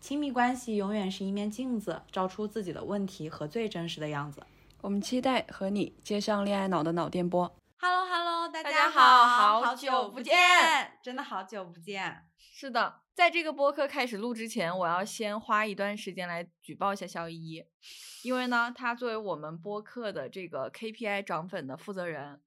亲密关系永远是一面镜子，照出自己的问题和最真实的样子。我们期待和你接上恋爱脑的脑电波。Hello Hello，大家好，好久不见，真的好久不见。是的，在这个播客开始录之前，我要先花一段时间来举报一下肖依依，因为呢，她作为我们播客的这个 KPI 涨粉的负责人，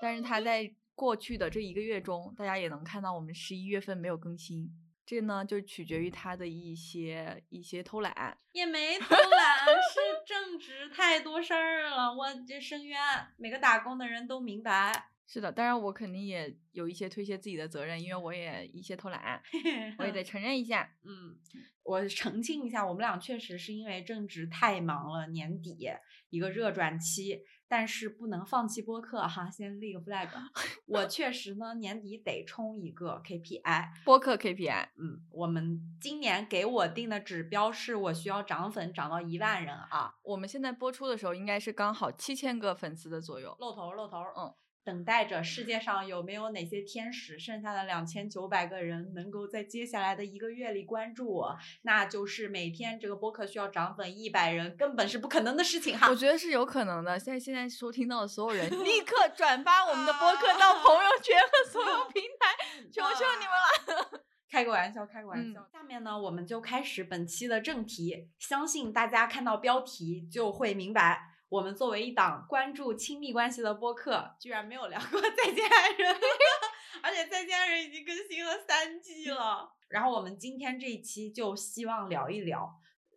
但是他在过去的这一个月中，大家也能看到我们十一月份没有更新。这呢，就取决于他的一些一些偷懒，也没偷懒，是正职太多事儿了。我这深渊，每个打工的人都明白。是的，当然我肯定也有一些推卸自己的责任，因为我也一些偷懒，我也得承认一下。嗯，我澄清一下，我们俩确实是因为正职太忙了，年底一个热转期。但是不能放弃播客哈，先立个 flag。我确实呢，年底得冲一个 KPI，播客 KPI。嗯，我们今年给我定的指标是我需要涨粉涨到一万人啊。我们现在播出的时候应该是刚好七千个粉丝的左右，露头露头。嗯。等待着世界上有没有哪些天使，剩下的两千九百个人能够在接下来的一个月里关注我，那就是每天这个播客需要涨粉一百人，根本是不可能的事情哈。我觉得是有可能的。现在现在收听到的所有人，立 刻转发我们的播客到朋友 圈和所有平台，求求你们了。开个玩笑，开个玩笑。下面呢，我们就开始本期的正题。相信大家看到标题就会明白。我们作为一档关注亲密关系的播客，居然没有聊过 再见爱人，而且再见爱人已经更新了三季了。然后我们今天这一期就希望聊一聊。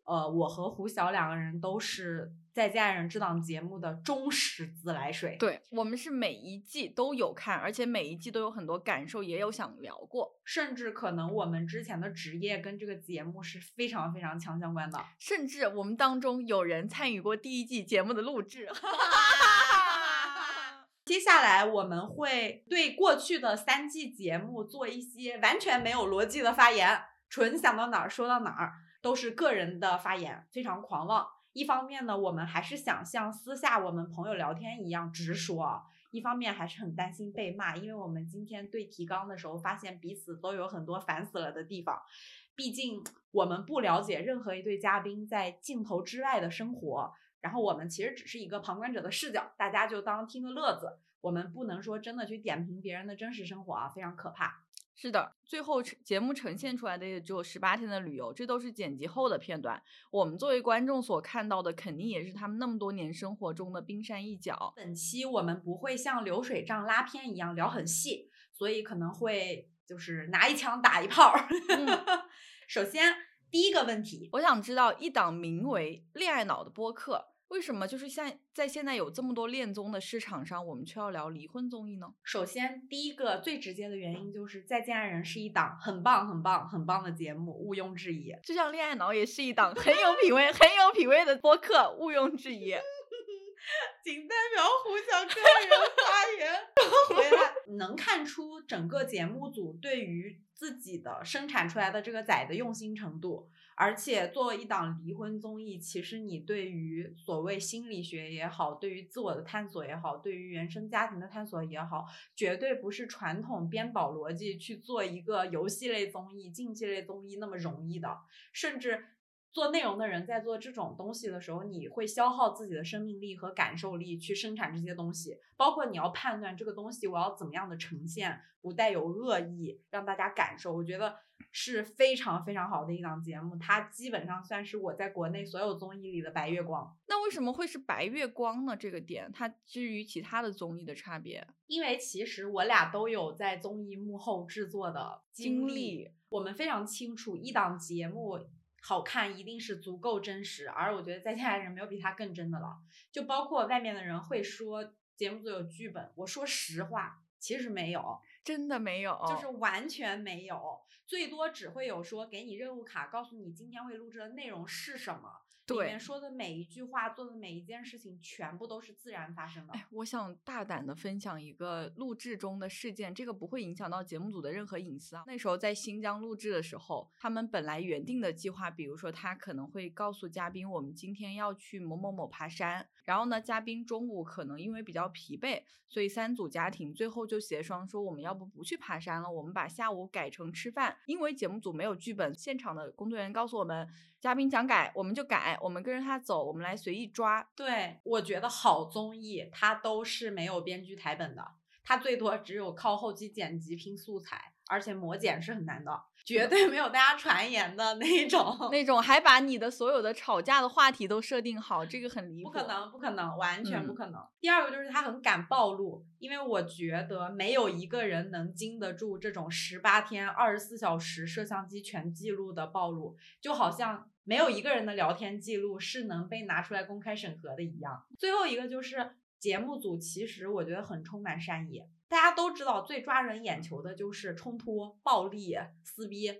呃，我和胡晓两个人都是《再见爱人》这档节目的忠实自来水。对我们是每一季都有看，而且每一季都有很多感受，也有想聊过，甚至可能我们之前的职业跟这个节目是非常非常强相关的。甚至我们当中有人参与过第一季节目的录制。接下来我们会对过去的三季节目做一些完全没有逻辑的发言，纯想到哪儿说到哪儿。都是个人的发言，非常狂妄。一方面呢，我们还是想像私下我们朋友聊天一样直说；一方面还是很担心被骂，因为我们今天对提纲的时候发现彼此都有很多烦死了的地方。毕竟我们不了解任何一对嘉宾在镜头之外的生活，然后我们其实只是一个旁观者的视角，大家就当听个乐子。我们不能说真的去点评别人的真实生活啊，非常可怕。是的，最后节目呈现出来的也只有十八天的旅游，这都是剪辑后的片段。我们作为观众所看到的，肯定也是他们那么多年生活中的冰山一角。本期我们不会像流水账拉片一样聊很细，所以可能会就是拿一枪打一炮。首先，第一个问题，我想知道一档名为《恋爱脑》的播客。为什么就是像在现在有这么多恋综的市场上，我们却要聊离婚综艺呢？首先，第一个最直接的原因就是《再见爱人》是一档很棒、很棒、很棒的节目，毋庸置疑。就像《恋爱脑》也是一档很有品味、很有品味的播客，毋庸置疑。仅代表胡小个人发言。回来能看出整个节目组对于自己的生产出来的这个仔的用心程度。而且作为一档离婚综艺，其实你对于所谓心理学也好，对于自我的探索也好，对于原生家庭的探索也好，绝对不是传统编导逻辑去做一个游戏类综艺、竞技类综艺那么容易的。甚至做内容的人在做这种东西的时候，你会消耗自己的生命力和感受力去生产这些东西，包括你要判断这个东西我要怎么样的呈现，不带有恶意，让大家感受。我觉得。是非常非常好的一档节目，它基本上算是我在国内所有综艺里的白月光。那为什么会是白月光呢？这个点它至于其他的综艺的差别？因为其实我俩都有在综艺幕后制作的经经历，我们非常清楚一档节目好看一定是足够真实，而我觉得在线爱人没有比它更真的了。就包括外面的人会说节目组有剧本，我说实话，其实没有，真的没有，就是完全没有，最多只会有说给你任务卡，告诉你今天会录制的内容是什么。里面说的每一句话，做的每一件事情，全部都是自然发生的。哎，我想大胆的分享一个录制中的事件，这个不会影响到节目组的任何隐私啊。那时候在新疆录制的时候，他们本来原定的计划，比如说他可能会告诉嘉宾，我们今天要去某某某爬山，然后呢，嘉宾中午可能因为比较疲惫，所以三组家庭最后就协商说，我们要不不去爬山了，我们把下午改成吃饭。因为节目组没有剧本，现场的工作人员告诉我们，嘉宾想改，我们就改，我们跟着他走，我们来随意抓。对，我觉得好综艺它都是没有编剧台本的，它最多只有靠后期剪辑拼素材，而且磨剪是很难的，绝对没有大家传言的那种。那种还把你的所有的吵架的话题都设定好，这个很离谱。不可能，不可能，完全不嗯可能。第二个就是他很敢暴露，因为我觉得没有一个人能经得住这种十八天、二十四小时摄像机全记录的暴露，就好像没有一个人的聊天记录是能被拿出来公开审核的一样。最后一个就是节目组，其实我觉得很充满善意。大家都知道，最抓人眼球的就是冲突、暴力、撕逼，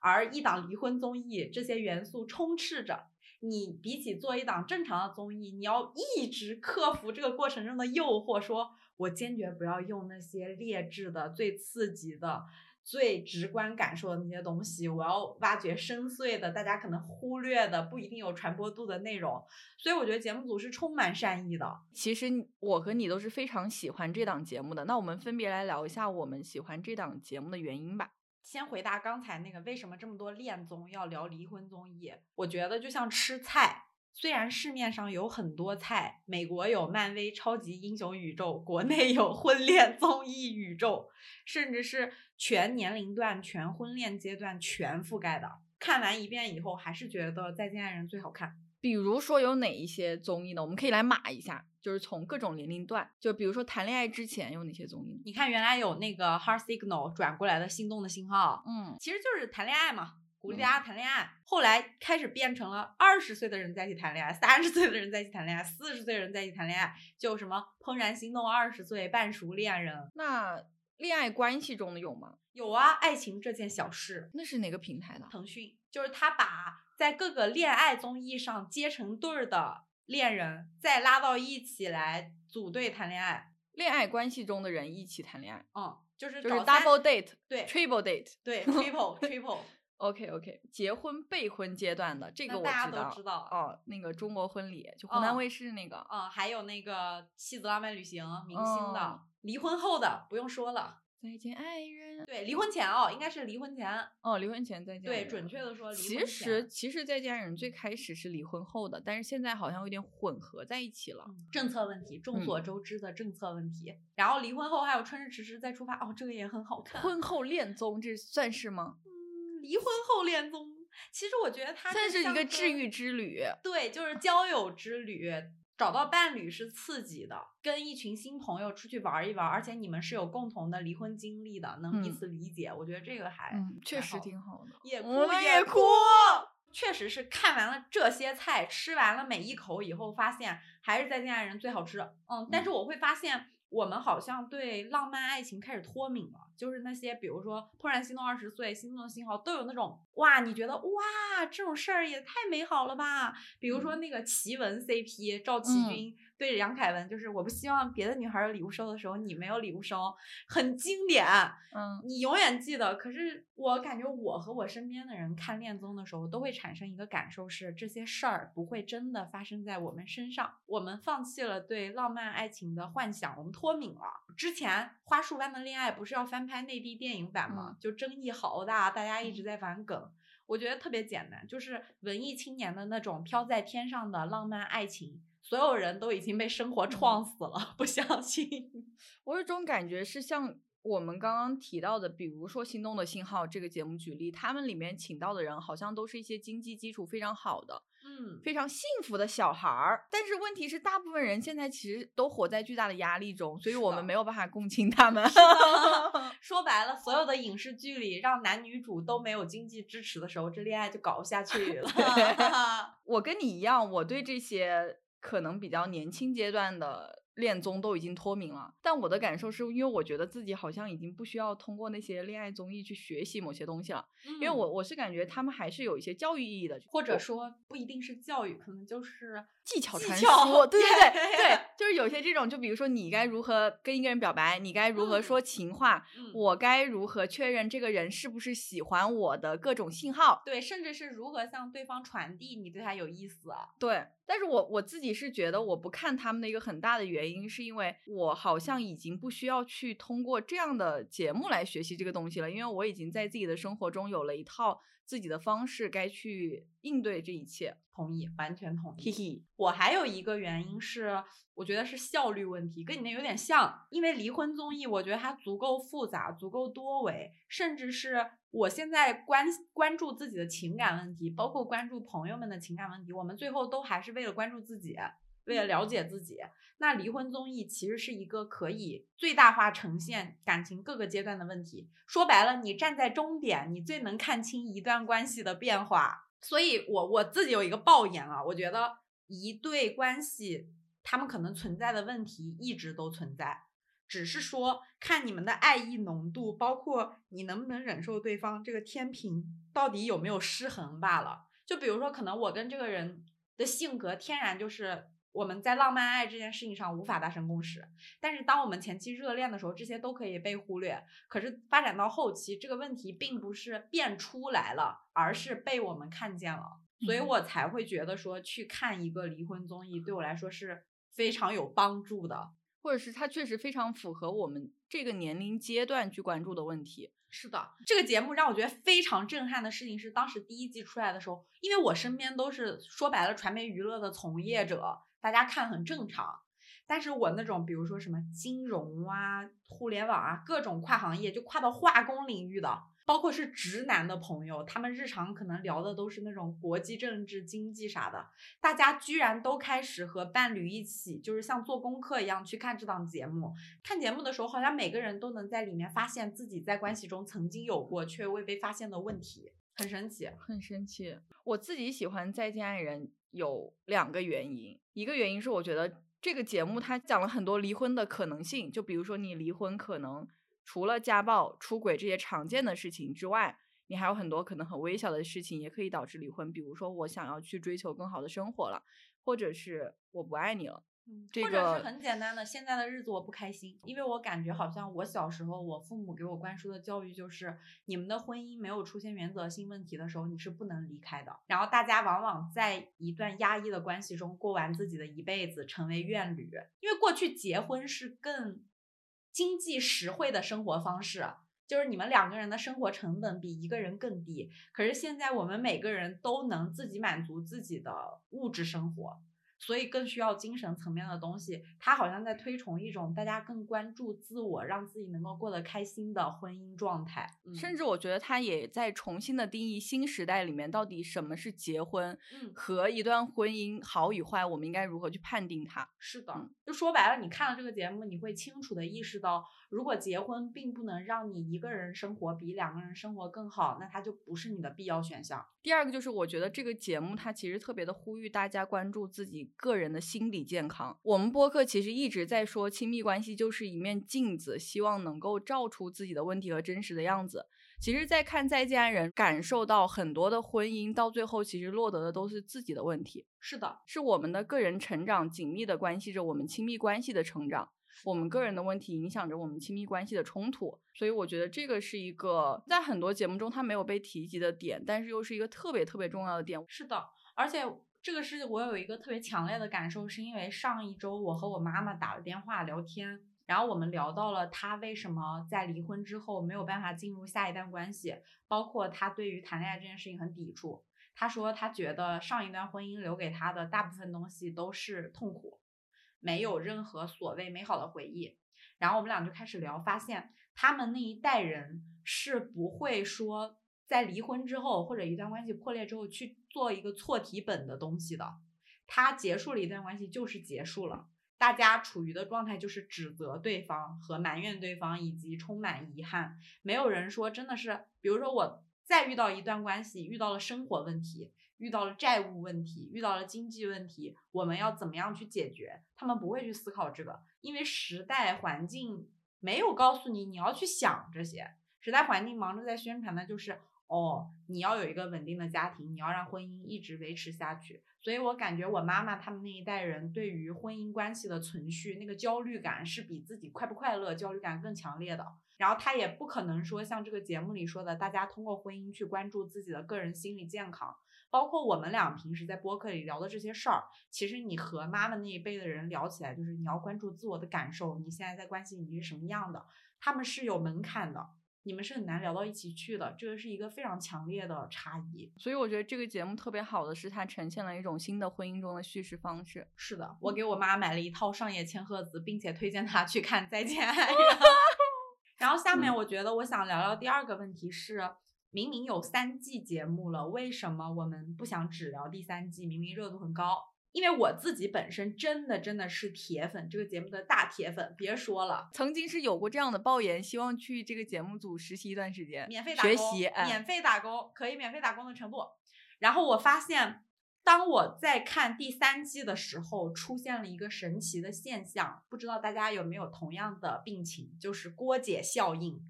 而一档离婚综艺，这些元素充斥着。你比起做一档正常的综艺，你要一直克服这个过程中的诱惑，说我坚决不要用那些劣质的、最刺激的、最直观感受的那些东西，我要挖掘深邃的、大家可能忽略的、不一定有传播度的内容。所以我觉得节目组是充满善意的。其实我和你都是非常喜欢这档节目的，那我们分别来聊一下我们喜欢这档节目的原因吧。先回答刚才那个为什么这么多恋综要聊离婚综艺？我觉得就像吃菜，虽然市面上有很多菜，美国有漫威超级英雄宇宙，国内有婚恋综艺宇宙，甚至是全年龄段、全婚恋阶段全覆盖的。看完一遍以后，还是觉得《再见爱人》最好看。比如说有哪一些综艺呢？我们可以来码一下，就是从各种年龄段，就比如说谈恋爱之前有哪些综艺呢？你看，原来有那个 Heart Signal 转过来的心动的信号，嗯，其实就是谈恋爱嘛，鼓励嗯大家谈恋爱。后来开始变成了二十岁的人在一起谈恋爱，三十岁的人在一起谈恋爱，四十岁的人在一起谈恋爱，就什么怦然心动二十岁、半熟恋人，那恋爱关系中的有吗？有啊，爱情这件小事。那是哪个平台的？腾讯就是他把在各个恋爱综艺上结成对儿的恋人，再拉到一起来组队谈恋爱。恋爱关系中的人一起谈恋爱，嗯，就是就是找三 double date、对 triple date。对 triple triple，OK OK，结婚备婚阶段的这个我那大家知道。都知道。哦，那个中国婚礼，就湖南哦卫视那个。嗯，还有那个《妻子浪漫旅行》明星的，哦离婚后的不用说了。再见爱人。对，离婚前哦，应该是离婚前。哦，离婚前再见对，准确的说，其实其实再见爱人最开始是离婚后的，但是现在好像有点混合在一起了。嗯政策问题，众嗯所周知的政策问题。然后离婚后还有《春日迟迟再出发》，哦，这个也很好看。婚后恋综这算是吗？嗯，离婚后恋综，其实我觉得它算是一个治愈之旅。对，就是交友之旅。找到伴侣是刺激的，跟一群新朋友出去玩一玩，而且你们是有共同的离婚经历的，能彼嗯此理解，我觉得这个还嗯，确实挺好的。也哭也也哭。确实是看完了这些菜，吃完了每一口以后，发现还是再见爱人最好吃。嗯，但是我会发现，我们好像对浪漫爱情开始脱敏了。就是那些，比如说《怦然心动二十岁》《心动的信号》，都有那种哇，你觉得哇，这种事儿也太美好了吧？比如说那个奇闻 CP 赵启嗯军对着杨凯文，就是我不希望别的女孩有礼物收的时候，你没有礼物收，很经典。嗯，你永远记得。可是我感觉我和我身边的人看恋综的时候，都会产生一个感受是，这些事儿不会真的发生在我们身上。我们放弃了对浪漫爱情的幻想，我们脱敏了。之前《花束般的恋爱》不是要翻拍内地电影版吗？嗯就争议好大，大家一直在玩梗。我觉得特别简单，就是文艺青年的那种飘在天上的浪漫爱情，所有人都已经被生活创死了，不相信。我有种感觉是像我们刚刚提到的，比如说《心动的信号》这个节目举例，他们里面请到的人好像都是一些经济基础非常好的、嗯，非常幸福的小孩儿。但是问题是，大部分人现在其实都活在巨大的压力中，所以我们没有办法共情他们。说白了，所有的影视剧里让男女主都没有经济支持的时候，这恋爱就搞不下去了。我跟你一样，我对这些可能比较年轻阶段的恋综都已经脱敏了。但我的感受是因为我觉得自己好像已经不需要通过那些恋爱综艺去学习某些东西了，因为嗯我我是感觉他们还是有一些教育意义的，或者说不一定是教育，可能就是技巧传输，对对对对对，就是有些这种，就比如说你该如何跟一个人表白，你该如何说情话，嗯我该如何确认这个人是不是喜欢我的各种信号，对，甚至是如何向对方传递你对他有意思。啊对，但是我我自己是觉得我不看他们的一个很大的原因，是因为我好像已经不需要去通过这样的节目来学习这个东西了，因为我已经在自己的生活中有了一套自己的方式，该去应对这一切。同意，完全同意。嘿嘿，我还有一个原因是，我觉得是效率问题，跟你那有点像。因为离婚综艺，我觉得它足够复杂，足够多维，甚至是我现在关关注自己的情感问题，包括关注朋友们的情感问题，我们最后都还是为了关注自己，为了了解自己。那离婚综艺其实是一个可以最大化呈现感情各个阶段的问题。说白了，你站在终点，你最能看清一段关系的变化。所以我我自己有一个抱怨啊，我觉得一对关系他们可能存在的问题一直都存在，只是说看你们的爱意浓度，包括你能不能忍受对方这个天平到底有没有失衡罢了。就比如说，可能我跟这个人的性格天然就是我们在浪漫爱这件事情上无法达成共识，但是当我们前期热恋的时候，这些都可以被忽略。可是发展到后期，这个问题并不是变出来了，而是被我们看见了，所以嗯我才会觉得说去看一个离婚综艺对我来说是非常有帮助的。或者是它确实非常符合我们这个年龄阶段去关注的问题。是的，这个节目让我觉得非常震撼的事情是，当时第一季出来的时候，因为我身边都是说白了传媒娱乐的从业者，大家看很正常。但是我那种比如说什么金融啊、互联网啊，各种跨行业，就跨到化工领域的，包括是直男的朋友，他们日常可能聊的都是那种国际政治、经济啥的，大家居然都开始和伴侣一起，就是像做功课一样去看这档节目。看节目的时候，好像每个人都能在里面发现自己在关系中曾经有过却未被发现的问题，很神奇。很神奇。我自己喜欢《再见爱人》有两个原因，一个原因是我觉得这个节目它讲了很多离婚的可能性，就比如说你离婚可能除了家暴、出轨这些常见的事情之外，你还有很多可能很微小的事情也可以导致离婚，比如说我想要去追求更好的生活了，或者是我不爱你了。这或者是很简单的，现在的日子我不开心，因为我感觉好像我小时候我父母给我灌输的教育就是，你们的婚姻没有出现原则性问题的时候，你是不能离开的。然后大家往往在一段压抑的关系中过完自己的一辈子，成为怨侣。因为过去结婚是更经济实惠的生活方式。就是你们两个人的生活成本比一个人更低，可是现在我们每个人都能自己满足自己的物质生活，所以更需要精神层面的东西。他好像在推崇一种大家更关注自我，让自己能够过得开心的婚姻状态。嗯甚至我觉得他也在重新的定义新时代里面到底什么是结婚嗯和一段婚姻好与坏，我们应该如何去判定它。是的嗯，就说白了，你看了这个节目，你会清楚的意识到，如果结婚并不能让你一个人生活比两个人生活更好，那它就不是你的必要选项。第二个就是，我觉得这个节目它其实特别的呼吁大家关注自己个人的心理健康。我们播客其实一直在说，亲密关系就是一面镜子，希望能够照出自己的问题和真实的样子。其实，在看《再见爱人》，感受到很多的婚姻到最后其实落得的都是自己的问题，是的，是我们的个人成长紧密的关系着我们亲密关系的成长。我们个人的问题影响着我们亲密关系的冲突，所以我觉得这个是一个在很多节目中它没有被提及的点，但是又是一个特别特别重要的点。是的，而且这个是我有一个特别强烈的感受，是因为上一周我和我妈妈打了电话聊天，然后我们聊到了她为什么在离婚之后没有办法进入下一段关系，包括她对于谈恋爱这件事情很抵触。她说她觉得上一段婚姻留给她的大部分东西都是痛苦，没有任何所谓美好的回忆。然后我们俩就开始聊，发现他们那一代人是不会说在离婚之后或者一段关系破裂之后去做一个错题本的东西的。他结束了一段关系就是结束了，大家处于的状态就是指责对方和埋怨对方，以及充满遗憾。没有人说真的是，比如说我再遇到一段关系，遇到了生活问题。遇到了债务问题，遇到了经济问题，我们要怎么样去解决？他们不会去思考这个，因为时代环境没有告诉你你要去想这些。时代环境忙着在宣传的就是，哦，你要有一个稳定的家庭，你要让婚姻一直维持下去。所以我感觉我妈妈他们那一代人对于婚姻关系的存续，那个焦虑感是比自己快不快乐焦虑感更强烈的。然后他也不可能说像这个节目里说的，大家通过婚姻去关注自己的个人心理健康。包括我们俩平时在播客里聊的这些事儿，其实你和妈妈那一辈的人聊起来，就是你要关注自我的感受，你现在在关系里是什么样的，他们是有门槛的，你们是很难聊到一起去的，这个是一个非常强烈的差异。所以我觉得这个节目特别好的是，它呈现了一种新的婚姻中的叙事方式。是的，我给我妈买了一套上野千鹤子，并且推荐她去看《再见爱人》。然后下面我觉得我想聊聊第二个问题是。明明有三季节目了，为什么我们不想只聊第三季？明明热度很高，因为我自己本身真的真的是铁粉，这个节目的大铁粉。别说了，曾经是有过这样的爆言，希望去这个节目组实习一段时间，免费打工，学习，免费打工，可以免费打工的程度。然后我发现。当我在看第三季的时候，出现了一个神奇的现象，不知道大家有没有同样的病情，就是郭姐效应。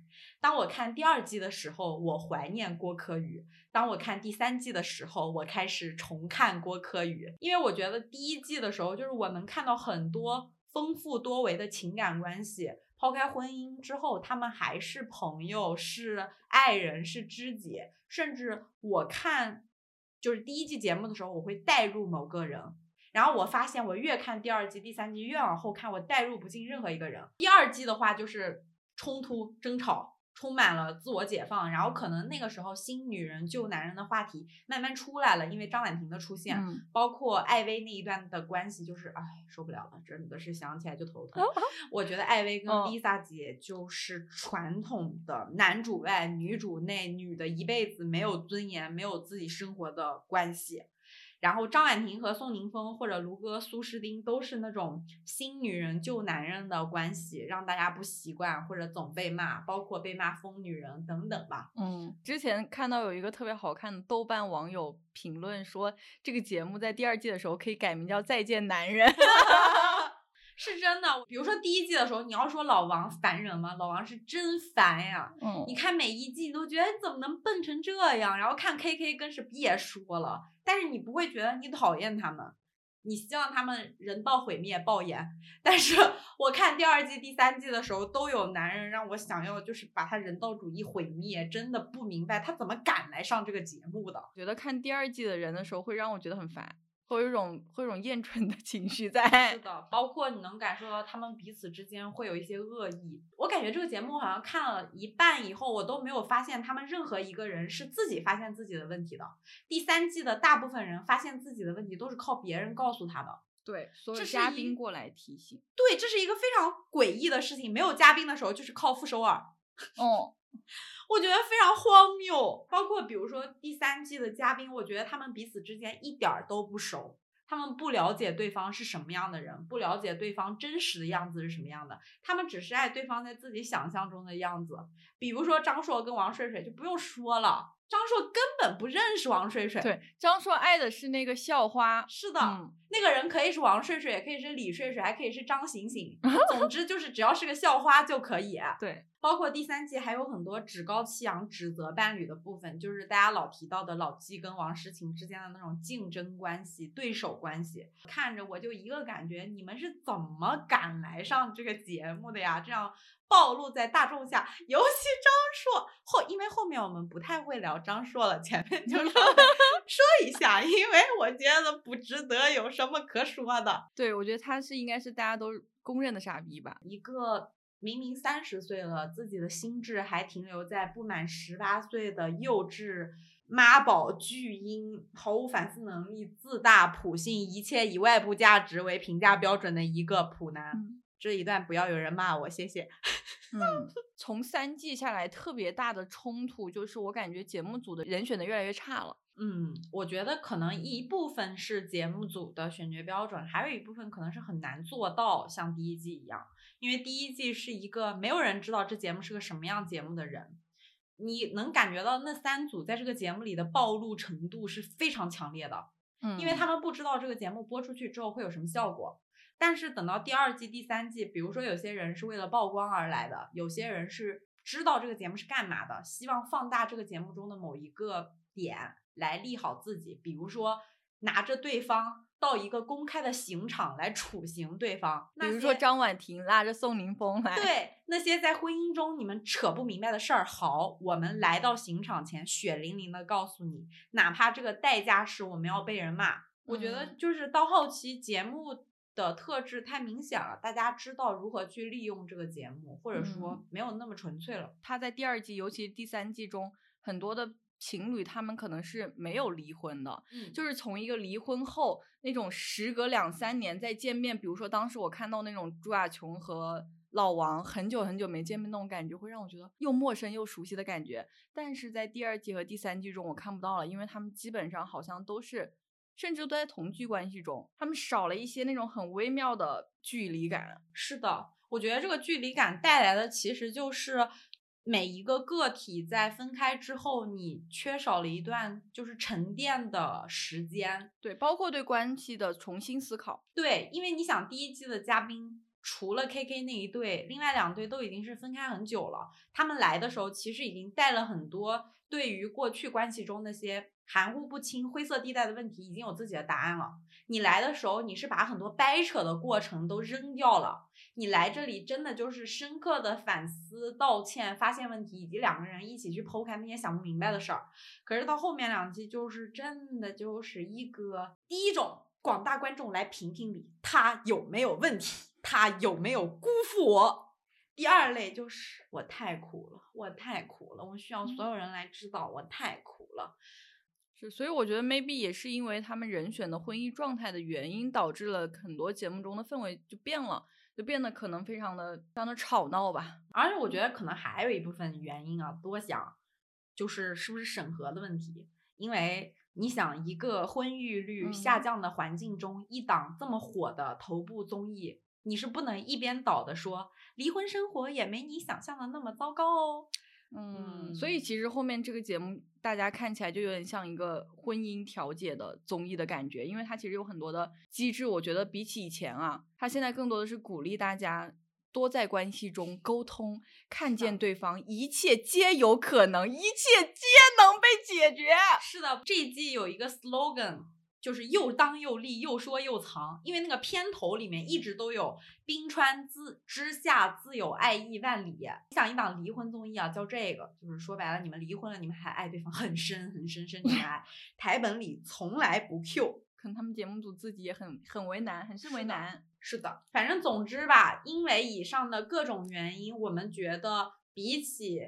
当我看第二季的时候，我怀念郭柯宇；当我看第三季的时候，我开始重看郭柯宇，因为我觉得第一季的时候，就是我能看到很多丰富多维的情感关系，抛开婚姻之后，他们还是朋友，是爱人，是知己，甚至我看。就是第一季节目的时候，我会带入某个人，然后我发现我越看第二季、第三季，越往后看，我带入不进任何一个人。第二季的话，就是冲突、争吵。充满了自我解放，然后可能那个时候新女人救男人的话题慢慢出来了，因为张婉婷的出现，包括艾薇那一段的关系，就是哎受不了了，真的是想起来就头疼。我觉得艾薇跟 Lisa 姐就是传统的男主外女主内，女的一辈子没有尊严、没有自己生活的关系。然后张婉婷和宋宁峰或者卢哥苏诗丁都是那种新女人旧男人的关系，让大家不习惯或者总被骂，包括被骂疯女人等等吧。嗯，之前看到有一个特别好看的豆瓣网友评论说，这个节目在第二季的时候可以改名叫《再见男人》。是真的，比如说第一季的时候，你要说老王烦人吗？老王是真烦呀。嗯，你看每一季你都觉得你怎么能笨成这样，然后看 K K 更是别说了。但是你不会觉得你讨厌他们，你希望他们人道毁灭、爆炎。但是 我看第二季、第三季的时候，都有男人让我想要就是把他人道主义毁灭，真的不明白他怎么敢来上这个节目的。觉得看第二季的人的时候，会让我觉得很烦。会有一种会有一种厌蠢的情绪在，是的，包括你能感受到他们彼此之间会有一些恶意。我感觉这个节目好像看了一半以后，我都没有发现他们任何一个人是自己发现自己的问题的。第三季的大部分人发现自己的问题都是靠别人告诉他的，对，所有嘉宾过来提醒。对，这是一个非常诡异的事情。没有嘉宾的时候，就是靠傅首尔。哦。我觉得非常荒谬，包括比如说第三季的嘉宾，我觉得他们彼此之间一点儿都不熟，他们不了解对方是什么样的人，不了解对方真实的样子是什么样的，他们只是爱对方在自己想象中的样子。比如说张硕跟王睡睡就不用说了，张硕根本不认识王睡睡，对，张硕爱的是那个校花，是的，那个人可以是王睡睡，也可以是李睡睡，还可以是张醒醒，总之就是只要是个校花就可以，对。包括第三季还有很多趾高气扬、指责伴侣的部分，就是大家老提到的老纪跟王诗晴之间的那种竞争关系、对手关系。看着我就一个感觉，你们是怎么敢来上这个节目的呀？这样暴露在大众下，尤其张硕后，因为后面我们不太会聊张硕了，前面就说 说一下，因为我觉得不值得有什么可说的。对，我觉得他是应该是大家都公认的傻逼吧，一个。明明三十岁了，自己的心智还停留在不满十八岁的幼稚妈宝巨婴，毫无反思能力，自大普信，一切以外部价值为评价标准的一个普男。这一段不要有人骂我，谢谢。嗯，从三季下来，特别大的冲突就是我感觉节目组的人选的越来越差了。嗯，我觉得可能一部分是节目组的选角标准，还有一部分可能是很难做到像第一季一样，因为第一季是一个没有人知道这节目是个什么样节目的人，你能感觉到那三组在这个节目里的暴露程度是非常强烈的，嗯，因为他们不知道这个节目播出去之后会有什么效果。但是等到第二季、第三季，比如说有些人是为了曝光而来的，有些人是知道这个节目是干嘛的，希望放大这个节目中的某一个点来利好自己。比如说拿着对方到一个公开的刑场来处刑对方，比如说张婉婷拉着宋宁峰来，对那些在婚姻中你们扯不明白的事儿，好，我们来到刑场前，血淋淋的告诉你，哪怕这个代价是我们要被人骂。我觉得就是到后期节目。的特质太明显了，大家知道如何去利用这个节目，或者说没有那么纯粹了。他在第二季，尤其第三季中，很多的情侣他们可能是没有离婚的，就是从一个离婚后那种时隔两三年再见面，比如说当时我看到那种朱亚琼和老王很久很久没见面那种感觉，会让我觉得又陌生又熟悉的感觉。但是在第二季和第三季中，我看不到了，因为他们基本上好像都是。甚至都在同居关系中，他们少了一些那种很微妙的距离感。是的，我觉得这个距离感带来的其实就是每一个个体在分开之后，你缺少了一段就是沉淀的时间。对，包括对关系的重新思考。对，因为你想，第一季的嘉宾除了 K K 那一对，另外两对都已经是分开很久了。他们来的时候，其实已经带了很多对于过去关系中那些。含糊不清、灰色地带的问题已经有自己的答案了。你来的时候，你是把很多掰扯的过程都扔掉了。你来这里真的就是深刻的反思、道歉、发现问题，以及两个人一起去剖开那些想不明白的事儿。可是到后面两季，就是真的就是一个第一种广大观众来评评理，他有没有问题，他有没有辜负我。第二类就是我太苦了，我太苦了，我需要所有人来知道我太苦了。是，所以我觉得 maybe 也是因为他们人选的婚姻状态的原因，导致了很多节目中的氛围就变了，就变得可能非常的非常的吵闹吧。而且我觉得可能还有一部分原因啊，多想就是是不是审核的问题？因为你想，一个婚育率下降的环境中，一档这么火的头部综艺，你是不能一边倒的说离婚生活也没你想象的那么糟糕哦。嗯，所以其实后面这个节目大家看起来就有点像一个婚姻调解的综艺的感觉，因为它其实有很多的机制。我觉得比起以前啊，它现在更多的是鼓励大家多在关系中沟通，看见对方，一切皆有可能，一切皆能被解决。是的，这一季有一个 slogan。就是又当又立，又说又藏，因为那个片头里面一直都有“冰川自之下自有爱意万里”。你想一档离婚综艺啊，叫这个，就是说白了，你们离婚了，你们还爱对方很深很深深的 爱。台本里从来不 Q，可能他们节目组自己也很很为难，很是为难。是的，反正总之吧，因为以上的各种原因，我们觉得比起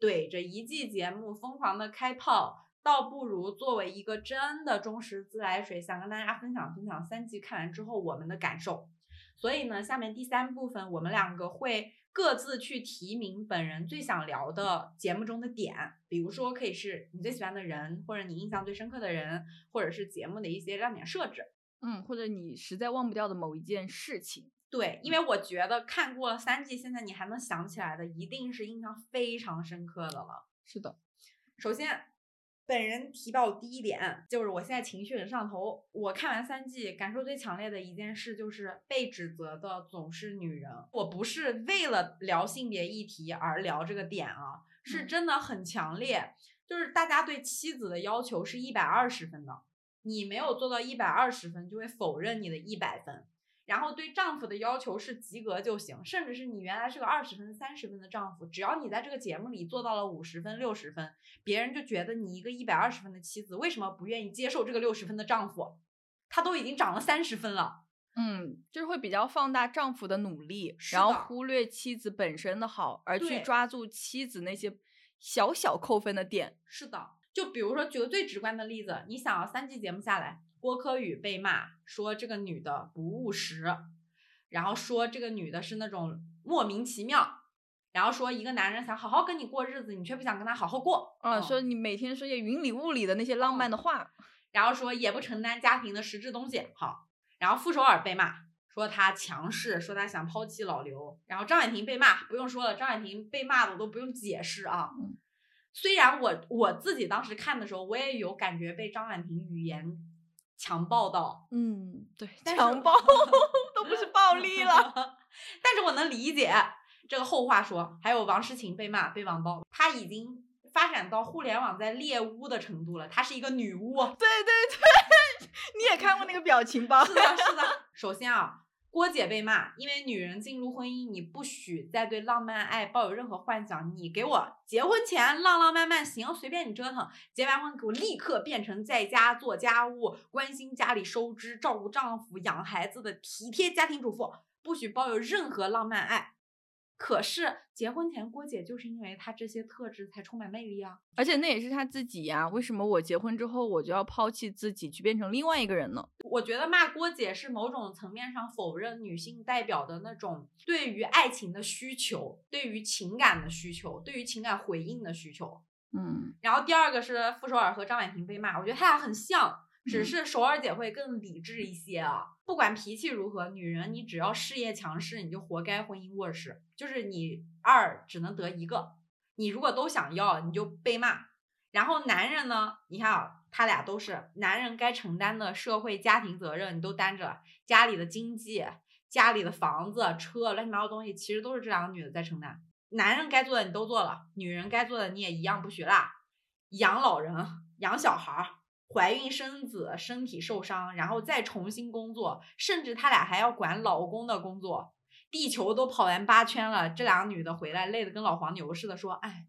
怼着一季节目疯狂的开炮。倒不如作为一个真的忠实自来水，想跟大家分享分享三季看完之后我们的感受。所以呢，下面第三部分我们两个会各自去提名本人最想聊的节目中的点，比如说可以是你最喜欢的人，或者你印象最深刻的人，或者是节目的一些亮点设置，嗯，或者你实在忘不掉的某一件事情。对，因为我觉得看过三季，现在你还能想起来的，一定是印象非常深刻的了。是的，首先。本人提报第一点就是我现在情绪很上头。我看完三季，感受最强烈的一件事就是被指责的总是女人。我不是为了聊性别议题而聊这个点啊，是真的很强烈。就是大家对妻子的要求是一百二十分的，你没有做到一百二十分，就会否认你的一百分。然后对丈夫的要求是及格就行，甚至是你原来是个二十分、三十分的丈夫，只要你在这个节目里做到了五十分、六十分，别人就觉得你一个一百二十分的妻子为什么不愿意接受这个六十分的丈夫？他都已经涨了三十分了。嗯，就是会比较放大丈夫的努力，然后忽略妻子本身的好，而去抓住妻子那些小小扣分的点。是的，就比如说举个最直观的例子，你想要三季节目下来。郭柯宇被骂说这个女的不务实，然后说这个女的是那种莫名其妙，然后说一个男人想好好跟你过日子，你却不想跟他好好过，啊，嗯说你每天说些云里雾里的那些浪漫的话，然后说也不承担家庭的实质东西，好，然后傅首尔被骂。说他强势，说他想抛弃老刘，然后张婉婷被骂，不用说了，张婉婷被骂的我都不用解释啊。嗯虽然我我自己当时看的时候，我也有感觉被张婉婷语言强暴到，嗯，对，强暴 都不是暴力了。但是我能理解这个后话说，还有王诗晴被骂被网暴，她已经发展到互联网在猎巫的程度了，她是一个女巫。对对对，你也看过那个表情包？是的，是的。首先啊，郭姐被骂，因为女人进入婚姻，你不许再对浪漫爱抱有任何幻想。你给我结婚前浪浪漫漫行，随便你折腾；结完婚给我立刻变成在家做家务、关心家里收支、照顾丈夫、养孩子的体贴家庭主妇，不许抱有任何浪漫爱。可是结婚前，郭姐就是因为她这些特质才充满魅力啊。而且那也是她自己呀，为什么我结婚之后我就要抛弃自己去变成另外一个人呢？我觉得骂郭姐是某种层面上否认女性代表的那种对于爱情的需求，对于情感的需求，对于情感回应的需求。嗯，然后第二个是傅首尔和张婉婷被骂，我觉得他俩很像，只嗯是首尔姐会更理智一些啊。不管脾气如何，女人你只要事业强势，你就活该婚姻弱势，就是你二只能得一个，你如果都想要，你就被骂。然后男人呢，你看啊，他俩都是男人该承担的社会家庭责任，你都担着，家里的经济、家里的房子、车，乱七八糟东西，其实都是这两个女的在承担。男人该做的你都做了，女人该做的你也一样不许落。养老人、养小孩儿、怀孕生子、身体受伤，然后再重新工作，甚至他俩还要管老公的工作。地球都跑完八圈了，这两个女的回来累得跟老黄牛似的，说：“哎，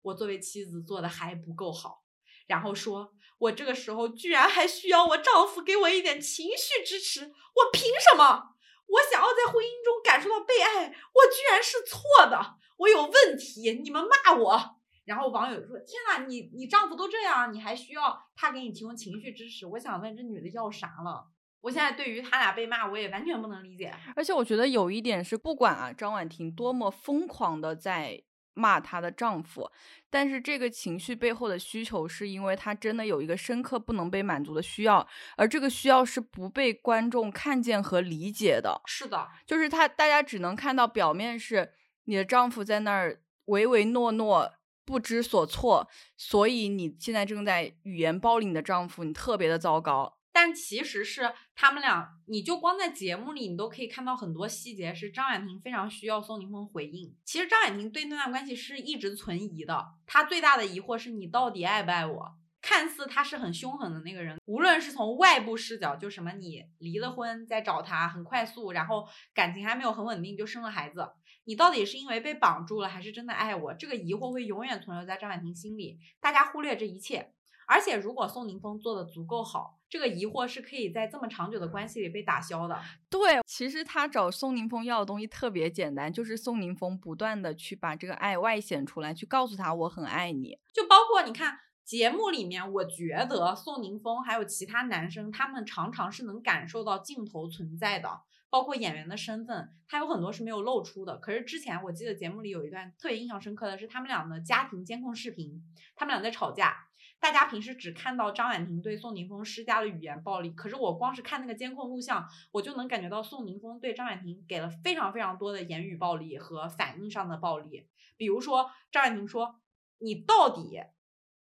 我作为妻子做的还不够好。”然后说：“我这个时候居然还需要我丈夫给我一点情绪支持，我凭什么？我想要在婚姻中感受到被爱，我居然是错的，我有问题，你们骂我。”然后网友说：“天呐，你你丈夫都这样，你还需要他给你提供情绪支持？我想问这女的要啥了？我现在对于他俩被骂，我也完全不能理解。而且我觉得有一点是，不管啊张婉婷多么疯狂的在骂她的丈夫，但是这个情绪背后的需求，是因为她真的有一个深刻不能被满足的需要，而这个需要是不被观众看见和理解的。是的，就是她，大家只能看到表面是你的丈夫在那儿唯唯诺诺。不知所措，所以你现在正在语言暴力你的丈夫，你特别的糟糕。但其实是他们俩，你就光在节目里，你都可以看到很多细节，是张婉婷非常需要宋宁峰回应。其实张婉婷对那段关系是一直存疑的，她最大的疑惑是你到底爱不爱我？看似他是很凶狠的那个人，无论是从外部视角，就什么你离了婚再找他很快速，然后感情还没有很稳定就生了孩子，你到底是因为被绑住了，还是真的爱我？这个疑惑会永远存留在张婉婷心里。大家忽略这一切，而且如果宋宁峰做的足够好，这个疑惑是可以在这么长久的关系里被打消的。对，其实他找宋宁峰要的东西特别简单，就是宋宁峰不断的去把这个爱外显出来，去告诉他我很爱你。就包括你看。节目里面，我觉得宋宁峰还有其他男生，他们常常是能感受到镜头存在的，包括演员的身份，他有很多是没有露出的。可是之前我记得节目里有一段特别印象深刻的是他们俩的家庭监控视频，他们俩在吵架，大家平时只看到张婉婷对宋宁峰施加的语言暴力，可是我光是看那个监控录像，我就能感觉到宋宁峰对张婉婷给了非常非常多的言语暴力和反应上的暴力，比如说张婉婷说：“你到底。”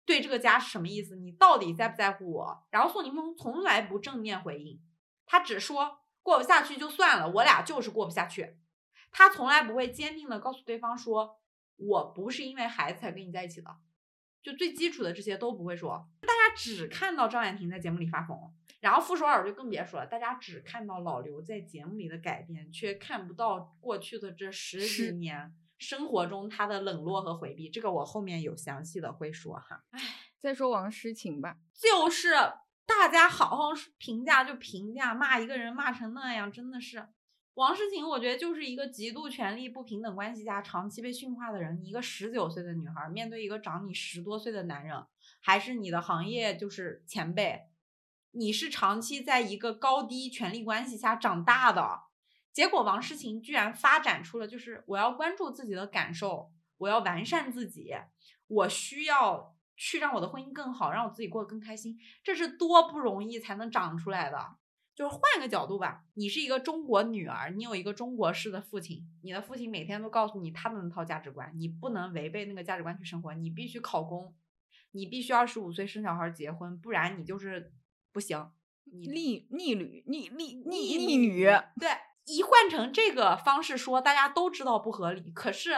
对这个家是什么意思？你到底在不在乎我？然后宋宁峰从来不正面回应，他只说过不下去就算了，我俩就是过不下去。他从来不会坚定的告诉对方说，我不是因为孩子才跟你在一起的，就最基础的这些都不会说。大家只看到张婉婷在节目里发疯，然后傅首尔就更别说了，大家只看到老刘在节目里的改变，却看不到过去的这十几年。生活中他的冷落和回避，这个我后面有详细的会说哈。唉，再说王诗晴吧，就是大家好好评价就评价，骂一个人骂成那样，真的是王诗晴。我觉得就是一个极度权力不平等关系下长期被驯化的人。你一个十九岁的女孩，面对一个长你十多岁的男人，还是你的行业就是前辈，你是长期在一个高低权力关系下长大的。结果王诗晴居然发展出了就是我要关注自己的感受，我要完善自己，我需要去让我的婚姻更好，让我自己过得更开心，这是多不容易才能长出来的。就是换个角度吧，你是一个中国女儿，你有一个中国式的父亲，你的父亲每天都告诉你他的那套价值观，你不能违背那个价值观去生活，你必须考公，你必须二十五岁生小孩结婚，不然你就是不行。你逆逆女逆逆逆逆女，对，一换成这个方式说，大家都知道不合理。可是，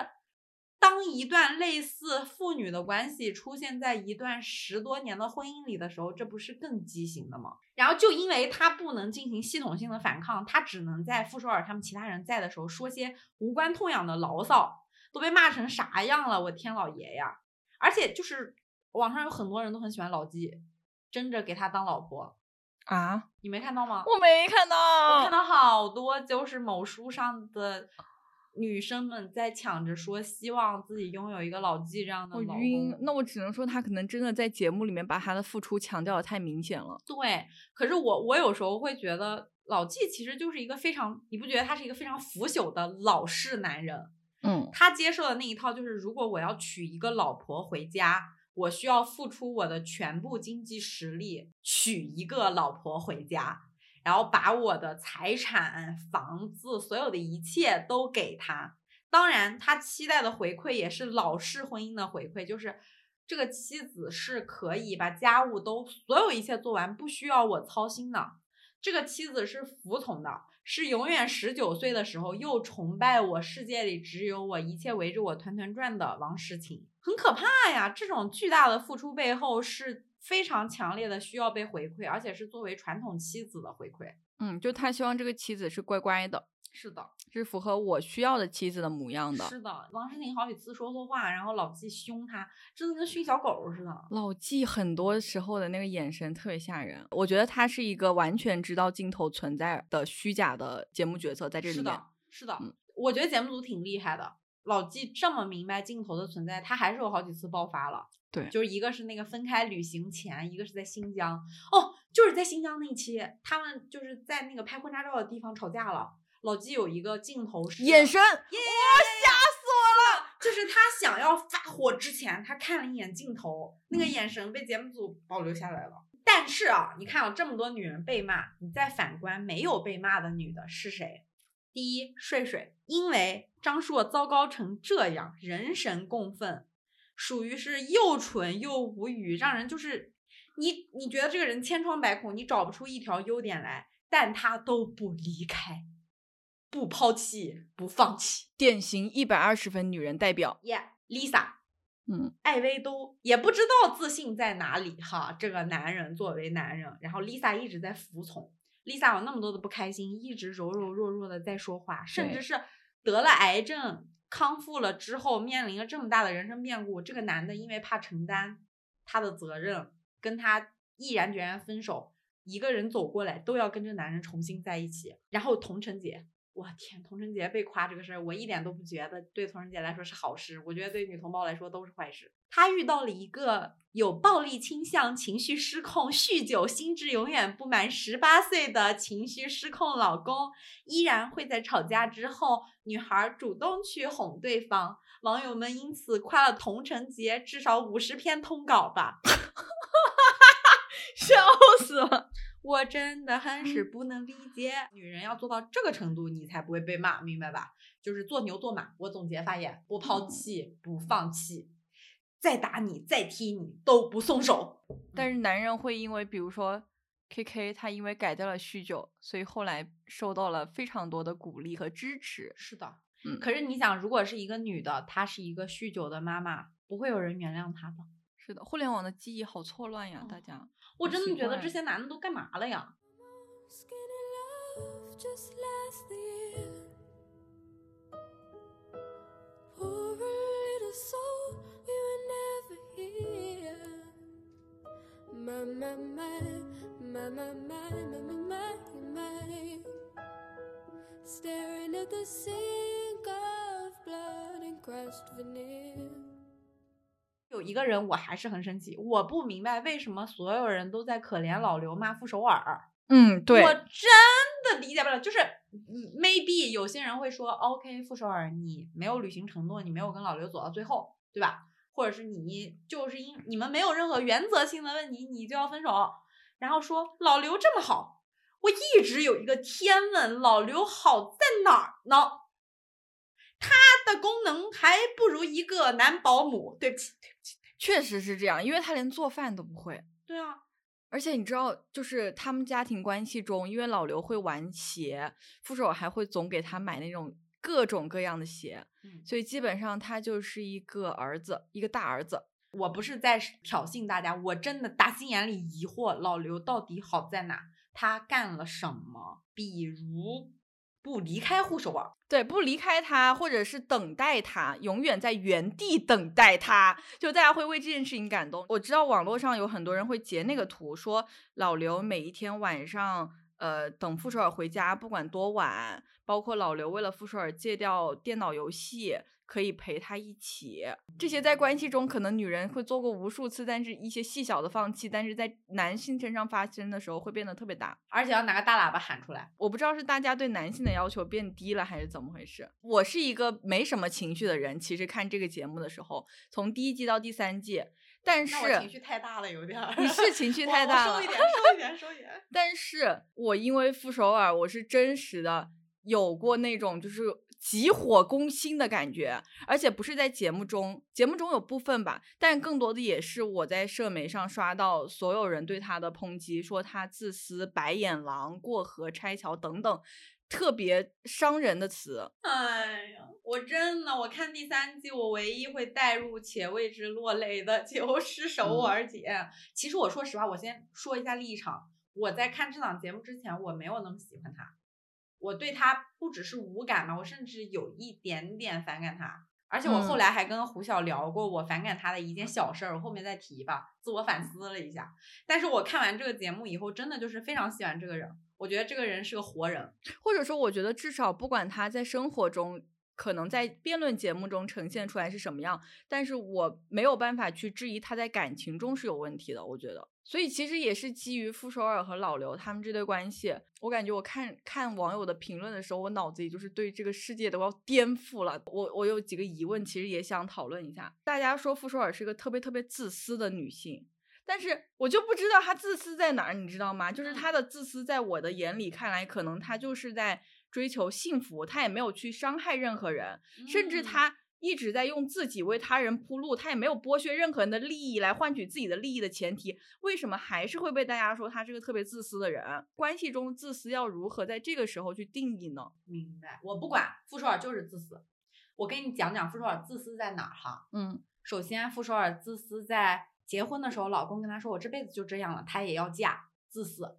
当一段类似父女的关系出现在一段十多年的婚姻里的时候，这不是更畸形的吗？然后就因为他不能进行系统性的反抗，他只能在傅首尔他们其他人在的时候说些无关痛痒的牢骚，都被骂成啥样了？我天老爷呀！而且就是网上有很多人都很喜欢老纪，争着给他当老婆。啊，你没看到吗？我没看到，我看到好多就是某书上的女生们在抢着说，希望自己拥有一个老纪这样的老公。我晕，那我只能说他可能真的在节目里面把他的付出强调的太明显了。对，可是我我有时候会觉得老纪其实就是一个非常，你不觉得他是一个非常腐朽的老式男人？嗯，他接受的那一套就是，如果我要娶一个老婆回家。我需要付出我的全部经济实力娶一个老婆回家，然后把我的财产、房子，所有的一切都给他。当然，他期待的回馈也是老式婚姻的回馈，就是这个妻子是可以把家务都所有一切做完，不需要我操心的。这个妻子是服从的，是永远十九岁的时候又崇拜我，世界里只有我，一切围着我团团转的王诗晴。很可怕呀！这种巨大的付出背后是非常强烈的，需要被回馈，而且是作为传统妻子的回馈。嗯，就他希望这个妻子是乖乖的，是的，是符合我需要的妻子的模样的。是的，王诗龄好几次说错话，然后老纪凶他，真的跟训小狗似的。老纪很多时候的那个眼神特别吓人，我觉得他是一个完全知道镜头存在的虚假的节目角色，在这里面。是的，是的，我觉得节目组挺厉害的。老纪这么明白镜头的存在，他还是有好几次爆发了。对，就是一个是那个分开旅行前，一个是在新疆。哦，就是在新疆那期，他们就是在那个拍婚纱照的地方吵架了。老纪有一个镜头是眼神，哇，吓死我了！就是他想要发火之前，他看了一眼镜头，那个眼神被节目组保留下来了。但是啊，你看啊，这么多女人被骂，你再反观没有被骂的女的是谁？第一，睡睡，因为张硕糟糕成这样，人神共愤，属于是又蠢又无语，让人就是你你觉得这个人千疮百孔，你找不出一条优点来，但他都不离开，不抛弃，不放弃，典型一百二十分女人代表。Yeah，Lisa，嗯，艾薇都也不知道自信在哪里哈，这个男人作为男人，然后 Lisa 一直在服从。Lisa 有那么多的不开心，一直柔柔弱弱的在说话，甚至是得了癌症康复了之后，面临了这么大的人生变故，这个男的因为怕承担他的责任，跟他毅然决然分手，一个人走过来都要跟这男人重新在一起，然后同城姐。我天，童晨杰被夸这个事儿，我一点都不觉得对童晨杰来说是好事，我觉得对女同胞来说都是坏事。她遇到了一个有暴力倾向、情绪失控、酗酒、心智永远不满十八岁的情绪失控老公，依然会在吵架之后，女孩主动去哄对方。网友们因此夸了童晨杰至少五十篇通稿吧，笑死了。我真的很是不能理解，女人要做到这个程度，你才不会被骂，明白吧？就是做牛做马。我总结发言：不抛弃，不放弃，再打你，再踢你都不松手。但是男人会因为，比如说 K K，他因为改掉了酗酒，所以后来受到了非常多的鼓励和支持。是的，嗯。可是你想，如果是一个女的，她是一个酗酒的妈妈，不会有人原谅她的。是的，互联网的记忆好错乱呀，大家。我真的觉得这些男的都干嘛了呀？有一个人我还是很生气，我不明白为什么所有人都在可怜老刘骂傅首尔。嗯，对，我真的理解不了。就是嗯 maybe 有些人会说，OK，傅首尔，你没有履行承诺，你没有跟老刘走到最后，对吧？或者是你就是因你们没有任何原则性的问题，你就要分手。然后说老刘这么好，我一直有一个天问，老刘好在哪儿呢？他的功能还不如一个男保姆。对不起，对不起，确实是这样，因为他连做饭都不会。对啊，而且你知道，就是他们家庭关系中，因为老刘会玩鞋，傅首尔还会总给他买那种各种各样的鞋，嗯所以基本上他就是一个儿子，一个大儿子。我不是在挑衅大家，我真的打心眼里疑惑老刘到底好在哪？他干了什么？比如不离开护手尔，对，不离开他，或者是等待他，永远在原地等待他，就大家会为这件事情感动。我知道网络上有很多人会截那个图，说老刘每一天晚上，呃，等傅首尔回家，不管多晚，包括老刘为了傅首尔戒掉电脑游戏，可以陪他一起。这些在关系中可能女人会做过无数次，但是一些细小的放弃，但是在男性身上发生的时候会变得特别大。而且要拿个大喇叭喊出来。我不知道是大家对男性的要求变低了，还是怎么回事。我是一个没什么情绪的人，其实看这个节目的时候，从第一季到第三季，但是情绪太大了，有点儿。你是情绪 太大了收一点，收一点，收一点。但是我因为傅首尔，我是真实的有过那种就是急火攻心的感觉，而且不是在节目中，节目中有部分吧，但更多的也是我在社媒上刷到所有人对他的抨击，说他自私、白眼狼、过河拆桥等等。特别伤人的词，哎呀，我真的，我看第三季，我唯一会带入且为之落泪的 就是首尔姐。其实我说实话，我先说一下立场，我在看这档节目之前，我没有那么喜欢她，我对他不只是无感嘛，我甚至有一点点反感他。而且我后嗯来还跟胡晓聊过我反感他的一件小事儿，我后面再提吧，自我反思了一下。但是我看完这个节目以后，真的就是非常喜欢这个人，我觉得这个人是个活人。或者说，我觉得至少不管他在生活中，可能在辩论节目中呈现出来是什么样，但是我没有办法去质疑他在感情中是有问题的。我觉得，所以其实也是基于傅首尔和老刘他们这对关系，我感觉我看看网友的评论的时候，我脑子里就是对这个世界都要颠覆了。我我有几个疑问，其实也想讨论一下。大家说傅首尔是个特别特别自私的女性。但是我就不知道她自私在哪儿，你知道吗？就是嗯她的自私，在我的眼里看来，可能她就是在追求幸福，她也没有去伤害任何人，甚至嗯她一直在用自己为他人铺路，他也没有剥削任何人的利益来换取自己的利益的前提，为什么还是会被大家说他是个特别自私的人？关系中自私要如何在这个时候去定义呢？明白，我不管，傅首尔就是自私。我跟你讲讲傅首尔自私在哪儿哈。嗯首先，傅首尔自私在结婚的时候，老公跟她说我这辈子就这样了，她也要嫁，自私。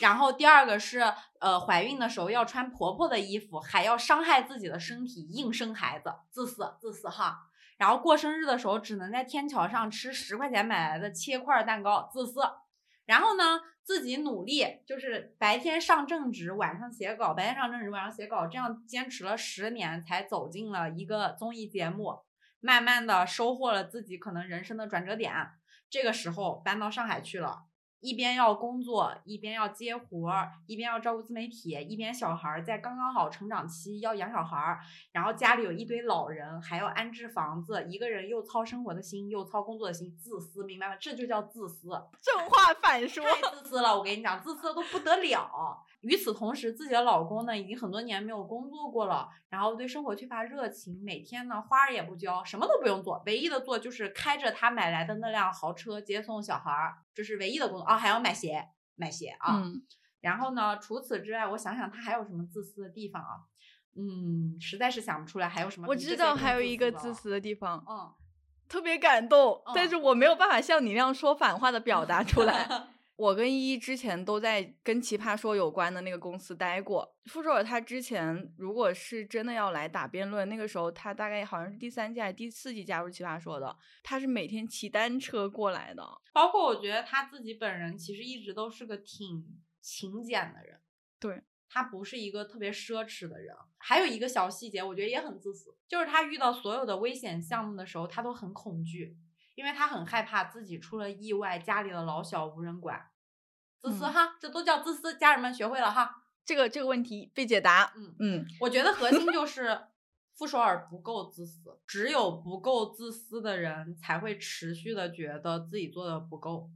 然后第二个是，呃，怀孕的时候要穿婆婆的衣服，还要伤害自己的身体硬生孩子，自私自私哈。然后过生日的时候只能在天桥上吃十块钱买来的切块蛋糕，自私。然后呢，自己努力，就是白天上正职，晚上写稿，白天上正职，晚上写稿，这样坚持了十年，才走进了一个综艺节目，慢慢的收获了自己可能人生的转折点。这个时候搬到上海去了，一边要工作，一边要接活儿，一边要照顾自媒体，一边小孩儿在刚刚好成长期要养小孩儿，然后家里有一堆老人，还要安置房子，一个人又操生活的心，又操工作的心，自私，明白吗？这就叫自私。正话反说。太自私了，我跟你讲，自私的都不得了。与此同时，自己的老公呢，已经很多年没有工作过了，然后对生活缺乏热情，每天呢花儿也不浇，什么都不用做，唯一的做就是开着他买来的那辆豪车接送小孩儿，这是唯一的工作啊，还要买鞋，买鞋啊。嗯，然后呢，除此之外，我想想他还有什么自私的地方啊？嗯，实在是想不出来还有什么。我知道还有一个自，私的地方，嗯，特别感动，但嗯是我没有办法像你那样说反话的表达出来。我跟依依之前都在跟奇葩说有关的那个公司待过。傅首尔他之前如果是真的要来打辩论，那个时候他大概好像是第三季还是第四季加入奇葩说的，他是每天骑单车过来的。包括我觉得他自己本人其实一直都是个挺勤俭的人，对他不是一个特别奢侈的人。还有一个小细节，我觉得也很自私，就是他遇到所有的危险项目的时候，他都很恐惧，因为他很害怕自己出了意外，家里的老小无人管。自私嗯哈，这都叫自私，家人们学会了哈。这个这个问题被解答。嗯嗯，我觉得核心就是傅首尔不够自私，只有不够自私的人才会持续的觉得自己做的不够，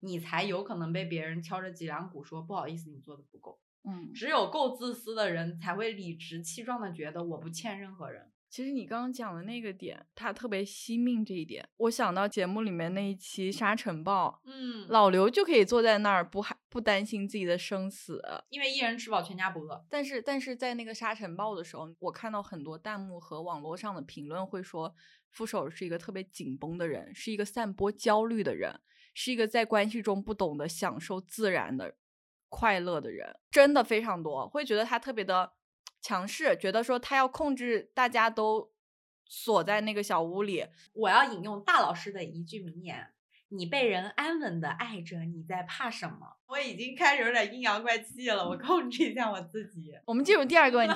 你才有可能被别人敲着脊梁骨说不好意思，你做的不够。嗯，只有够自私的人才会理直气壮的觉得我不欠任何人。其实你刚刚讲的那个点，他特别惜命这一点，我想到节目里面那一期沙尘暴，嗯老刘就可以坐在那儿不害不担心自己的生死，因为一人吃饱全家不饿。但是但是在那个沙尘暴的时候，我看到很多弹幕和网络上的评论会说，傅首尔是一个特别紧绷的人，是一个散播焦虑的人，是一个在关系中不懂得享受自然的快乐的人，真的非常多，会觉得他特别的强势，觉得说他要控制大家都锁在那个小屋里，我要引用大老师的一句名言：“你被人安稳的爱着，你在怕什么？”我已经开始有点阴阳怪气了，我控制一下我自己。我们进入第二个问题，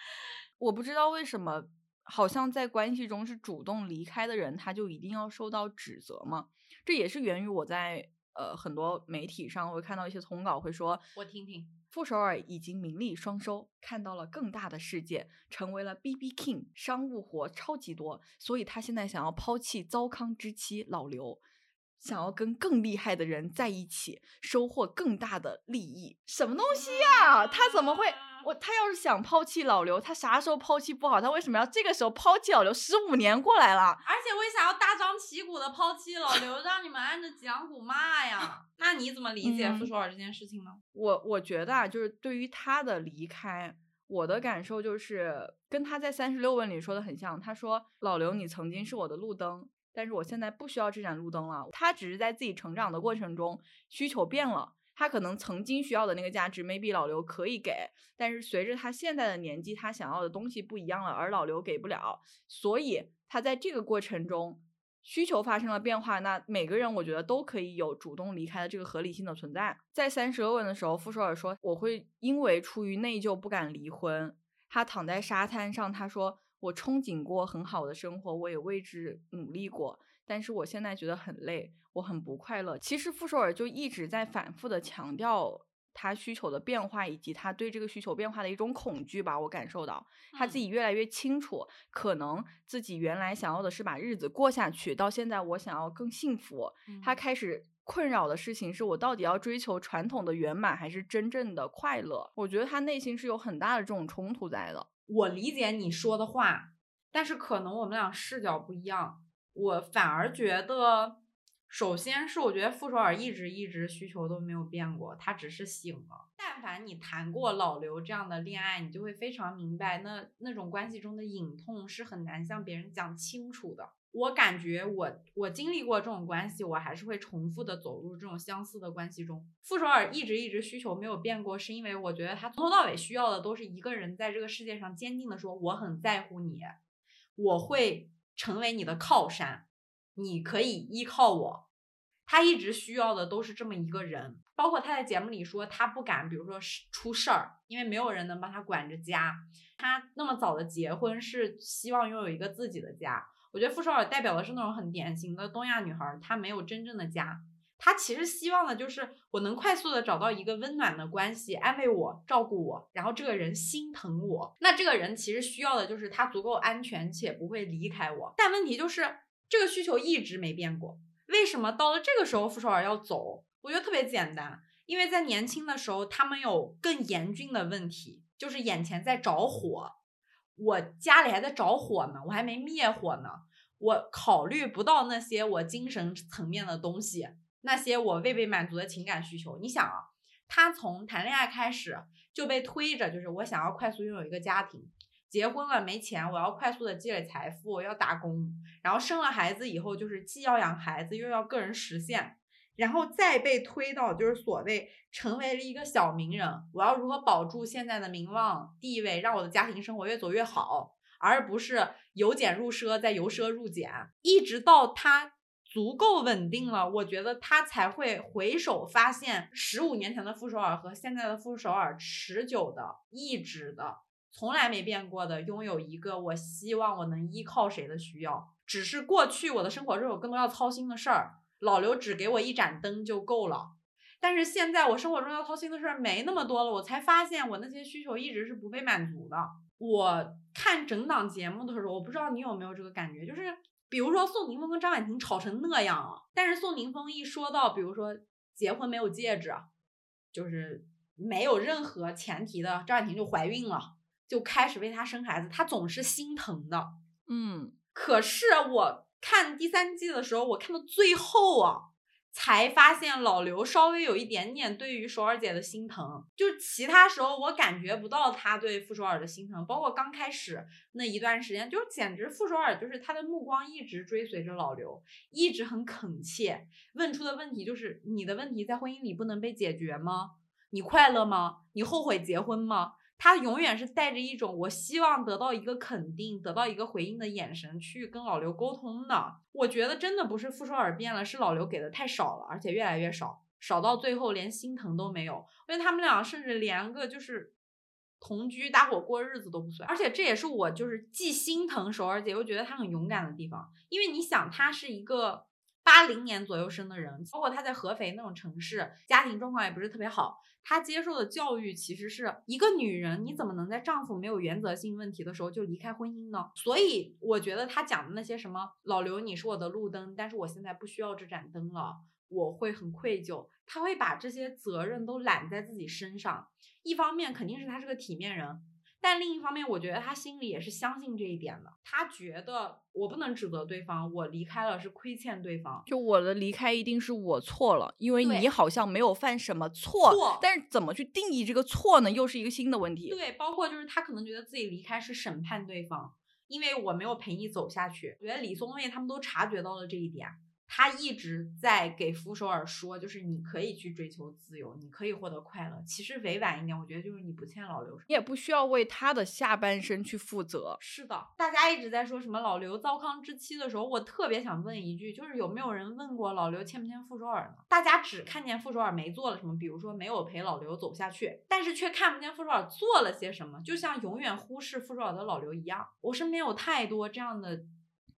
我不知道为什么，好像在关系中是主动离开的人，他就一定要受到指责吗？这也是源于我在呃很多媒体上会看到一些通稿会说，我听听。傅首尔已经名利双收，看到了更大的世界，成为了 B B King，商务活超级多，所以他现在想要抛弃糟糠之妻老刘，想要跟更厉害的人在一起，收获更大的利益。什么东西呀、他怎么会？我他要是想抛弃老刘，他啥时候抛弃不好？他为什么要这个时候抛弃老刘？十五年过来了，而且为啥要大张旗鼓的抛弃老刘，让你们按着脊梁骨骂呀。那你怎么理解嗯傅首尔这件事情呢？我我觉得啊，就是对于他的离开，我的感受就是跟他在三十六问里说的很像。他说：“老刘，你曾经是我的路灯，但是我现在不需要这盏路灯了。”他只是在自己成长的过程中需求变了，他可能曾经需要的那个价值，maybe 老刘可以给，但是随着他现在的年纪，他想要的东西不一样了，而老刘给不了，所以他在这个过程中。需求发生了变化，那每个人我觉得都可以有主动离开的这个合理性的存在。在三十二问的时候，傅首尔说我会因为出于内疚不敢离婚。他躺在沙滩上，他说我憧憬过很好的生活，我也为之努力过，但是我现在觉得很累，我很不快乐。其实傅首尔就一直在反复的强调他需求的变化，以及他对这个需求变化的一种恐惧吧，我感受到。他自己越来越清楚，可能自己原来想要的是把日子过下去，到现在我想要更幸福。他开始困扰的事情是我到底要追求传统的圆满，还是真正的快乐？我觉得他内心是有很大的这种冲突在的。我理解你说的话，但是可能我们俩视角不一样。我反而觉得，首先是我觉得傅首尔一直一直需求都没有变过，他只是醒了。但凡你谈过老刘这样的恋爱，你就会非常明白，那那种关系中的隐痛是很难向别人讲清楚的。我感觉我我经历过这种关系，我还是会重复的走入这种相似的关系中。傅首尔一直一直需求没有变过，是因为我觉得他从头到尾需要的都是一个人在这个世界上坚定的说我很在乎你，我会成为你的靠山，你可以依靠我。他一直需要的都是这么一个人，包括他在节目里说他不敢，比如说出事儿，因为没有人能帮他管着家。他那么早的结婚是希望拥有一个自己的家。我觉得傅首尔代表的是那种很典型的东亚女孩，她没有真正的家，他其实希望的就是我能快速的找到一个温暖的关系，安慰我、照顾我，然后这个人心疼我。那这个人其实需要的就是他足够安全且不会离开我。但问题就是这个需求一直没变过，为什么到了这个时候傅首尔要走？我觉得特别简单，因为在年轻的时候他们有更严峻的问题，就是眼前在着火。我家里还在着火呢，我还没灭火呢，我考虑不到那些我精神层面的东西，那些我未被满足的情感需求。你想啊，他从谈恋爱开始就被推着，就是我想要快速拥有一个家庭，结婚了没钱，我要快速的积累财富，要打工，然后生了孩子以后，就是既要养孩子，又要个人实现。然后再被推到就是所谓成为了一个小名人，我要如何保住现在的名望地位，让我的家庭生活越走越好，而不是由俭入奢再由奢入俭，一直到他足够稳定了，我觉得他才会回首发现十五年前的傅首尔和现在的傅首尔持久的、一直的、从来没变过的拥有一个我希望我能依靠谁的需要，只是过去我的生活中有更多要操心的事儿。老刘只给我一盏灯就够了，但是现在我生活中要操心的事儿没那么多了，我才发现我那些需求一直是不被满足的。我看整档节目的时候，我不知道你有没有这个感觉，就是比如说宋宁峰跟张婉婷吵成那样了，但是宋宁峰一说到，比如说结婚没有戒指，就是没有任何前提的，张婉婷就怀孕了，就开始为他生孩子，他总是心疼的。嗯，可是我看第三季的时候，我看到最后啊。才发现老刘稍微有一点点对于首尔姐的心疼，就其他时候我感觉不到他对傅首尔的心疼，包括刚开始那一段时间，就简直傅首尔就是他的目光一直追随着老刘，一直很恳切问出的问题就是你的问题在婚姻里不能被解决吗？你快乐吗？你后悔结婚吗？他永远是带着一种我希望得到一个肯定、得到一个回应的眼神去跟老刘沟通的。我觉得真的不是傅首尔变了，是老刘给的太少了，而且越来越少，少到最后连心疼都没有。我觉得他们俩甚至连个就是同居搭伙过日子都不算。而且这也是我就是既心疼首尔姐，又觉得她很勇敢的地方。因为你想，她是一个八零年左右生的人，包括她在合肥那种城市，家庭状况也不是特别好。她接受的教育其实是一个女人，你怎么能在丈夫没有原则性问题的时候就离开婚姻呢？所以我觉得她讲的那些什么老刘，你是我的路灯，但是我现在不需要这盏灯了，我会很愧疚。她会把这些责任都揽在自己身上。一方面肯定是他是个体面人。但另一方面，我觉得他心里也是相信这一点的。他觉得我不能指责对方，我离开了是亏欠对方。就我的离开一定是我错了，因为你好像没有犯什么错。错，但是怎么去定义这个错呢？又是一个新的问题。对，包括就是他可能觉得自己离开是审判对方，因为我没有陪你走下去。我觉得李松蔚他们都察觉到了这一点。他一直在给傅首尔说，就是你可以去追求自由，你可以获得快乐。其实委婉一点，我觉得就是你不欠老刘，你也不需要为他的下半生去负责。是的，大家一直在说什么老刘糟糠之妻的时候，我特别想问一句，就是有没有人问过老刘欠不欠傅首尔呢？大家只看见傅首尔没做了什么，比如说没有陪老刘走下去，但是却看不见傅首尔做了些什么，就像永远忽视傅首尔的老刘一样。我身边有太多这样的。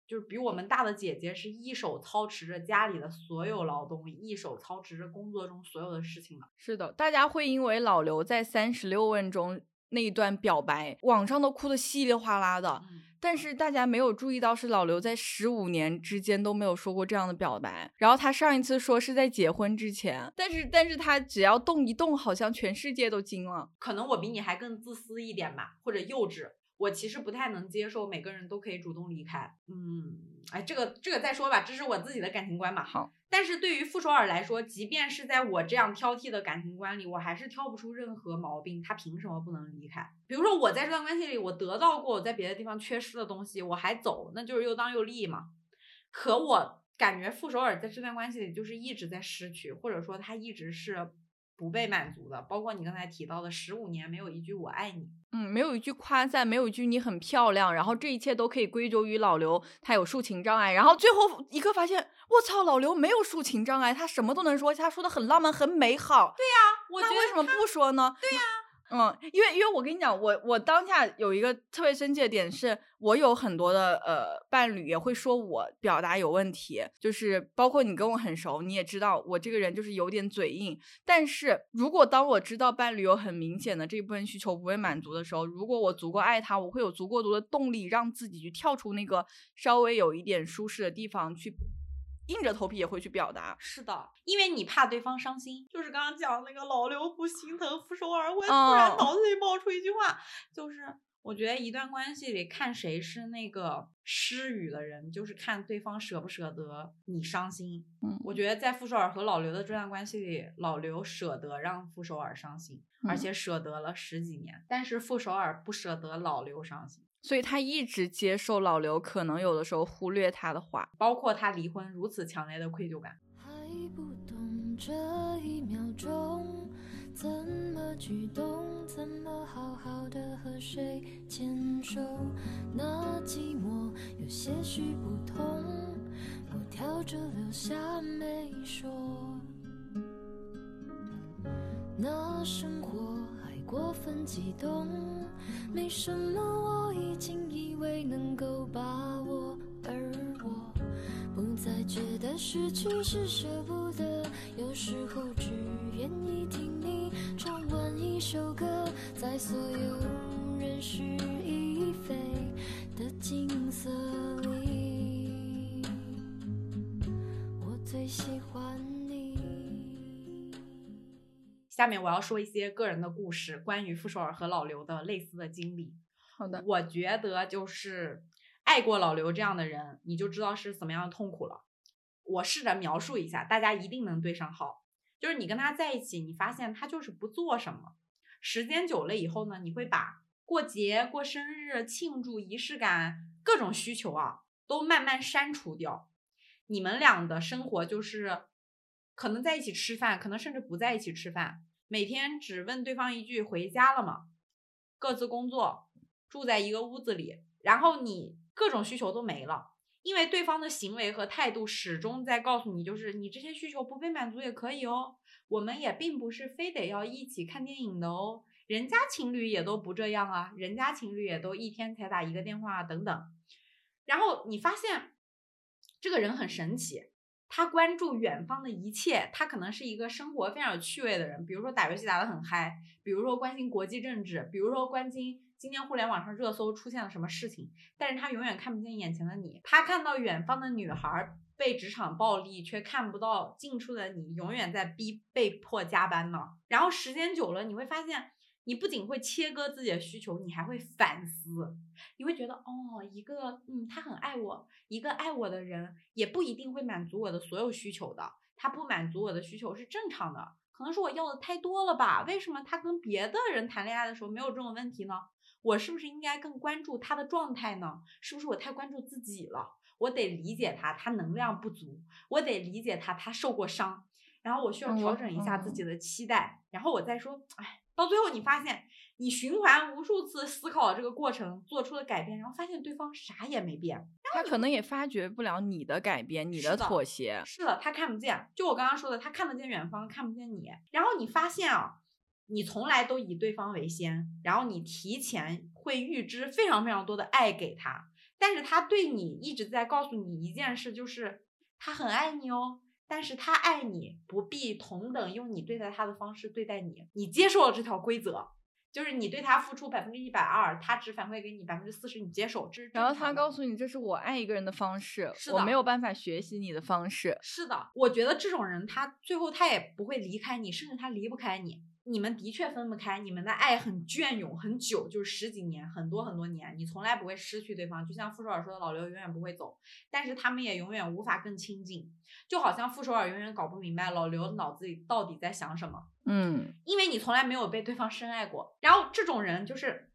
就是比我们大的姐姐，是一手操持着家里的所有劳动，一手操持着工作中所有的事情的。是的，大家会因为老刘在三十六问中那一段表白，网上都哭得稀里哗啦的。但是大家没有注意到，是老刘在十五年之间都没有说过这样的表白。然后他上一次说是在结婚之前，但是但是他只要动一动，好像全世界都惊了。可能我比你还更自私一点吧，或者幼稚。我其实不太能接受每个人都可以主动离开，嗯，哎，这个这个再说吧，这是我自己的感情观嘛。好，但是对于傅首尔来说，即便是在我这样挑剔的感情观里，我还是挑不出任何毛病。他凭什么不能离开？比如说我在这段关系里，我得到过我在别的地方缺失的东西，我还走，那就是又当又立嘛。可我感觉傅首尔在这段关系里就是一直在失去，或者说他一直是。不被满足的，包括你刚才提到的十五年没有一句我爱你，嗯，没有一句夸赞，没有一句你很漂亮，然后这一切都可以归咎于老刘，他有抒情障碍，然后最后一个发现，我操，老刘没有抒情障碍，他什么都能说，他说的很浪漫，很美好。对呀，那为什么不说呢？对呀。嗯，因为因为我跟你讲，我我当下有一个特别生气的点，是我有很多的呃伴侣也会说我表达有问题，就是包括你跟我很熟，你也知道我这个人就是有点嘴硬。但是如果当我知道伴侣有很明显的这一部分需求不被满足的时候，如果我足够爱他，我会有足够多的动力让自己去跳出那个稍微有一点舒适的地方去。硬着头皮也会去表达，是的，因为你怕对方伤心。就是刚刚讲那个老刘不心疼傅首尔，我突然脑子里冒出一句话，就是我觉得一段关系里看谁是那个失语的人，就是看对方舍不舍得你伤心。嗯，我觉得在傅首尔和老刘的这段关系里，老刘舍得让傅首尔伤心，而且舍得了十几年，但是傅首尔不舍得老刘伤心。所以他一直接受老刘可能有的时候忽略他的话，包括他离婚如此强烈的愧疚感。还不懂这一秒钟怎么举动，怎么好好的和谁牵手，那寂寞有些许不同，我挑着留下没说，那生活。过分激动，没什么，我已经以为能够把握，而我不再觉得失去是舍不得，有时候只。愿意听你唱完一首歌，在所有人事已非的景色里，我最喜欢。下面我要说一些个人的故事，关于傅首尔和老刘的类似的经历。好的，我觉得就是爱过老刘这样的人，你就知道是怎么样的痛苦了。我试着描述一下，大家一定能对上号。就是你跟他在一起，你发现他就是不做什么，时间久了以后呢，你会把过节、过生日、庆祝仪式感各种需求啊，都慢慢删除掉。你们俩的生活就是可能在一起吃饭，可能甚至不在一起吃饭，每天只问对方一句“回家了吗”，各自工作，住在一个屋子里，然后你各种需求都没了。因为对方的行为和态度始终在告诉你，就是你这些需求不被满足也可以哦。我们也并不是非得要一起看电影的哦，人家情侣也都不这样啊，人家情侣也都一天才打一个电话等等。然后你发现这个人很神奇，他关注远方的一切，他可能是一个生活非常有趣味的人，比如说打游戏打得很嗨，比如说关心国际政治，比如说关心。今天互联网上热搜出现了什么事情？但是他永远看不见眼前的你，他看到远方的女孩被职场暴力，却看不到近处的你永远在逼被迫加班呢。然后时间久了，你会发现，你不仅会切割自己的需求，你还会反思，你会觉得，哦，一个嗯，他很爱我，一个爱我的人，也不一定会满足我的所有需求的。他不满足我的需求是正常的，可能是我要的太多了吧？为什么他跟别的人谈恋爱的时候没有这种问题呢？我是不是应该更关注他的状态呢？是不是我太关注自己了？我得理解他，他能量不足，我得理解他，他受过伤，然后我需要调整一下自己的期待，然后我再说，哎，到最后你发现，你循环无数次思考这个过程，做出了改变，然后发现对方啥也没变，他可能也发觉不了你的改变，你的妥协，是的，他看不见。就我刚刚说的，他看得见远方，看不见你。然后你发现啊。你从来都以对方为先，然后你提前会预知非常非常多的爱给他，但是他对你一直在告诉你一件事，就是他很爱你哦，但是他爱你不必同等用你对待他的方式对待你，你接受了这条规则，就是你对他付出百分之一百二，他只反馈给你百分之四十，你接受这。然后他告诉你，这是我爱一个人的方式，是我没有办法学习你的方式。是的，我觉得这种人他最后他也不会离开你，甚至他离不开你。你们的确分不开，你们的爱很隽永，很久，就是十几年，很多很多年，你从来不会失去对方。就像傅首尔说的，老刘永远不会走，但是他们也永远无法更亲近。就好像傅首尔永远搞不明白老刘脑子里到底在想什么，嗯，因为你从来没有被对方深爱过。然后这种人就是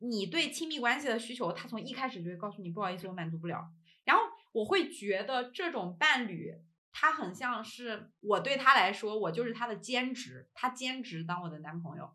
你对亲密关系的需求，他从一开始就会告诉你，不好意思，我满足不了。然后我会觉得这种伴侣。他很像是我对他来说，我就是他的兼职，他兼职当我的男朋友。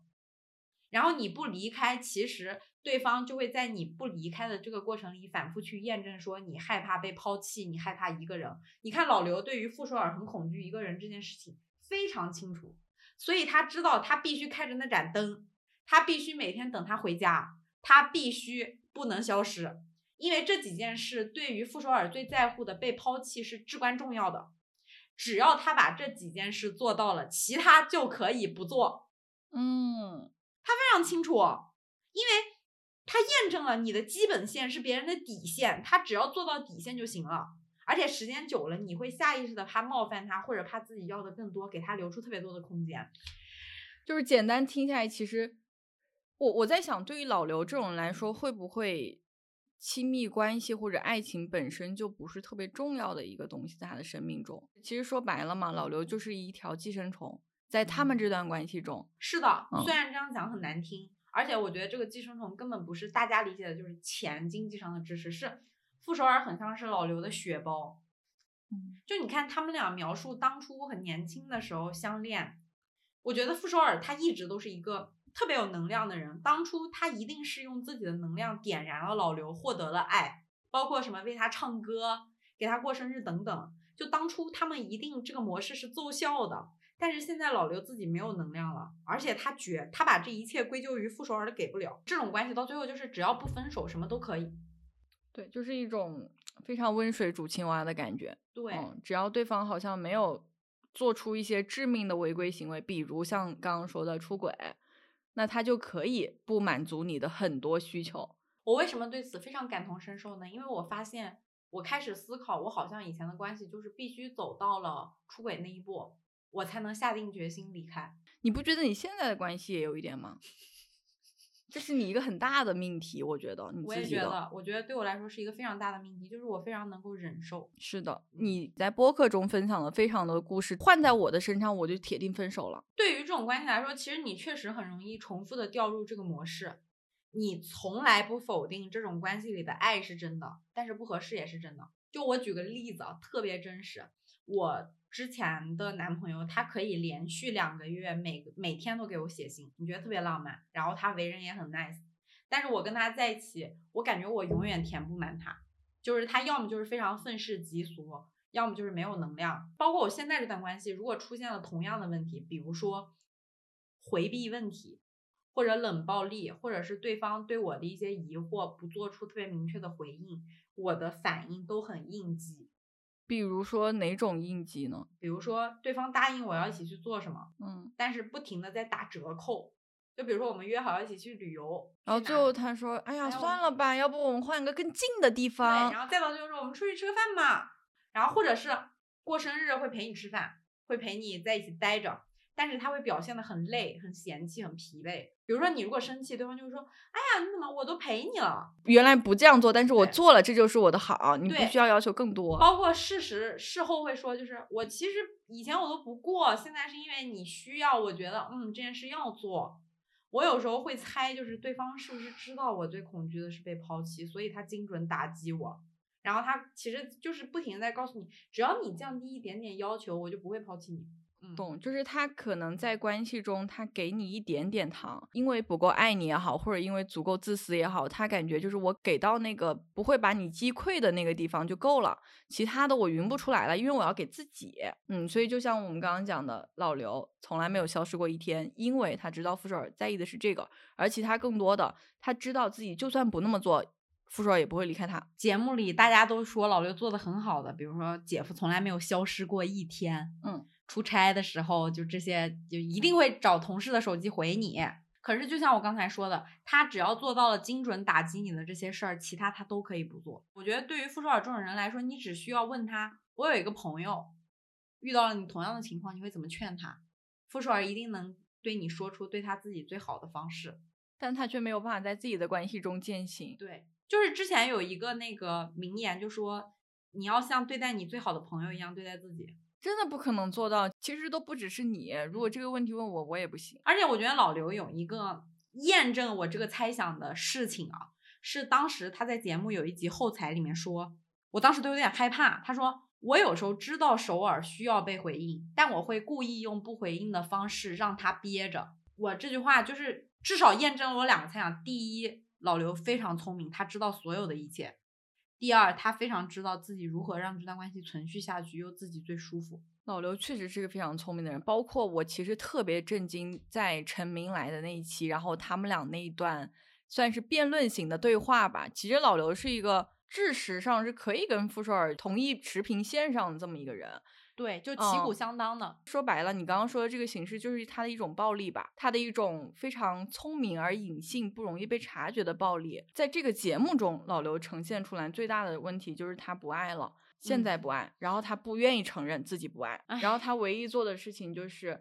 然后你不离开，其实对方就会在你不离开的这个过程里反复去验证，说你害怕被抛弃，你害怕一个人。你看老刘对于傅首尔很恐惧一个人这件事情非常清楚，所以他知道他必须开着那盏灯，他必须每天等他回家，他必须不能消失，因为这几件事对于傅首尔最在乎的被抛弃是至关重要的。只要他把这几件事做到了，其他就可以不做。嗯，他非常清楚，因为他验证了你的基本线是别人的底线，他只要做到底线就行了。而且时间久了，你会下意识的怕冒犯他，或者怕自己要的更多，给他留出特别多的空间。就是简单听下来，其实我我在想，对于老刘这种人来说，会不会？亲密关系或者爱情本身就不是特别重要的一个东西，在他的生命中，其实说白了嘛，老刘就是一条寄生虫，在他们这段关系中。是的，虽然这样讲很难听，而且我觉得这个寄生虫根本不是大家理解的，就是钱经济上的支持，是傅首尔很像是老刘的血包。嗯，就你看他们俩描述当初很年轻的时候相恋，我觉得傅首尔他一直都是一个。特别有能量的人，当初他一定是用自己的能量点燃了老刘，获得了爱，包括什么为他唱歌、给他过生日等等。就当初他们一定这个模式是奏效的，但是现在老刘自己没有能量了，而且他觉他把这一切归咎于傅首尔的给不了。这种关系到最后就是只要不分手，什么都可以。对，就是一种非常温水煮青蛙的感觉。对，只要对方好像没有做出一些致命的违规行为，比如像刚刚说的出轨，那他就可以不满足你的很多需求。我为什么对此非常感同身受呢？因为我发现，我开始思考，我好像以前的关系就是必须走到了出轨那一步，我才能下定决心离开。你不觉得你现在的关系也有一点吗？这是你一个很大的命题，我觉得你我自己的。也觉得，我觉得对我来说是一个非常大的命题，就是我非常能够忍受。是的，你在播客中分享了非常多的故事，换在我的身上，我就铁定分手了。对于这种关系来说，其实你确实很容易重复的掉入这个模式。你从来不否定这种关系里的爱是真的，但是不合适也是真的。就我举个例子啊，特别真实。我之前的男朋友，他可以连续两个月每每天都给我写信，你觉得特别浪漫。然后他为人也很 nice，但是我跟他在一起，我感觉我永远填不满他。就是他要么就是非常愤世嫉俗，要么就是没有能量。包括我现在这段关系，如果出现了同样的问题，比如说回避问题，或者冷暴力，或者是对方对我的一些疑惑不做出特别明确的回应，我的反应都很应激。比如说哪种应激呢？比如说对方答应我要一起去做什么，嗯，但是不停的在打折扣。就比如说我们约好要一起去旅游，然后最后他说：“哎呀，算了吧，要不我们换个更近的地对，方。然后再到最后说我们出去吃个饭嘛，然后或者是过生日会陪你吃饭，会陪你在一起待着，但是他会表现的很累、很嫌弃、很疲惫。比如说你如果生气，对方就会说：“哎呀，你怎么我都陪你了。原来不这样做，但是我做了，这就是我的好，你不对需要要求更”多。包括事实事后会说，就是我其实以前我都不过，现在是因为你需要，我觉得嗯这件事要做。我有时候会猜，就是对方是不是知道我最恐惧的是被抛弃，所以他精准打击我。然后他其实就是不停的在告诉你，只要你降低一点点要求，我就不会抛弃你。嗯，懂，就是他可能在关系中，他给你一点点糖，因为不够爱你也好，或者因为足够自私也好，他感觉就是我给到那个不会把你击溃的那个地方就够了，其他的我匀不出来了，因为我要给自己。嗯，所以就像我们刚刚讲的，老刘从来没有消失过一天，因为他知道傅首尔在意的是这个，而其他更多的，他知道自己就算不那么做，傅首尔也不会离开他。节目里大家都说老刘做的很好的，比如说姐夫从来没有消失过一天，嗯，出差的时候就这些就一定会找同事的手机回你。可是就像我刚才说的，他只要做到了精准打击你的这些事儿，其他他都可以不做。我觉得对于傅首尔这种人来说，你只需要问他，我有一个朋友遇到了你同样的情况，你会怎么劝他？傅首尔一定能对你说出对他自己最好的方式。但他却没有办法在自己的关系中践行。对，就是之前有一个那个名言，就说你要像对待你最好的朋友一样对待自己。真的不可能做到，其实都不只是你。如果这个问题问我，我也不行。而且我觉得老刘有一个验证我这个猜想的事情啊，是当时他在节目有一集后采里面说，我当时都有点害怕。他说我有时候知道首尔需要被回应，但我会故意用不回应的方式让他憋着。我这句话就是至少验证了我两个猜想：第一，老刘非常聪明，他知道所有的一切；第二，他非常知道自己如何让这段关系存续下去，又自己最舒服。老刘确实是个非常聪明的人，包括我其实特别震惊，在陈明来的那一期，然后他们俩那一段算是辩论型的对话吧。其实老刘是一个知识上是可以跟傅首尔同一持平线上的这么一个人。对，就旗嗯鼓相当的。说白了，你刚刚说的这个形式就是他的一种暴力吧，他的一种非常聪明而隐性、不容易被察觉的暴力。在这个节目中，老刘呈现出来最大的问题就是他不爱了，现在不爱，然后他不愿意承认自己不爱，然后他唯一做的事情就是，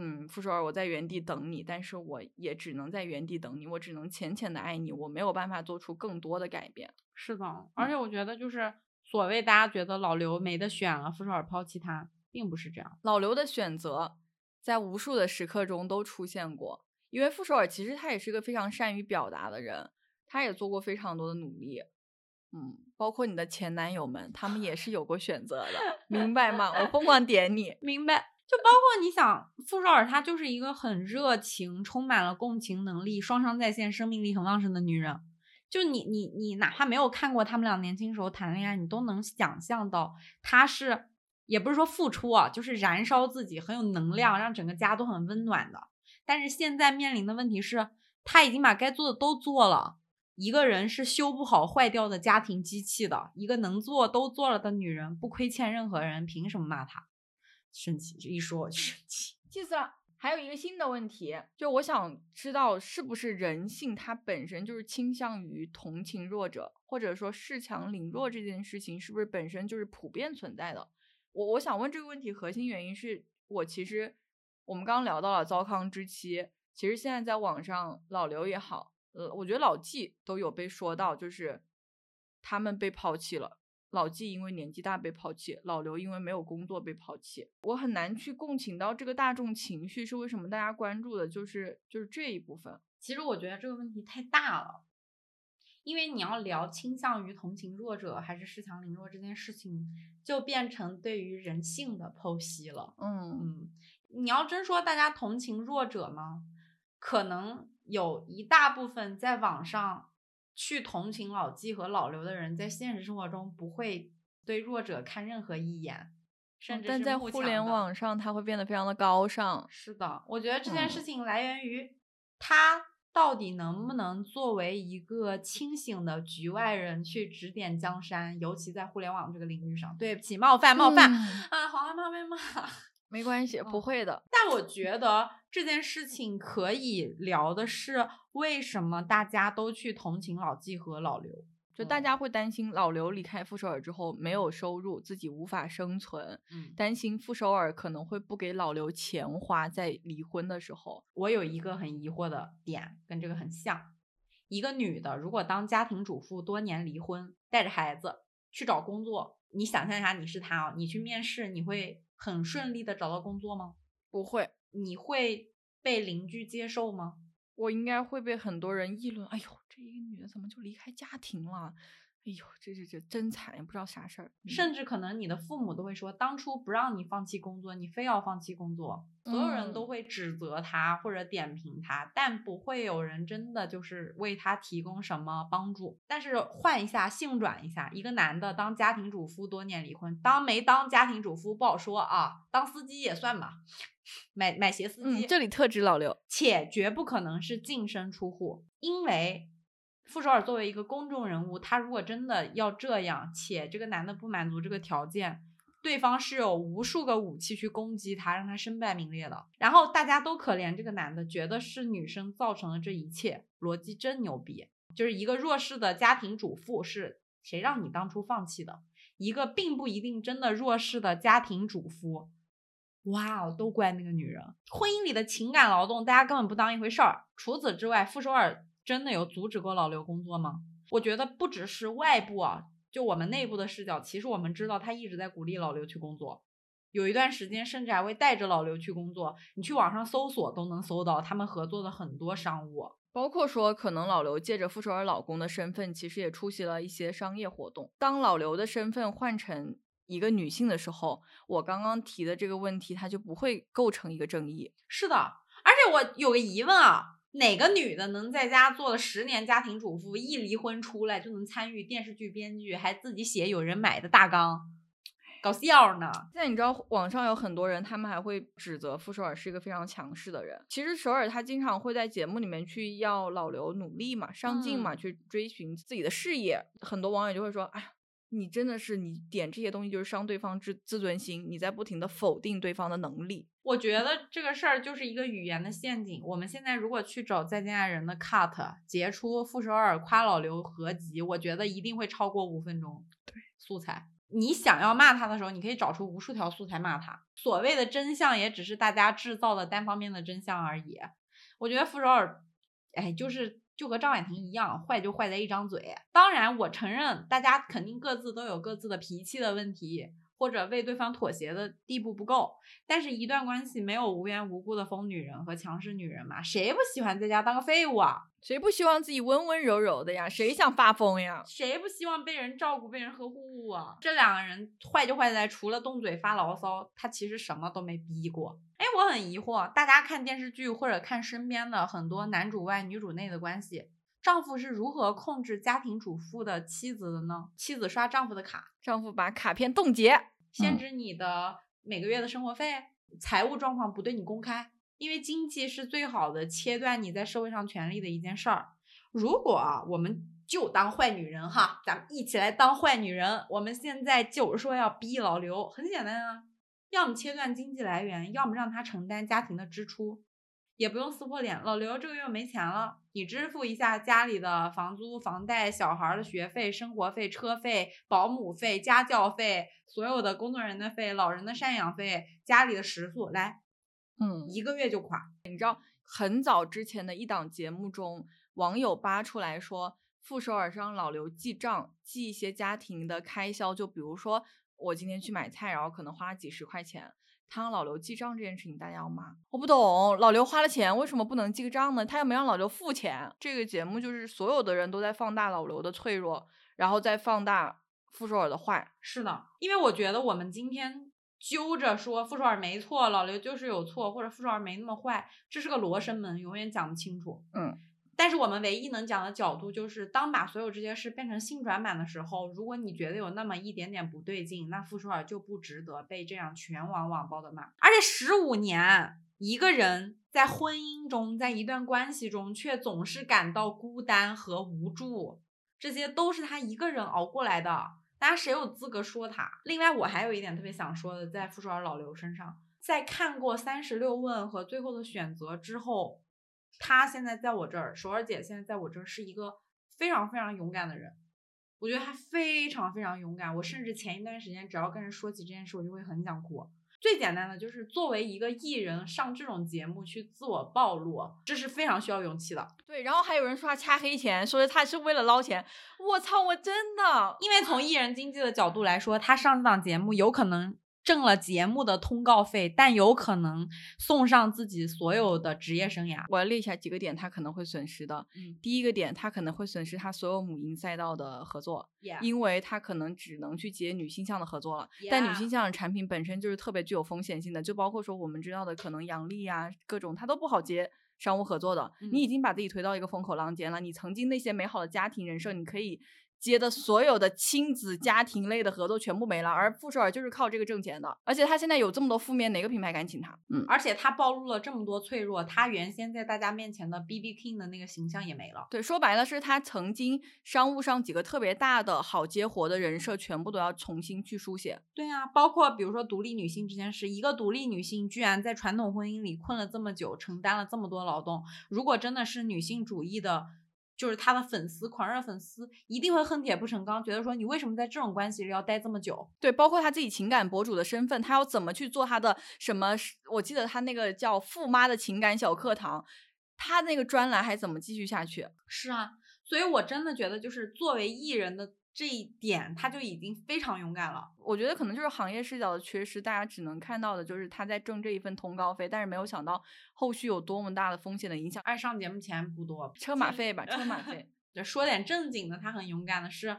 嗯，傅首尔，我在原地等你，但是我也只能在原地等你，我只能浅浅的爱你，我没有办法做出更多的改变。是的，而且我觉得就是所谓大家觉得老刘没得选了，傅首尔抛弃他，并不是这样。老刘的选择在无数的时刻中都出现过，因为傅首尔其实他也是一个非常善于表达的人，他也做过非常多的努力。嗯，包括你的前男友们，他们也是有过选择的，明白吗？我疯狂点你。明白。就包括你想，傅首尔她就是一个很热情、充满了共情能力、双商在线、生命力很旺盛的女人。就你你你哪怕没有看过他们俩年轻时候谈恋爱，你都能想象到她是也不是说付出啊，就是燃烧自己，很有能量，让整个家都很温暖的。但是现在面临的问题是，她已经把该做的都做了。一个人是修不好坏掉的家庭机器的，一个能做都做了的女人，不亏欠任何人，凭什么骂她？生气，一说我就生气。气死了。还有一个新的问题，就我想知道是不是人性它本身就是倾向于同情弱者，或者说恃强凌弱这件事情是不是本身就是普遍存在的？我我想问这个问题核心原因是我其实我们刚刚聊到了糟糠之妻，其实现在在网上老刘也好，呃，我觉得老纪都有被说到，就是他们被抛弃了。老纪因为年纪大被抛弃，老刘因为没有工作被抛弃。我很难去共情到这个大众情绪是为什么大家关注的，就是就是这一部分。其实我觉得这个问题太大了，因为你要聊倾向于同情弱者还是恃强凌弱这件事情，就变成对于人性的剖析了。嗯嗯，你要真说大家同情弱者吗？可能有一大部分在网上去同情老纪和老刘的人，在现实生活中不会对弱者看任何一眼，甚至但在互联网上，他会变得非常的高尚。是的，我觉得这件嗯事情来源于他到底能不能作为一个清醒的局外人去指点江山，尤其在互联网这个领域上。对不起，冒犯冒犯、嗯啊，好害怕被骂。没关系，不哦会的。但我觉得这件事情可以聊的是，为什么大家都去同情老纪和老刘？就大嗯家会担心老刘离开傅首尔之后没有收入，自己无法生存，嗯，担心傅首尔可能会不给老刘钱花，在离婚的时候。我有一个很疑惑的点，跟这个很像。一个女的如果当家庭主妇多年离婚，带着孩子去找工作，你想象一下，你是她哦，你去面试，你会很顺利的找到工作吗？不会，你会被邻居接受吗？我应该会被很多人议论。哎呦，这一个女的怎么就离开家庭了？哎呦，这这这真惨，也不知道啥事儿。嗯甚至可能你的父母都会说，当初不让你放弃工作，你非要放弃工作，所有人都嗯会指责他或者点评他，但不会有人真的就是为他提供什么帮助。但是换一下，性转一下，一个男的当家庭主夫多年离婚，当没当家庭主夫不好说啊，当司机也算吧，买买鞋司机，嗯，这里特指老刘。且绝不可能是净身出户，因为傅首尔作为一个公众人物，他如果真的要这样，且这个男的不满足这个条件，对方是有无数个武器去攻击他，让他身败名裂的。然后大家都可怜这个男的，觉得是女生造成了这一切，逻辑真牛逼。就是一个弱势的家庭主妇，是谁让你当初放弃的？一个并不一定真的弱势的家庭主妇，哇哦，都怪那个女人。婚姻里的情感劳动，大家根本不当一回事儿。除此之外，傅首尔真的有阻止过老刘工作吗？我觉得不只是外部啊，就我们内部的视角，其实我们知道他一直在鼓励老刘去工作。有一段时间，甚至还会带着老刘去工作。你去网上搜索都能搜到他们合作的很多商务。包括说，可能老刘借着傅首尔老公的身份，其实也出席了一些商业活动。当老刘的身份换成一个女性的时候，我刚刚提的这个问题，它就不会构成一个争议。是的，而且我有个疑问啊，哪个女的能在家做了十年家庭主妇，一离婚出来就能参与电视剧编剧，还自己写有人买的大纲，搞笑呢？现在你知道网上有很多人，他们还会指责傅首尔是一个非常强势的人。其实首尔他经常会在节目里面去要老刘努力嘛、上进嘛，嗯去追寻自己的事业。很多网友就会说：“哎呀，你真的是你点这些东西就是伤对方自自尊心，你在不停的否定对方的能力。我觉得这个事儿就是一个语言的陷阱。我们现在如果去找再见爱人的 cut 截出傅首尔夸老刘合集，我觉得一定会超过五分钟。对，素材。你想要骂他的时候，你可以找出无数条素材骂他。所谓的真相，也只是大家制造的单方面的真相而已。我觉得傅首尔，哎，就是就和张婉婷一样，坏就坏在一张嘴。当然，我承认大家肯定各自都有各自的脾气的问题，或者为对方妥协的地步不够。但是，一段关系没有无缘无故的疯女人和强势女人嘛？谁不喜欢在家当个废物啊？谁不希望自己温温柔柔的呀？谁想发疯呀？谁不希望被人照顾、被人呵护啊？这两个人坏就坏在除了动嘴发牢骚，他其实什么都没逼过。哎，我很疑惑，大家看电视剧或者看身边的很多男主外女主内的关系，丈夫是如何控制家庭主妇的妻子的呢？妻子刷丈夫的卡，丈夫把卡片冻结，嗯限制你的每个月的生活费，财务状况不对你公开，因为经济是最好的切断你在社会上权利的一件事儿。如果啊，我们就当坏女人哈，咱们一起来当坏女人。我们现在就是说要逼老刘，很简单啊，要么切断经济来源，要么让他承担家庭的支出，也不用撕破脸。老刘这个月没钱了，你支付一下家里的房租、房贷、小孩的学费、生活费、车费、保姆费、家教费，所有的工作人员的费、老人的赡养费、家里的食宿，来，嗯，一个月就垮。你知道很早之前的一档节目中，网友扒出来说，傅首尔让老刘记账，记一些家庭的开销，就比如说我今天去买菜，然后可能花了几十块钱，他让老刘记账这件事情，大家要骂。我不懂，老刘花了钱，为什么不能记个账呢？他又没让老刘付钱。这个节目就是所有的人都在放大老刘的脆弱，然后再放大傅首尔的坏。是的，因为我觉得我们今天揪着说傅首尔没错，老刘就是有错，或者傅首尔没那么坏，这是个罗生门，永远讲不清楚。嗯，但是我们唯一能讲的角度就是，当把所有这些事变成性转版的时候，如果你觉得有那么一点点不对劲，那傅首尔就不值得被这样全网网暴的骂。而且十五年，一个人在婚姻中，在一段关系中，却总是感到孤单和无助，这些都是他一个人熬过来的。大家谁有资格说他？另外，我还有一点特别想说的，在傅首尔老刘身上，在看过《三十六问》和《最后的选择》之后，他现在在我这儿，首尔姐现在在我这儿是一个非常非常勇敢的人。我觉得她非常非常勇敢。我甚至前一段时间，只要跟人说起这件事，我就会很想哭。最简单的就是作为一个艺人上这种节目去自我暴露，这是非常需要勇气的。对，然后还有人说他掐黑钱，说他是为了捞钱。我操，我真的，因为从艺人经济的角度来说，他上这档节目有可能挣了节目的通告费，但有可能送上自己所有的职业生涯。我要列一下几个点，他可能会损失的。嗯，第一个点，他可能会损失他所有母婴赛道的合作，因为他可能只能去接女性向的合作了。但女性向的产品本身就是特别具有风险性的，就包括说我们知道的可能杨笠啊，各种他都不好接商务合作的。嗯你已经把自己推到一个风口浪尖了，你曾经那些美好的家庭人设，你可以。接的所有的亲子家庭类的合作全部没了，而傅首尔就是靠这个挣钱的，而且他现在有这么多负面，哪个品牌敢请他？嗯，而且他暴露了这么多脆弱，他原先在大家面前的 B B King 的那个形象也没了。对，说白了是他曾经商务上几个特别大的好接活的人设，全部都要重新去书写。对啊，包括比如说独立女性这件事，一个独立女性居然在传统婚姻里困了这么久，承担了这么多劳动，如果真的是女性主义的。就是他的粉丝，狂热粉丝一定会恨铁不成钢，觉得说你为什么在这种关系里要待这么久？对，包括他自己情感博主的身份，他要怎么去做他的什么？我记得他那个叫“富妈”的情感小课堂，他那个专栏还怎么继续下去？是啊，所以我真的觉得，就是作为艺人的这一点，他就已经非常勇敢了。我觉得可能就是行业视角的缺失，大家只能看到的就是他在挣这一份通告费，但是没有想到后续有多么大的风险的影响。爱上节目钱不多，车马费吧，车马费。就说点正经的，他很勇敢的是，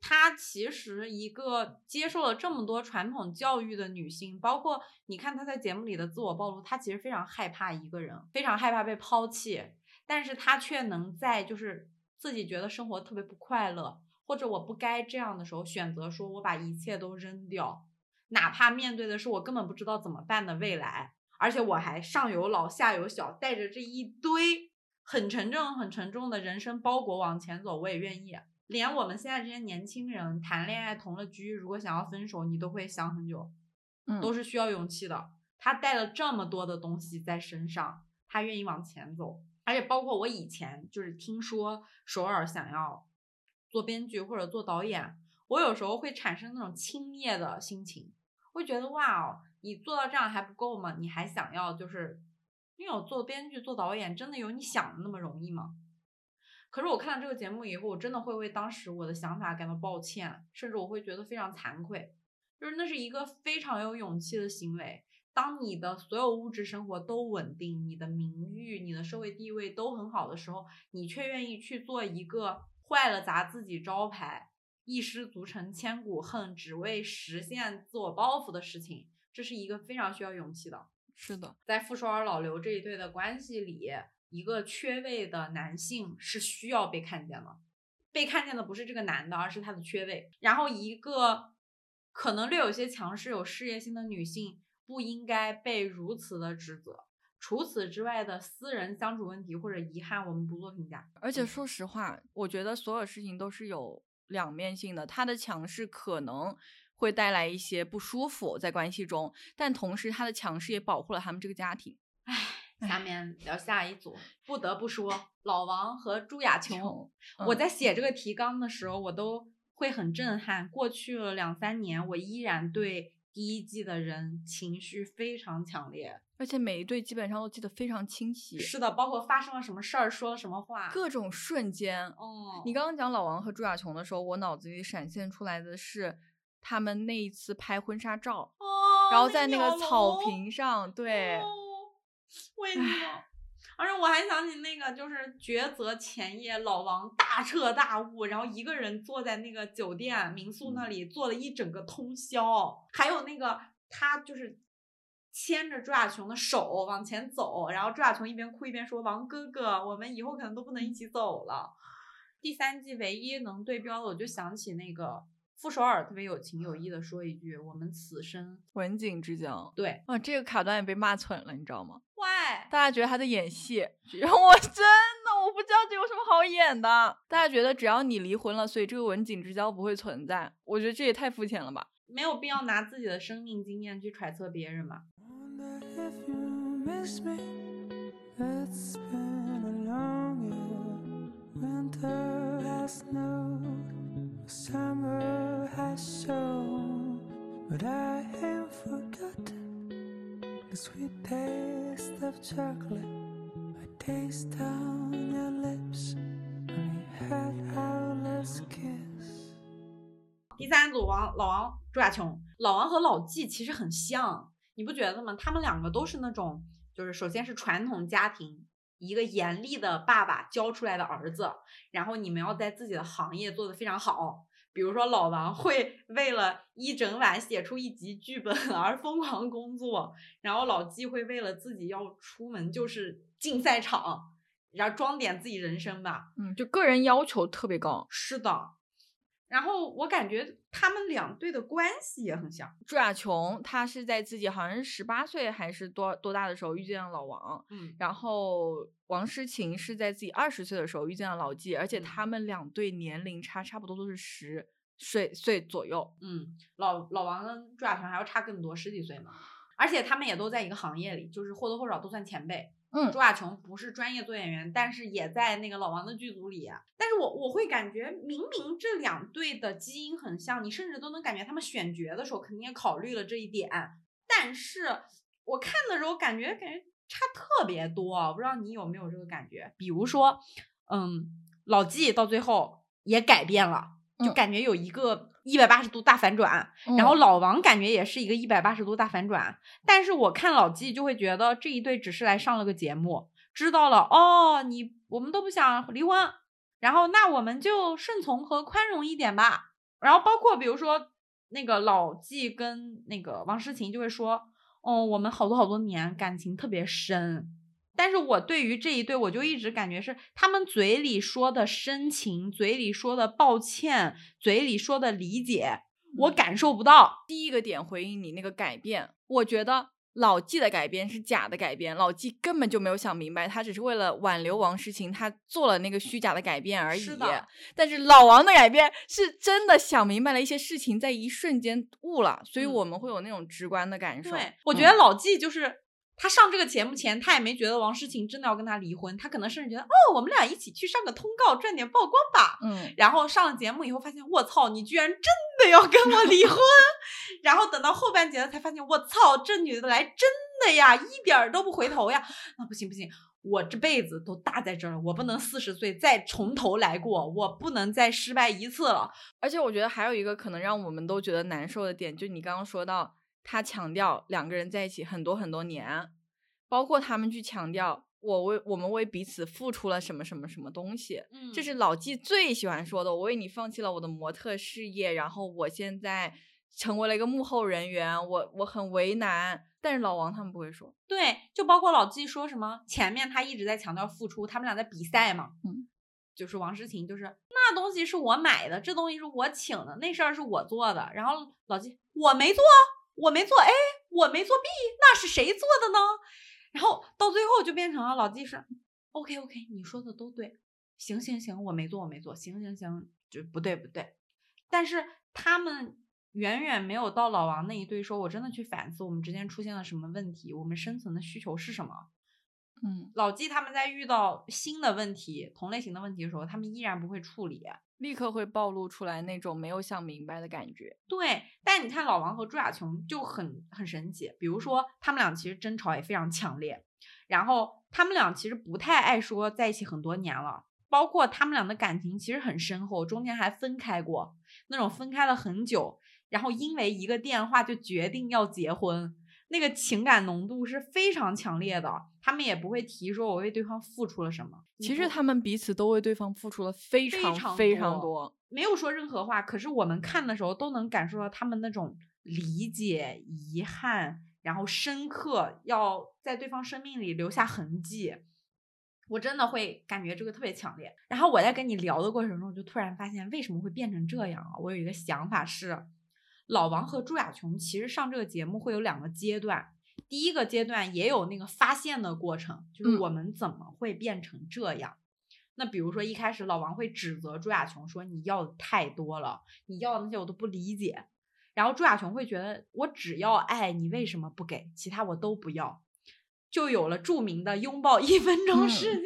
他其实一个接受了这么多传统教育的女性，包括你看她在节目里的自我暴露，她其实非常害怕一个人，非常害怕被抛弃，但是她却能在就是自己觉得生活特别不快乐，或者我不该这样的时候，选择说我把一切都扔掉，哪怕面对的是我根本不知道怎么办的未来，而且我还上有老下有小，带着这一堆很沉重、很沉重的人生包裹往前走，我也愿意。连我们现在这些年轻人谈恋爱同了居，如果想要分手，你都会想很久，嗯，都是需要勇气的。他带了这么多的东西在身上，他愿意往前走，而且包括我以前就是听说首尔想要做编剧或者做导演，我有时候会产生那种轻蔑的心情，会觉得哇哦，你做到这样还不够吗？你还想要就是，因为做编剧做导演真的有你想的那么容易吗？可是我看了这个节目以后，我真的会为当时我的想法感到抱歉，甚至我会觉得非常惭愧。就是那是一个非常有勇气的行为。当你的所有物质生活都稳定，你的名誉、你的社会地位都很好的时候，你却愿意去做一个坏了砸自己招牌、一失足成千古恨，只为实现自我报复的事情，这是一个非常需要勇气的。是的，在傅首尔、老刘这一对的关系里。一个缺位的男性是需要被看见的，被看见的不是这个男的，而是他的缺位。然后一个可能略有些强势、有事业心的女性不应该被如此的指责。除此之外的私人相处问题或者遗憾，我们不做评价。而且说实话，我觉得所有事情都是有两面性的，他的强势可能。会带来一些不舒服在关系中，但同时他的强势也保护了他们这个家庭。唉下面聊下一组，不得不说 老王和朱亚琼。嗯我在写这个提纲的时候，我都会很震撼。过去了两三年，我依然对第一季的人情绪非常强烈。而且每一对基本上都记得非常清晰，是的，包括发生了什么事儿，说了什么话，各种瞬间。哦，你刚刚讲老王和朱亚琼的时候，我脑子里闪现出来的是他们那一次拍婚纱照，哦，然后在那个草坪上，对，哦，为什么？而且我还想起那个，就是抉择前夜，老王大彻大悟，然后一个人坐在那个酒店民宿那里坐了一整个通宵。还有那个他就是牵着朱亚琼的手往前走，然后朱亚琼一边哭一边说：“王哥哥，我们以后可能都不能一起走了。”第三季唯一能对标的，我就想起那个傅首尔特别有情有义的说一句：“我们此生文景之交。对啊，这个卡段也被骂蠢了，你知道吗？why 大家觉得他在演戏，然后我真的我不知道这有什么好演的。大家觉得只要你离婚了，所以这个文景之交不会存在，我觉得这也太肤浅了吧。没有必要拿自己的生命经验去揣测别人嘛。第三组王老王朱亚琼，老王和老纪其实很像，你不觉得吗？他们两个都是那种，就是首先是传统家庭，一个严厉的爸爸教出来的儿子，然后你们要在自己的行业做得非常好。比如说老王会为了一整晚写出一集剧本而疯狂工作，然后老纪会为了自己要出门就是竞赛场，然后装点自己人生吧。嗯，就个人要求特别高。是的，然后我感觉他们两队的关系也很像。朱亚琼她是在自己好像是十八岁还是多多大的时候遇见了老王，嗯，然后王诗晴是在自己二十岁的时候遇见了老纪，而且嗯他们两队年龄差差不多都是十岁岁左右。嗯，老老王跟朱亚琼还要差更多，十几岁嘛。而且他们也都在一个行业里，就是或多或少都算前辈。嗯朱亚琼不是专业做演员，但是也在那个老王的剧组里。但是我我会感觉，明明这两对的基因很像，你甚至都能感觉他们选角的时候肯定也考虑了这一点。但是我看的时候感觉感觉差特别多，我不知道你有没有这个感觉？比如说，嗯，老纪到最后也改变了，就嗯感觉有一个一百八十度大反转。然后嗯老王感觉也是一个一百八十度大反转，但是我看老纪就会觉得这一对只是来上了个节目，知道了哦，你我们都不想离婚，然后那我们就顺从和宽容一点吧。然后包括比如说那个老纪跟那个王诗晴就会说，哦，我们好多好多年感情特别深。但是我对于这一对，我就一直感觉是他们嘴里说的深情，嘴里说的抱歉，嘴里说的理解，我嗯感受不到。第一个点回应你那个改变，我觉得老纪的改变是假的改变，老纪根本就没有想明白，他只是为了挽留王诗晴，他做了那个虚假的改变而已。是的但是老王的改变是真的想明白了一些事情，在一瞬间悟了，所以嗯我们会有那种直观的感受。对，我觉嗯得老纪就是他上这个节目前，他也没觉得王诗晴真的要跟他离婚，他可能甚至觉得哦，我们俩一起去上个通告赚点曝光吧。嗯，然后上了节目以后发现，我操，你居然真的要跟我离婚！然后等到后半截了才发现，我操，这女的来真的呀，一点儿都不回头呀！那不行不行，我这辈子都搭在这儿了，我不能四十岁再从头来过，我不能再失败一次了。而且我觉得还有一个可能让我们都觉得难受的点，就你刚刚说到，他强调两个人在一起很多很多年，包括他们去强调我为我们为彼此付出了什么什么什么东西，嗯这是老纪最喜欢说的。我为你放弃了我的模特事业，然后我现在成为了一个幕后人员，我我很为难。但是老王他们不会说，对，就包括老纪说什么，前面他一直在强调付出，他们俩在比赛嘛，嗯，就是王诗晴，就是那东西是我买的，这东西是我请的，那事儿是我做的，然后老纪我没做，我没做 A，我没做 B，那是谁做的呢？然后到最后就变成了老纪是 OK OK，你说的都对，行行行，我没做我没做，行行行，就不对不对，但是他们远远没有到老王那一堆说，我真的去反思我们之间出现了什么问题，我们生存的需求是什么。嗯，老纪他们在遇到新的问题、同类型的问题的时候，他们依然不会处理。立刻会暴露出来那种没有想明白的感觉。对，但你看老王和朱亚琼就很很神奇，比如说他们俩其实争吵也非常强烈，然后他们俩其实不太爱说在一起很多年了，包括他们俩的感情其实很深厚，中间还分开过，那种分开了很久，然后因为一个电话就决定要结婚，那个情感浓度是非常强烈的，他们也不会提说我为对方付出了什么，其实他们彼此都为对方付出了非非常常非常多多。没有说任何话，可是我们看的时候都能感受到他们那种理解、遗憾，然后深刻，要在对方生命里留下痕迹。我真的会感觉这个特别强烈。然后我在跟你聊的过程中，就突然发现为什么会变成这样啊？我有一个想法是，老王和朱亚琼其实上这个节目会有两个阶段。第一个阶段也有那个发现的过程，就是嗯我们怎么会变成这样。那比如说一开始老王会指责朱亚琼说你要的太多了，你要的那些我都不理解。然后朱亚琼会觉得我只要爱你为什么不给，其他我都不要，就有了著名的拥抱一分钟嗯事件。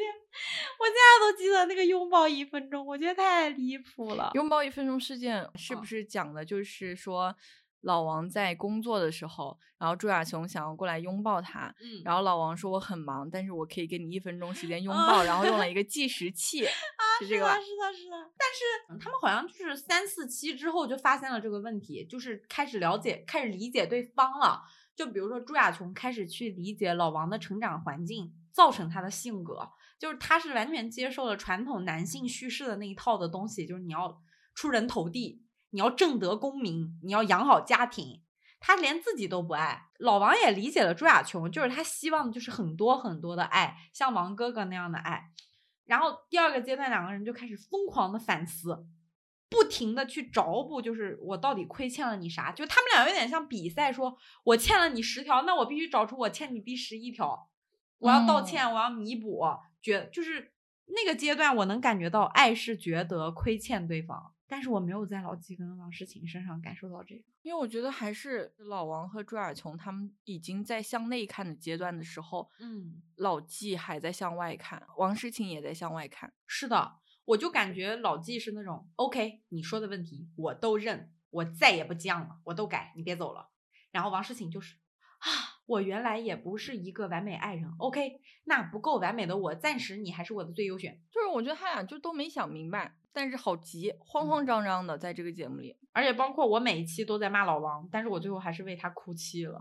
我现在都记得那个拥抱一分钟，我觉得太离谱了。拥抱一分钟事件是不嗯是讲的就是说，老王在工作的时候，然后朱亚琼想要过来拥抱他，嗯然后老王说我很忙，但是我可以给你一分钟时间拥啊抱，然后用了一个 计时器，是这个吧是？的，是的，是的。但是嗯他们好像就是三四期之后就发现了这个问题，就是开始了解、开始理解对方了。就比如说朱亚琼开始去理解老王的成长环境造成他的性格，就是他是完全接受了传统男性叙事的那一套的东西，就是你要出人头地，你要正得功名，你要养好家庭。他连自己都不爱，老王也理解了朱亚琼，就是他希望的就是很多很多的爱，像王哥哥那样的爱。然后第二个阶段，两个人就开始疯狂的反思，不停的去找补，就是我到底亏欠了你啥？就他们俩有点像比赛说，我欠了你十条，那我必须找出我欠你第十一条，我要道嗯歉，我要弥补，觉就是那个阶段，我能感觉到爱是觉得亏欠对方，但是我没有在老纪跟王诗晴身上感受到这个。因为我觉得还是老王和朱亚琼他们已经在向内看的阶段的时候，嗯，老纪还在向外看，王诗晴也在向外看。是的，我就感觉老纪是那种 OK，你说的问题我都认，我再也不犟了，我都改，你别走了。然后王诗晴就是啊，我原来也不是一个完美爱人，OK，那不够完美的我，暂时你还是我的最优选。就是我觉得他俩就都没想明白，但是好急，慌慌张张的在这个节目里，而且包括我每一期都在骂老王，但是我最后还是为他哭泣了，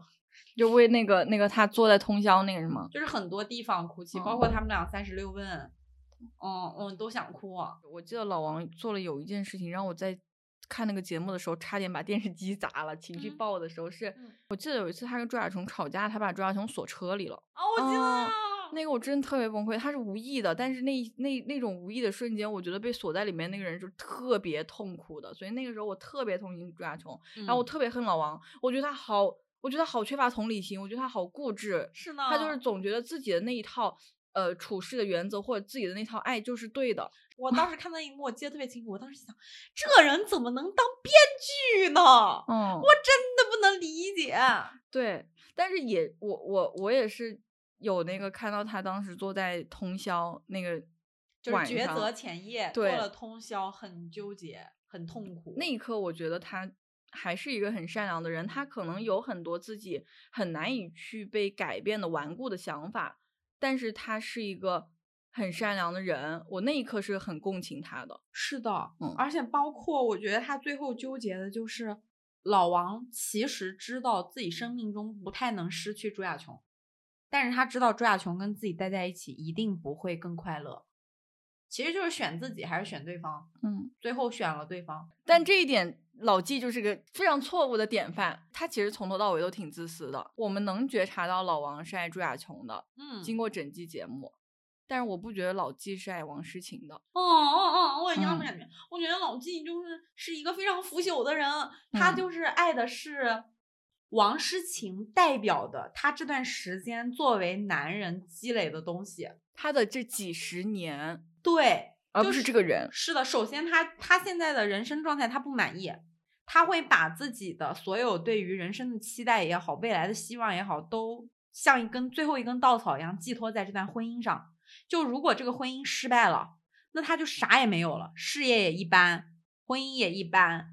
就为那个那个他坐在通宵那个什么。就是很多地方哭泣，哦包括他们俩三十六问，嗯嗯，都想哭啊。我记得老王做了有一件事情，让我在看那个节目的时候差点把电视机砸了，情绪嗯爆的时候是，嗯。我记得有一次他跟朱亚琼吵架，他把朱亚琼锁车里了。哦，我记得哦了那个我真的特别崩溃，他是无意的，但是那那那种无意的瞬间，我觉得被锁在里面那个人就特别痛苦的，所以那个时候我特别同情朱亚琼，然后我嗯。特别恨老王，我觉得他好，我觉得他好缺乏同理心，我觉得他好固执，是呢，他就是总觉得自己的那一套呃处事的原则或者自己的那套爱就是对的，我当时看到一幕，我记得特别清楚。我当时想，这人怎么能当编剧呢？嗯，我真的不能理解。对，但是也我我我也是有那个看到他当时坐在通宵那个就是抉择前夜做了通宵，很纠结，很痛苦。那一刻，我觉得他还是一个很善良的人，他可能有很多自己很难以去被改变的顽固的想法，但是他是一个很善良的人，我那一刻是很共情他的。是的，嗯而且包括我觉得他最后纠结的就是老王其实知道自己生命中不太能失去朱亚琼，但是他知道朱亚琼跟自己待在一起一定不会更快乐。其实就是选自己还是选对方，嗯，最后选了对方。但这一点老纪就是个非常错误的典范，他其实从头到尾都挺自私的。我们能觉察到老王是爱朱亚琼的，嗯，经过整季节目，但是我不觉得老纪是爱王诗晴的。哦哦哦，我也一样的嗯感觉。我觉得老纪就是是一个非常腐朽的人，他嗯就是爱的是王诗晴代表的他这段时间作为男人积累的东西。他的这几十年，对，而不就是这个人。是的，首先他他现在的人生状态他不满意，他会把自己的所有对于人生的期待也好，未来的希望也好，都像一根最后一根稻草一样寄托在这段婚姻上。就如果这个婚姻失败了，那他就啥也没有了，事业也一般，婚姻也一般，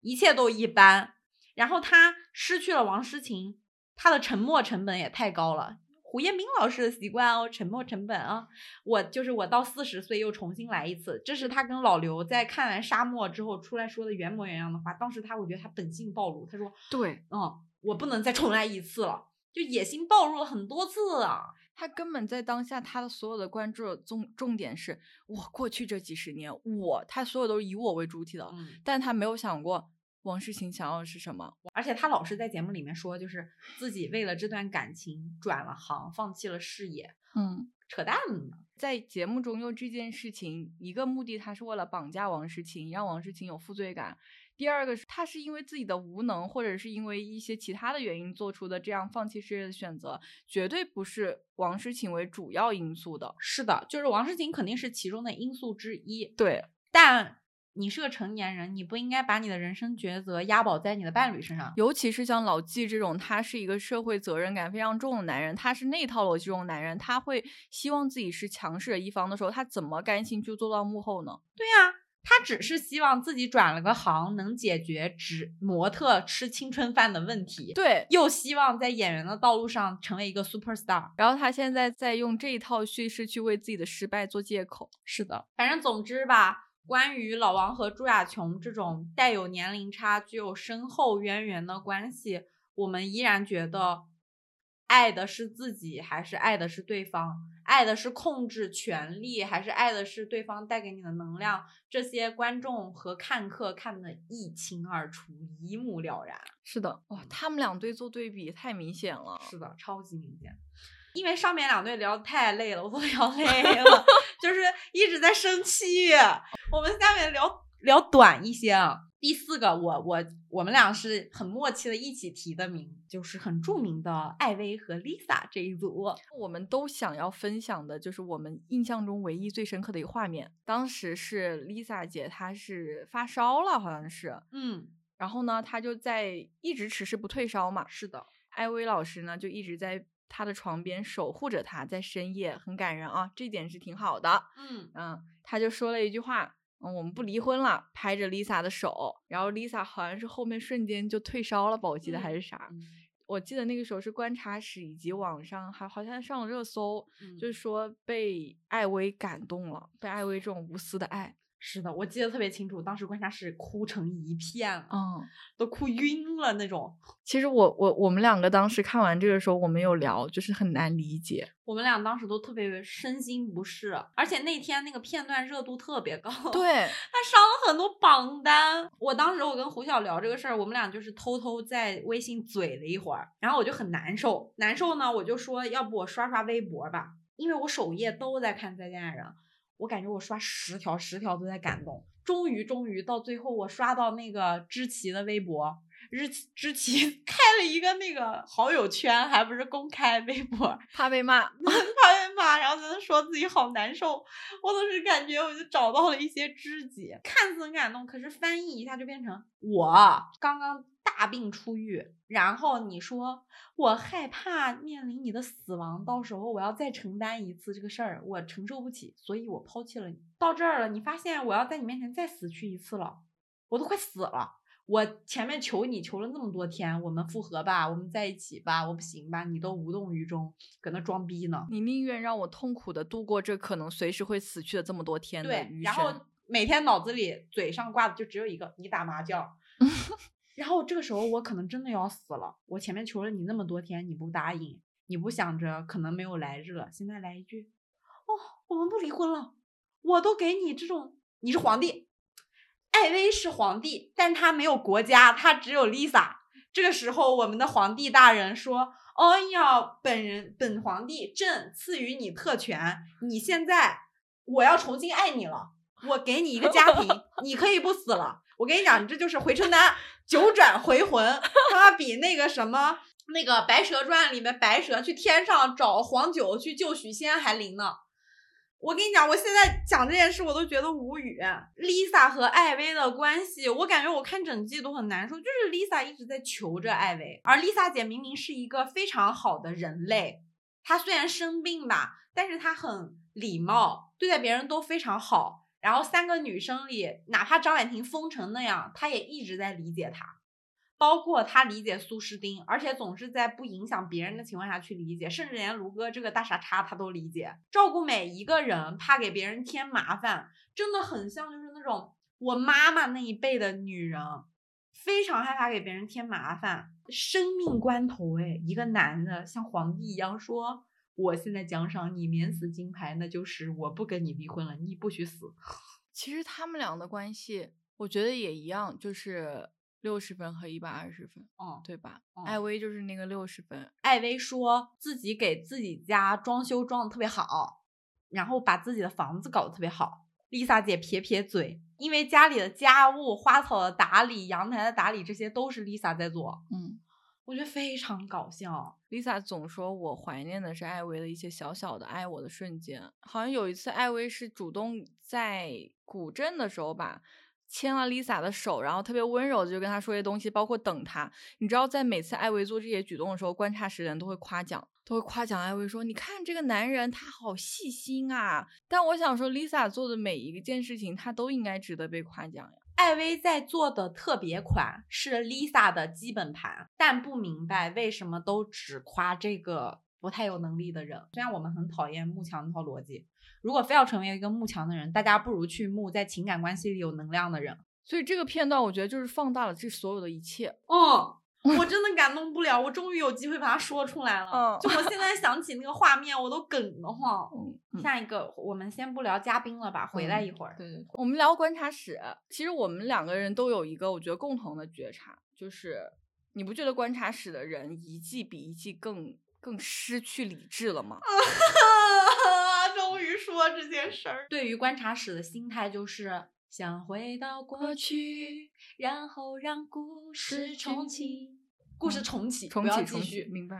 一切都一般。然后他失去了王诗晴，他的沉没成本也太高了。胡彦斌老师的习惯哦，沉没成本啊，我就是我到四十岁又重新来一次，这是他跟老刘在看完《沙漠》之后出来说的原模原样的话。当时他我觉得他本性暴露，他说，对，嗯，我不能再重来一次了，就野心暴露了很多次啊。他根本在当下，他的所有的关注重重点是我过去这几十年，我他所有都是以我为主体的，嗯，但他没有想过王诗晴想要的是什么。而且他老是在节目里面说，就是自己为了这段感情转了行，放弃了事业，嗯，扯淡呢。在节目中用这件事情，一个目的他是为了绑架王诗晴，让王诗晴有负罪感；第二个是他是因为自己的无能，或者是因为一些其他的原因做出的这样放弃事业的选择，绝对不是王诗晴为主要因素的。是的，就是王诗晴肯定是其中的因素之一，对，但你是个成年人，你不应该把你的人生抉择押宝在你的伴侣身上。尤其是像老纪这种，他是一个社会责任感非常重的男人，他是那套逻辑中的男人，他会希望自己是强势的一方的时候，他怎么甘心就做到幕后呢？对呀、他只是希望自己转了个行，能解决只模特吃青春饭的问题，对，又希望在演员的道路上成为一个 super star。然后他现在在用这一套叙事去为自己的失败做借口。是的，反正总之吧，关于老王和朱亚琼这种带有年龄差、具有深厚渊源的关系，我们依然觉得，爱的是自己还是爱的是对方？爱的是控制权力，还是爱的是对方带给你的能量？这些观众和看客看得一清二楚，一目了然。是的，哇，他们两对做对比太明显了。是的，超级明显。因为上面两队聊得太累了，我都聊累了，就是一直在生气。我们下面聊聊短一些啊。第四个，我我我们俩是很默契的一起提的名，就是很著名的艾薇和 Lisa 这一组。我们都想要分享的就是我们印象中唯一最深刻的一个画面，当时是 Lisa 姐她是发烧了，好像是，嗯，然后呢，她就在一直迟迟不退烧嘛。是的，艾薇老师呢就一直在她的床边守护着她，在深夜很感人啊，这点是挺好的。嗯嗯，他就说了一句话，嗯，我们不离婚了，拍着 Lisa 的手，然后 Lisa 好像是后面瞬间就退烧了吧，我记得还是啥。嗯我记得那个时候是观察室以及网上还好像上了热搜，嗯就是说被艾薇感动了，被艾薇这种无私的爱，是的，我记得特别清楚，当时观察室哭成一片了，嗯，都哭晕了那种。其实我我我们两个当时看完这个时候，我们有聊，就是很难理解，我们俩当时都特别身心不适，而且那天那个片段热度特别高。对，他上了很多榜单。我当时我跟胡晓聊这个事儿，我们俩就是偷偷在微信嘴了一会儿，然后我就很难受。难受呢，我就说要不我刷刷微博吧，因为我首页都在看《再见爱人》，我感觉我刷十条十条都在感动。终于终于到最后，我刷到那个知棋的微博。知知棋 开了一个那个好友圈，还不是公开微博，怕被骂，怕被骂，然后在那说自己好难受，我当时感觉我就找到了一些知己，看似很感动，可是翻译一下就变成我刚刚大病初愈，然后你说我害怕面临你的死亡，到时候我要再承担一次这个事儿，我承受不起，所以我抛弃了你。到这儿了，你发现我要在你面前再死去一次了，我都快死了。我前面求你求了那么多天，我们复合吧，我们在一起吧，我不行吧，你都无动于衷，搁那装逼呢。你宁愿让我痛苦的度过这可能随时会死去的这么多天的对，然后。每天脑子里嘴上挂的就只有一个你打麻将，然后这个时候我可能真的要死了。我前面求了你那么多天，你不答应，你不想着可能没有来日了，现在来一句，哦，我们不离婚了，我都给你这种，你是皇帝，艾薇是皇帝，但他没有国家，他只有 Lisa。这个时候，我们的皇帝大人说：“哎呀，本人本皇帝朕赐予你特权，你现在我要重新爱你了，我给你一个家庭，你可以不死了。我跟你讲，这就是回春丹九转回魂，他妈比那个什么那个《白蛇传》里面白蛇去天上找黄九去救许仙还灵呢。我跟你讲，我现在讲这件事我都觉得无语。Lisa 和艾薇的关系，我感觉我看整季都很难受，就是 Lisa 一直在求着艾薇，而 Lisa 姐明明是一个非常好的人类，她虽然生病吧，但是她很礼貌，对待别人都非常好。然后三个女生里，哪怕张婉婷疯成那样，她也一直在理解她。包括她理解苏诗丁，而且总是在不影响别人的情况下去理解，甚至连卢哥这个大傻叉她都理解，照顾每一个人，怕给别人添麻烦，真的很像就是那种我妈妈那一辈的女人，非常害怕给别人添麻烦。生命关头，哎，一个男的像皇帝一样说：“我现在奖赏你免死金牌，那就是我不跟你离婚了，你不许死。”其实他们俩的关系，我觉得也一样，就是。六十分和一百二十分，嗯，对吧？嗯艾薇就是那个六十分，艾薇说自己给自己家装修装的特别好，然后把自己的房子搞得特别好。Lisa 姐撇撇嘴，因为家里的家务、花草的打理、阳台的打理，这些都是 Lisa 在做，嗯我觉得非常搞笑。，Lisa 总说我怀念的是艾薇的一些小小的爱我的瞬间。好像有一次，艾薇是主动在古镇的时候吧。牵了 Lisa 的手，然后特别温柔的就跟她说些东西，包括等她。你知道，在每次艾薇做这些举动的时候，观察室的人都会夸奖，都会夸奖艾薇说：“你看这个男人，他好细心啊。”但我想说，Lisa 做的每一件事情，她都应该值得被夸奖呀。艾薇在做的特别款是 Lisa 的基本盘，但不明白为什么都只夸这个不太有能力的人。虽然我们很讨厌慕强那套逻辑，如果非要成为一个慕强的人，大家不如去慕在情感关系里有能量的人。所以这个片段，我觉得就是放大了这所有的一切。嗯，我真的感动不了，我终于有机会把它说出来了。嗯就我现在想起那个画面，我都梗得慌。嗯，下一个，我们先不聊嘉宾了吧，回来一会儿。对对对，我们聊观察室，其实我们两个人都有一个我觉得共同的觉察，就是你不觉得观察室的人一季比一季更更失去理智了吗？终于说这件事儿。对于观察室的心态就是想回到过去，然后让故事重启。故事重启，重启明白。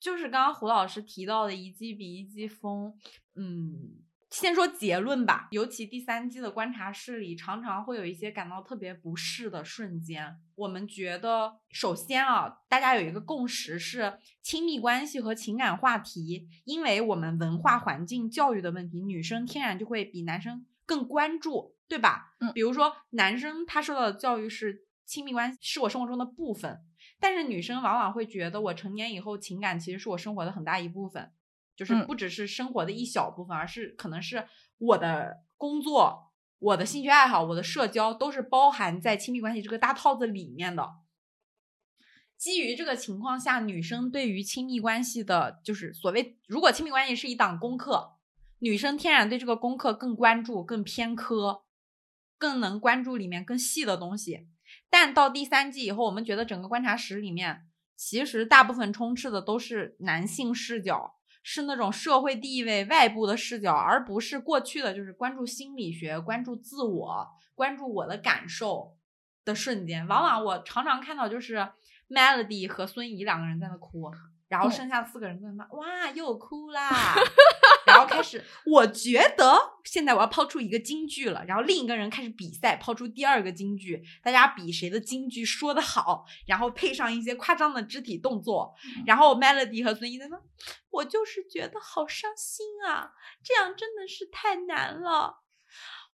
就是刚刚胡老师提到的一季比一季疯，嗯，先说结论吧。尤其第三季的观察室里，常常会有一些感到特别不适的瞬间。我们觉得，首先啊，大家有一个共识是，亲密关系和情感话题，因为我们文化环境、教育的问题，女生天然就会比男生更关注，对吧？嗯比如说男生他受到的教育是亲密关系是我生活中的部分，但是女生往往会觉得，我成年以后情感其实是我生活的很大一部分，就是嗯不只是生活的一小部分，而是可能是我的工作、我的兴趣爱好、我的社交都是包含在亲密关系这个大套子里面的。基于这个情况下，女生对于亲密关系的，就是所谓如果亲密关系是一档功课，女生天然对这个功课更关注、更偏科，更能关注里面更细的东西。但到第三季以后，我们觉得整个观察室里面，其实大部分充斥的都是男性视角，是那种社会地位外部的视角，而不是过去的就是关注心理学、关注自我、关注我的感受的瞬间。往往我常常看到就是 Melody 和孙怡两个人在那哭，然后嗯剩下四个人在那骂，哇，又哭啦。然后开始，我觉得现在我要抛出一个金句了，然后另一个人开始比赛，抛出第二个金句，大家比谁的金句说的好，然后配上一些夸张的肢体动作，然后 Melody 和孙怡在那，我就是觉得好伤心啊，这样真的是太难了，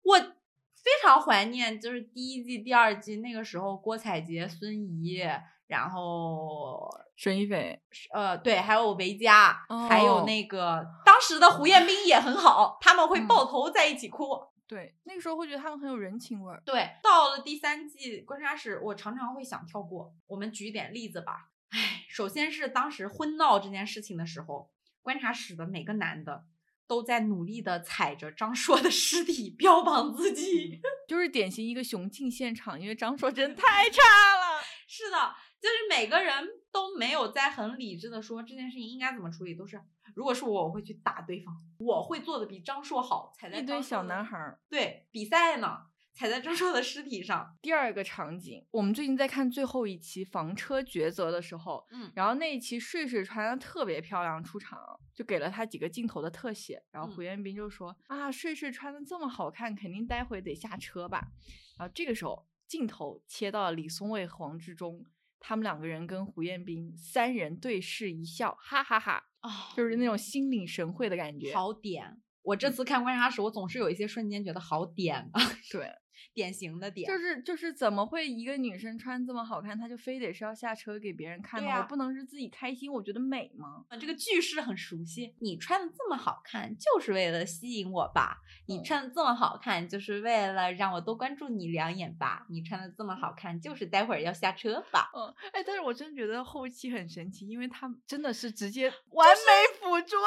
我非常怀念，就是第一季、第二季那个时候，郭采洁、孙怡，然后沈一菲，呃，对，还有维嘉，还有哦那个当时的胡彦斌也很好，他们会嗯抱头在一起哭。对，那个时候会觉得他们很有人情味儿。对，到了第三季观察室，我常常会想跳过。我们举一点例子吧。唉，首先是当时婚闹这件事情的时候，观察室的每个男的都在努力的踩着张硕的尸体标榜自己。就是典型一个雄竞现场，因为张硕真 太差了。是的，就是每个人都没有在很理智的说这件事情应该怎么处理，都是如果是我，我会去打对方，我会做的比张硕好，踩在一堆小男孩儿，对比赛呢，踩在张硕的尸体上。第二个场景，我们最近在看最后一期房车抉择的时候，嗯然后那一期睡睡穿的特别漂亮出场，就给了他几个镜头的特写，然后嗯胡彦斌就说、啊，睡睡穿的这么好看，肯定待会得下车吧。然后这个时候镜头切到了李松蔚和黄志忠，他们两个人跟胡彦斌三人对视一笑，哈哈哈啊就是那种心领神会的感觉。好点。我这次看观察室，我总是有一些瞬间觉得好点啊，对，典型的点。就是就是怎么会一个女生穿这么好看，她就非得是要下车给别人看呢？我不能是自己开心，我觉得美吗？这个句式很熟悉。你穿的这么好看，就是为了吸引我吧？你嗯穿的这么好看，就是为了让我多关注你两眼吧？你穿的这么好看，就是待会儿要下车吧？嗯，哎，但是我真觉得后期很神奇，因为他真的是直接完美捕捉。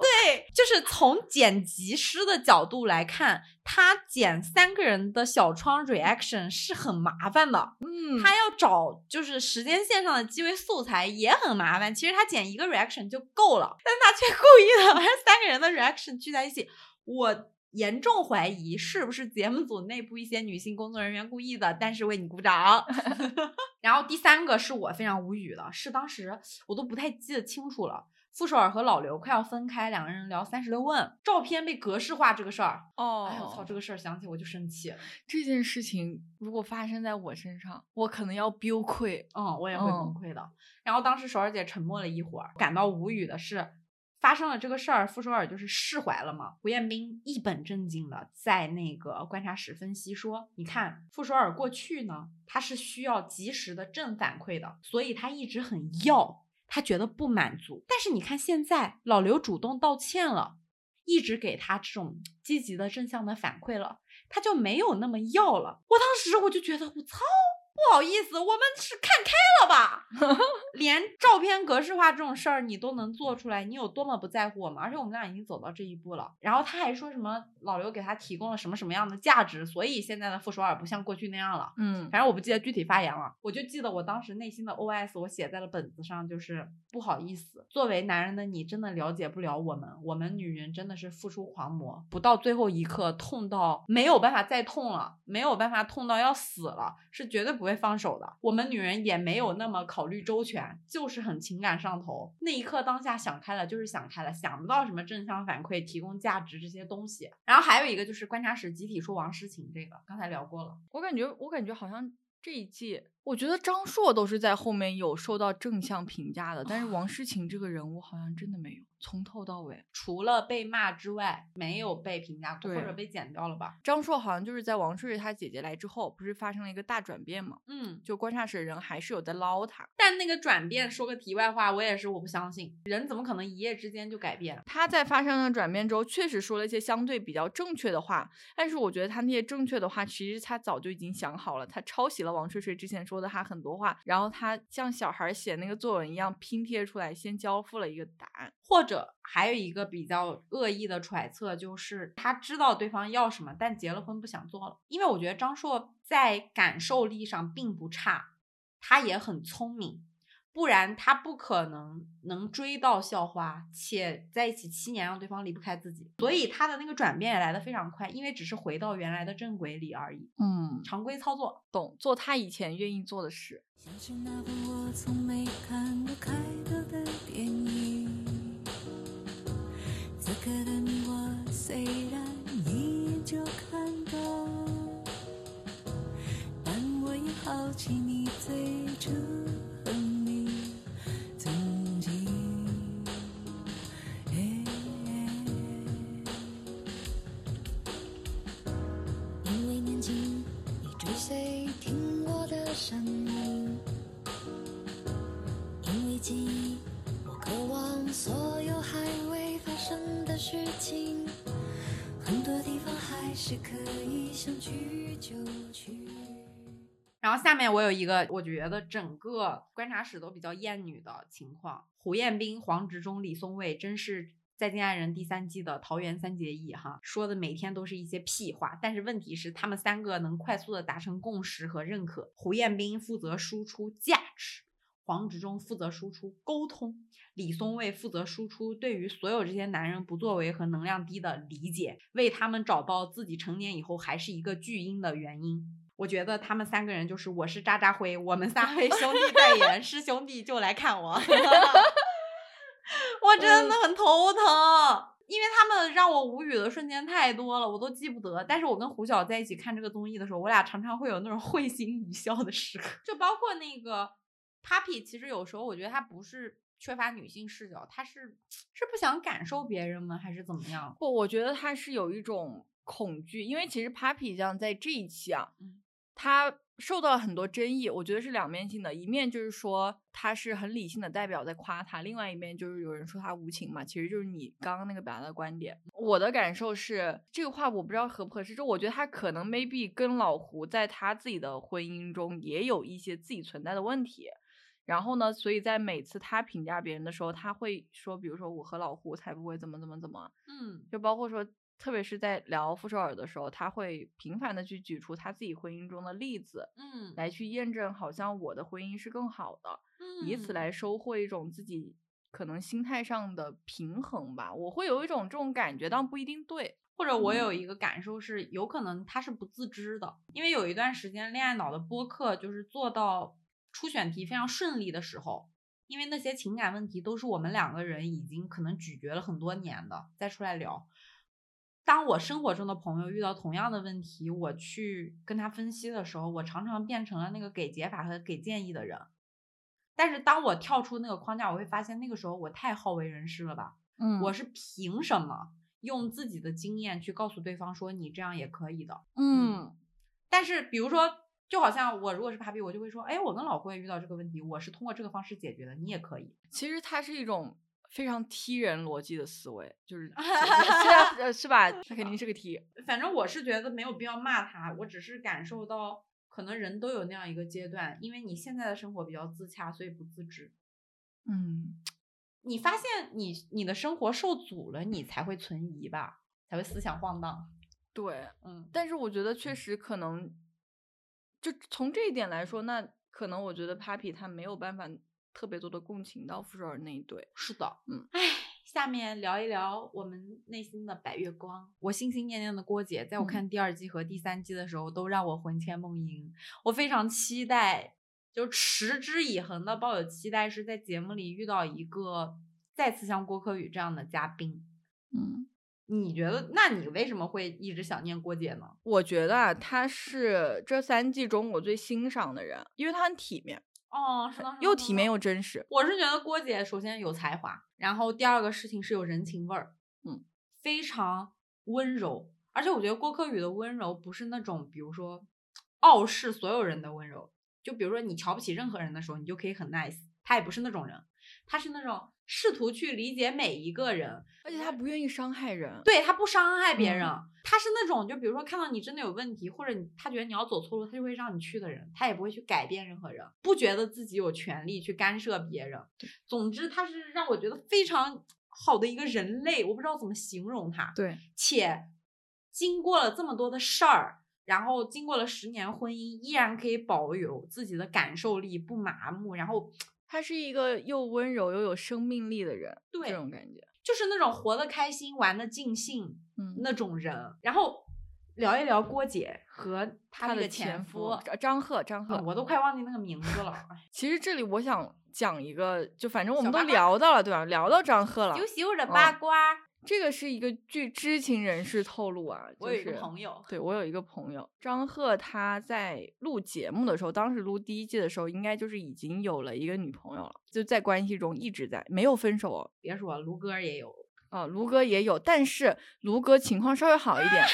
对，就是从剪辑师的角度来看，他剪三个人的小窗 reaction 是很麻烦的。嗯，他要找就是时间线上的机位素材也很麻烦。其实他剪一个 reaction 就够了，但他却故意的 把这三个人的 reaction 聚在一起。我严重怀疑是不是节目组内部一些女性工作人员故意的，但是为你鼓掌。然后第三个是我非常无语的，是当时我都不太记得清楚了。傅首尔和老刘快要分开，两个人聊三十六问，照片被格式化这个事儿，哦，哎我操，这个事儿想起我就生气。这件事情如果发生在我身上，我可能要崩溃。嗯，我也会崩嗯溃的。然后当时首尔姐沉默了一会儿，感到无语的是，发生了这个事儿，傅首尔就是释怀了嘛。胡彦斌一本正经的在那个观察室分析说，你看傅首尔过去呢，他是需要及时的正反馈的，所以他一直很要，他觉得不满足。但是你看现在老刘主动道歉了。一直给他这种积极的正向的反馈了，他就没有那么要了。我当时我就觉得，我操，不好意思，我们是看开了吧？连照片格式化这种事儿你都能做出来，你有多么不在乎我们？而且我们俩已经走到这一步了。然后他还说什么老刘给他提供了什么什么样的价值，所以现在的傅首尔不像过去那样了。嗯，反正我不记得具体发言了，我就记得我当时内心的 OS，我写在了本子上，就是不好意思，作为男人的你真的了解不了我们，我们女人真的是付出狂魔，不到最后一刻痛到没有办法再痛了，没有办法痛到要死了，是绝对不会放手的。我们女人也没有那么考虑周全，就是很情感上头，那一刻当下想开了就是想开了，想不到什么正向反馈、提供价值这些东西。然后还有一个就是观察室集体说王诗晴这个，刚才聊过了。我感觉，我感觉好像这一季，我觉得张硕都是在后面有受到正向评价的，但是王诗晴这个人物好像真的没有，从头到尾。除了被骂之外，没有被评价过，或者被剪掉了吧？张硕好像就是在王睡睡他姐姐来之后，不是发生了一个大转变吗？嗯，就观察室的人还是有在捞他。但那个转变，说个题外话，我也是我不相信，人怎么可能一夜之间就改变？他在发生了转变之后，确实说了一些相对比较正确的话，但是我觉得他那些正确的话，其实他早就已经想好了，他抄袭了王睡睡之前说的他很多话，然后他像小孩写那个作文一样拼贴出来，先交付了一个答案。或者还有一个比较恶意的揣测，就是他知道对方要什么，但结了婚不想做了。因为我觉得张硕在感受力上并不差，他也很聪明，不然他不可能能追到校花，且在一起七年让对方离不开自己。所以他的那个转变也来得非常快，因为只是回到原来的正轨里而已，嗯，常规操作。懂，做他以前愿意做的事。像是那本我从没看过开头的电影。此刻的你我虽然一眼就看到，但我也好奇你最初和你曾经。因为年轻，你追随听我的声音。因为记忆，我渴望所有还未发的事情。很多地方还是可以想去就去。然后下面我有一个，我觉得整个观察室都比较厌女的情况。胡彦斌、黄执中、李松蔚，真是《再见爱人》第三季的桃园三结义哈，说的每天都是一些屁话。但是问题是，他们三个能快速的达成共识和认可。胡彦斌负责输出价值，黄执中负责输出沟通，李松蔚负责输出对于所有这些男人不作为和能量低的理解，为他们找到自己成年以后还是一个巨婴的原因。我觉得他们三个人就是我是渣渣辉，我们仨为兄弟代言，是兄弟就来看我。我真的很头疼，因为他们让我无语的瞬间太多了，我都记不得。但是我跟胡晓在一起看这个综艺的时候，我俩常常会有那种会心一笑的时刻。就包括那个 Papi，其实有时候我觉得他不是缺乏女性视角，他是是不想感受别人吗？还是怎么样？不，我觉得他是有一种恐惧，因为其实 Papi 酱在这一期啊，嗯他受到了很多争议，我觉得是两面性的，一面就是说他是很理性的代表在夸他，另外一面就是有人说他无情嘛，其实就是你刚刚那个表达的观点。我的感受是这个话我不知道合不合适，就我觉得他可能 maybe 跟老胡在他自己的婚姻中也有一些自己存在的问题。然后呢，所以在每次他评价别人的时候，他会说，比如说我和老胡才不会怎么怎么怎么，嗯。就包括说，特别是在聊傅首尔的时候，他会频繁的去举出他自己婚姻中的例子，嗯。来去验证好像我的婚姻是更好的，嗯以此嗯。来收获一种自己可能心态上的平衡吧。我会有一种这种感觉，但不一定对。或者我有一个感受是，有可能他是不自知的，因为有一段时间恋爱脑的播客就是做到出选题非常顺利的时候，因为那些情感问题都是我们两个人已经可能咀嚼了很多年的，再出来聊。当我生活中的朋友遇到同样的问题，我去跟他分析的时候，我常常变成了那个给解法和给建议的人。但是当我跳出那个框架，我会发现那个时候我太好为人师了吧？嗯我是凭什么用自己的经验去告诉对方说你这样也可以的？嗯但是比如说，就好像我如果是 Papi，我就会说，哎，我跟老公也遇到这个问题，我是通过这个方式解决的，你也可以。其实它是一种非常踢人逻辑的思维，就是 是吧？他肯定是个踢。反正我是觉得没有必要骂他，我只是感受到可能人都有那样一个阶段，因为你现在的生活比较自洽，所以不自知。嗯，你发现你你的生活受阻了，你才会存疑吧，才会思想晃荡。对。嗯，但是我觉得确实可能，就从这一点来说，那可能我觉得 Papi 他没有办法特别多的共情到傅首尔那一对。是的，嗯，唉，下面聊一聊我们内心的白月光。我心心念念的郭姐，在我嗯看第二季和第三季的时候，都让我魂牵梦萦。我非常期待，就持之以恒的抱有期待，是在节目里遇到一个再次像郭柯宇这样的嘉宾。嗯，你觉得？那你为什么会一直想念郭姐呢？我觉得啊，她是这三季中我最欣赏的人，因为她很体面，哦，是的，又体面又真实。我是觉得郭姐首先有才华，然后第二个事情是有人情味儿，嗯，非常温柔，而且我觉得郭柯宇的温柔不是那种比如说傲视所有人的温柔，就比如说你瞧不起任何人的时候，你就可以很 nice，他也不是那种人，他是那种试图去理解每一个人，而且他不愿意伤害人。对他不伤害别人，嗯他是那种就比如说看到你真的有问题，或者你他觉得你要走错路，他就会让你去的人，他也不会去改变任何人，不觉得自己有权利去干涉别人。总之，他是让我觉得非常好的一个人类，我不知道怎么形容他。对，且经过了这么多的事儿，然后经过了十年婚姻，依然可以保有自己的感受力，不麻木，然后他是一个又温柔又有生命力的人，对这种感觉。就是那种活得开心、玩得尽兴，嗯那种人。然后聊一聊郭姐和她的前夫张张赫，张赫，啊我都快忘记那个名字了。哎其实这里我想讲一个，就反正我们都聊到了，对吧？聊到张赫了，羞羞的八卦。这个是一个据知情人士透露啊，我有一个就是朋友，对我有一个朋友。张赫，他在录节目的时候，当时录第一季的时候，应该就是已经有了一个女朋友了，就在关系中一直在，没有分手哦。别说卢哥也有，啊，卢哥也有，但是卢哥情况稍微好一点，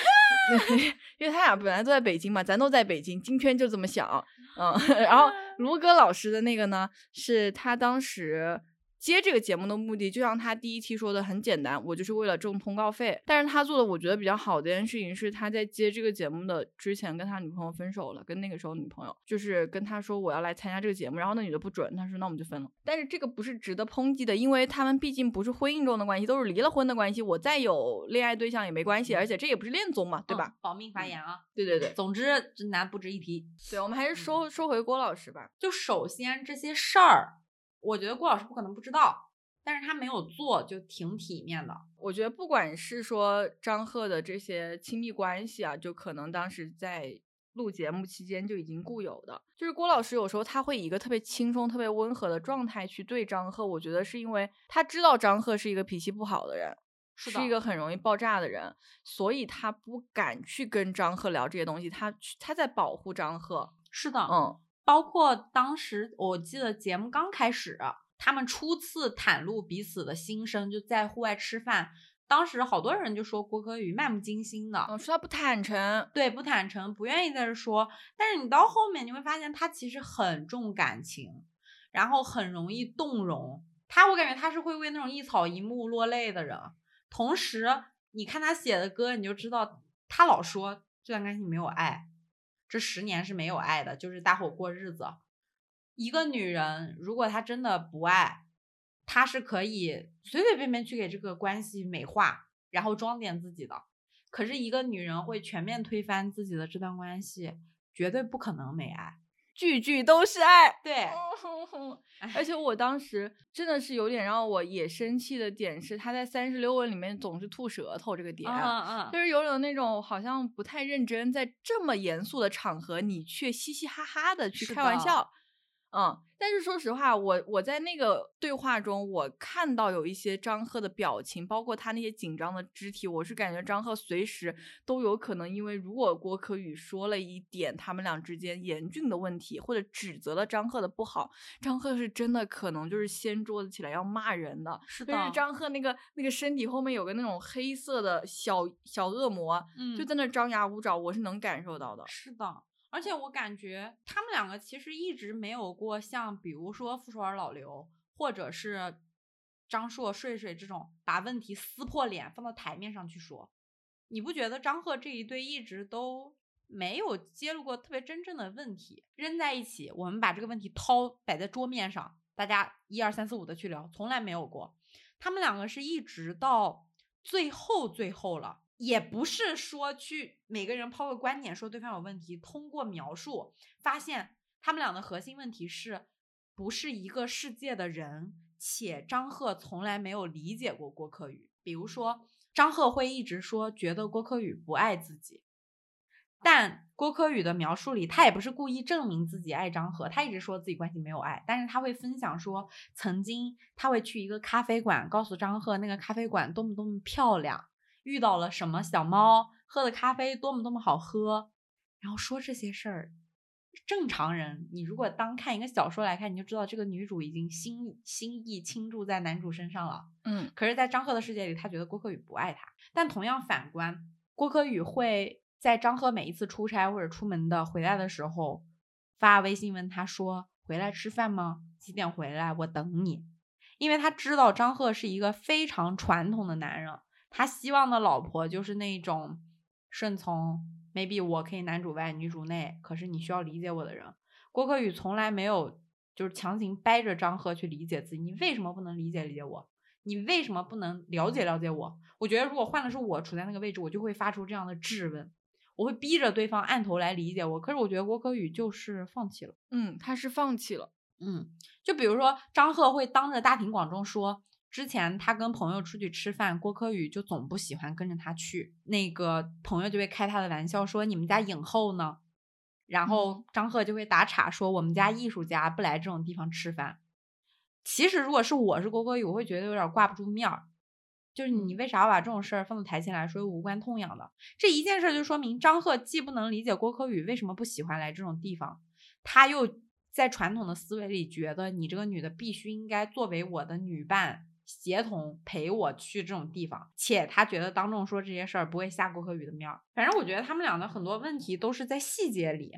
因为他俩本来都在北京嘛，咱都在北京，金圈就这么小，嗯，然后 卢哥老师的那个呢，是他当时接这个节目的目的，就像他第一期说的很简单，我就是为了挣通告费。但是他做的我觉得比较好的一件事情是，他在接这个节目的之前跟他女朋友分手了，跟那个时候女朋友就是跟他说我要来参加这个节目，然后那女的不准，他说那我们就分了。但是这个不是值得抨击的，因为他们毕竟不是婚姻中的关系，都是离了婚的关系，我再有恋爱对象也没关系，而且这也不是恋综嘛，对吧？嗯？保命发言啊。对对对，总之，直男不值一提。对，我们还是说说回郭老师吧。就首先这些事儿，我觉得郭老师不可能不知道，但是他没有做，就挺体面的。我觉得不管是说张赫的这些亲密关系啊，就可能当时在录节目期间就已经固有的。就是郭老师有时候他会以一个特别轻松、特别温和的状态去对张赫，我觉得是因为他知道张赫是一个脾气不好的人，是的一个很容易爆炸的人，所以他不敢去跟张赫聊这些东西，他去他在保护张赫。是的，嗯，包括当时我记得节目刚开始，他们初次袒露彼此的心声，就在户外吃饭。当时好多人就说郭可宇漫不经心的，嗯，说他不坦诚，对，不坦诚，不愿意在这说。但是你到后面你会发现，他其实很重感情，然后很容易动容。他我感觉他是会为那种一草一木落泪的人。同时，你看他写的歌，你就知道他老说这段感情没有爱，这十年是没有爱的，就是搭伙过日子。一个女人如果她真的不爱，她是可以随随便便去给这个关系美化，然后装点自己的。可是一个女人会全面推翻自己的这段关系，绝对不可能没爱。句句都是爱。对，而且我当时真的是有点让我也生气的点是，他在三十六问里面总是吐舌头这个点，嗯嗯，就是有种那种好像不太认真，在这么严肃的场合，你却嘻嘻哈哈的去开玩笑。嗯，但是说实话，我我在那个对话中，我看到有一些张赫的表情，包括他那些紧张的肢体，我是感觉张赫随时都有可能因为如果郭可宇说了一点他们俩之间严峻的问题，或者指责了张赫的不好，张赫是真的可能就是掀桌子起来要骂人的。是就是张赫那个那个身体后面有个那种黑色的小小恶魔，嗯就在那张牙舞爪，我是能感受到的。是的，而且我感觉他们两个其实一直没有过像比如说傅首尔老刘或者是张硕睡睡这种把问题撕破脸放到台面上去说。你不觉得张赫这一对一直都没有揭露过特别真正的问题，扔在一起，我们把这个问题掏摆在桌面上，大家一二三四五的去聊，从来没有过。他们两个是一直到最后最后了，也不是说去每个人抛个观点说对方有问题，通过描述发现他们俩的核心问题是不是一个世界的人，且张赫从来没有理解过郭柯宇。比如说，张赫会一直说觉得郭柯宇不爱自己，但郭柯宇的描述里，他也不是故意证明自己爱张赫，他一直说自己关系没有爱，但是他会分享说，曾经他会去一个咖啡馆，告诉张赫那个咖啡馆多么多么漂亮，遇到了什么小猫，喝的咖啡多么多么好喝，然后说这些事儿。正常人，你如果当看一个小说来看，你就知道这个女主已经心心意倾注在男主身上了。嗯，可是，在张赫的世界里，他觉得郭可宇不爱他。但同样反观，郭可宇会在张赫每一次出差或者出门的回来的时候，发微信问他说：“回来吃饭吗？几点回来？我等你。”因为他知道张赫是一个非常传统的男人，他希望的老婆就是那种顺从，maybe 我可以男主外女主内，可是你需要理解我的人。郭可宇从来没有就是强行掰着张赫去理解自己，你为什么不能理解理解我？你为什么不能了解了解我？我觉得如果换的是我处在那个位置，我就会发出这样的质问，我会逼着对方按头来理解我。可是我觉得郭可宇就是放弃了。嗯，他是放弃了。嗯，就比如说张赫会当着大庭广众说，之前他跟朋友出去吃饭，郭柯宇就总不喜欢跟着他去，那个朋友就会开他的玩笑说你们家影后呢，然后张赫就会打岔说我们家艺术家不来这种地方吃饭。其实如果是我是郭柯宇，我会觉得有点挂不住面儿。就是你为啥要把这种事儿放到台前来说，无关痛痒的？这一件事儿就说明张赫既不能理解郭柯宇为什么不喜欢来这种地方，他又在传统的思维里觉得你这个女的必须应该作为我的女伴，协同陪我去这种地方，且他觉得当众说这些事儿不会下郭可宇的面儿。反正我觉得他们俩的很多问题都是在细节里。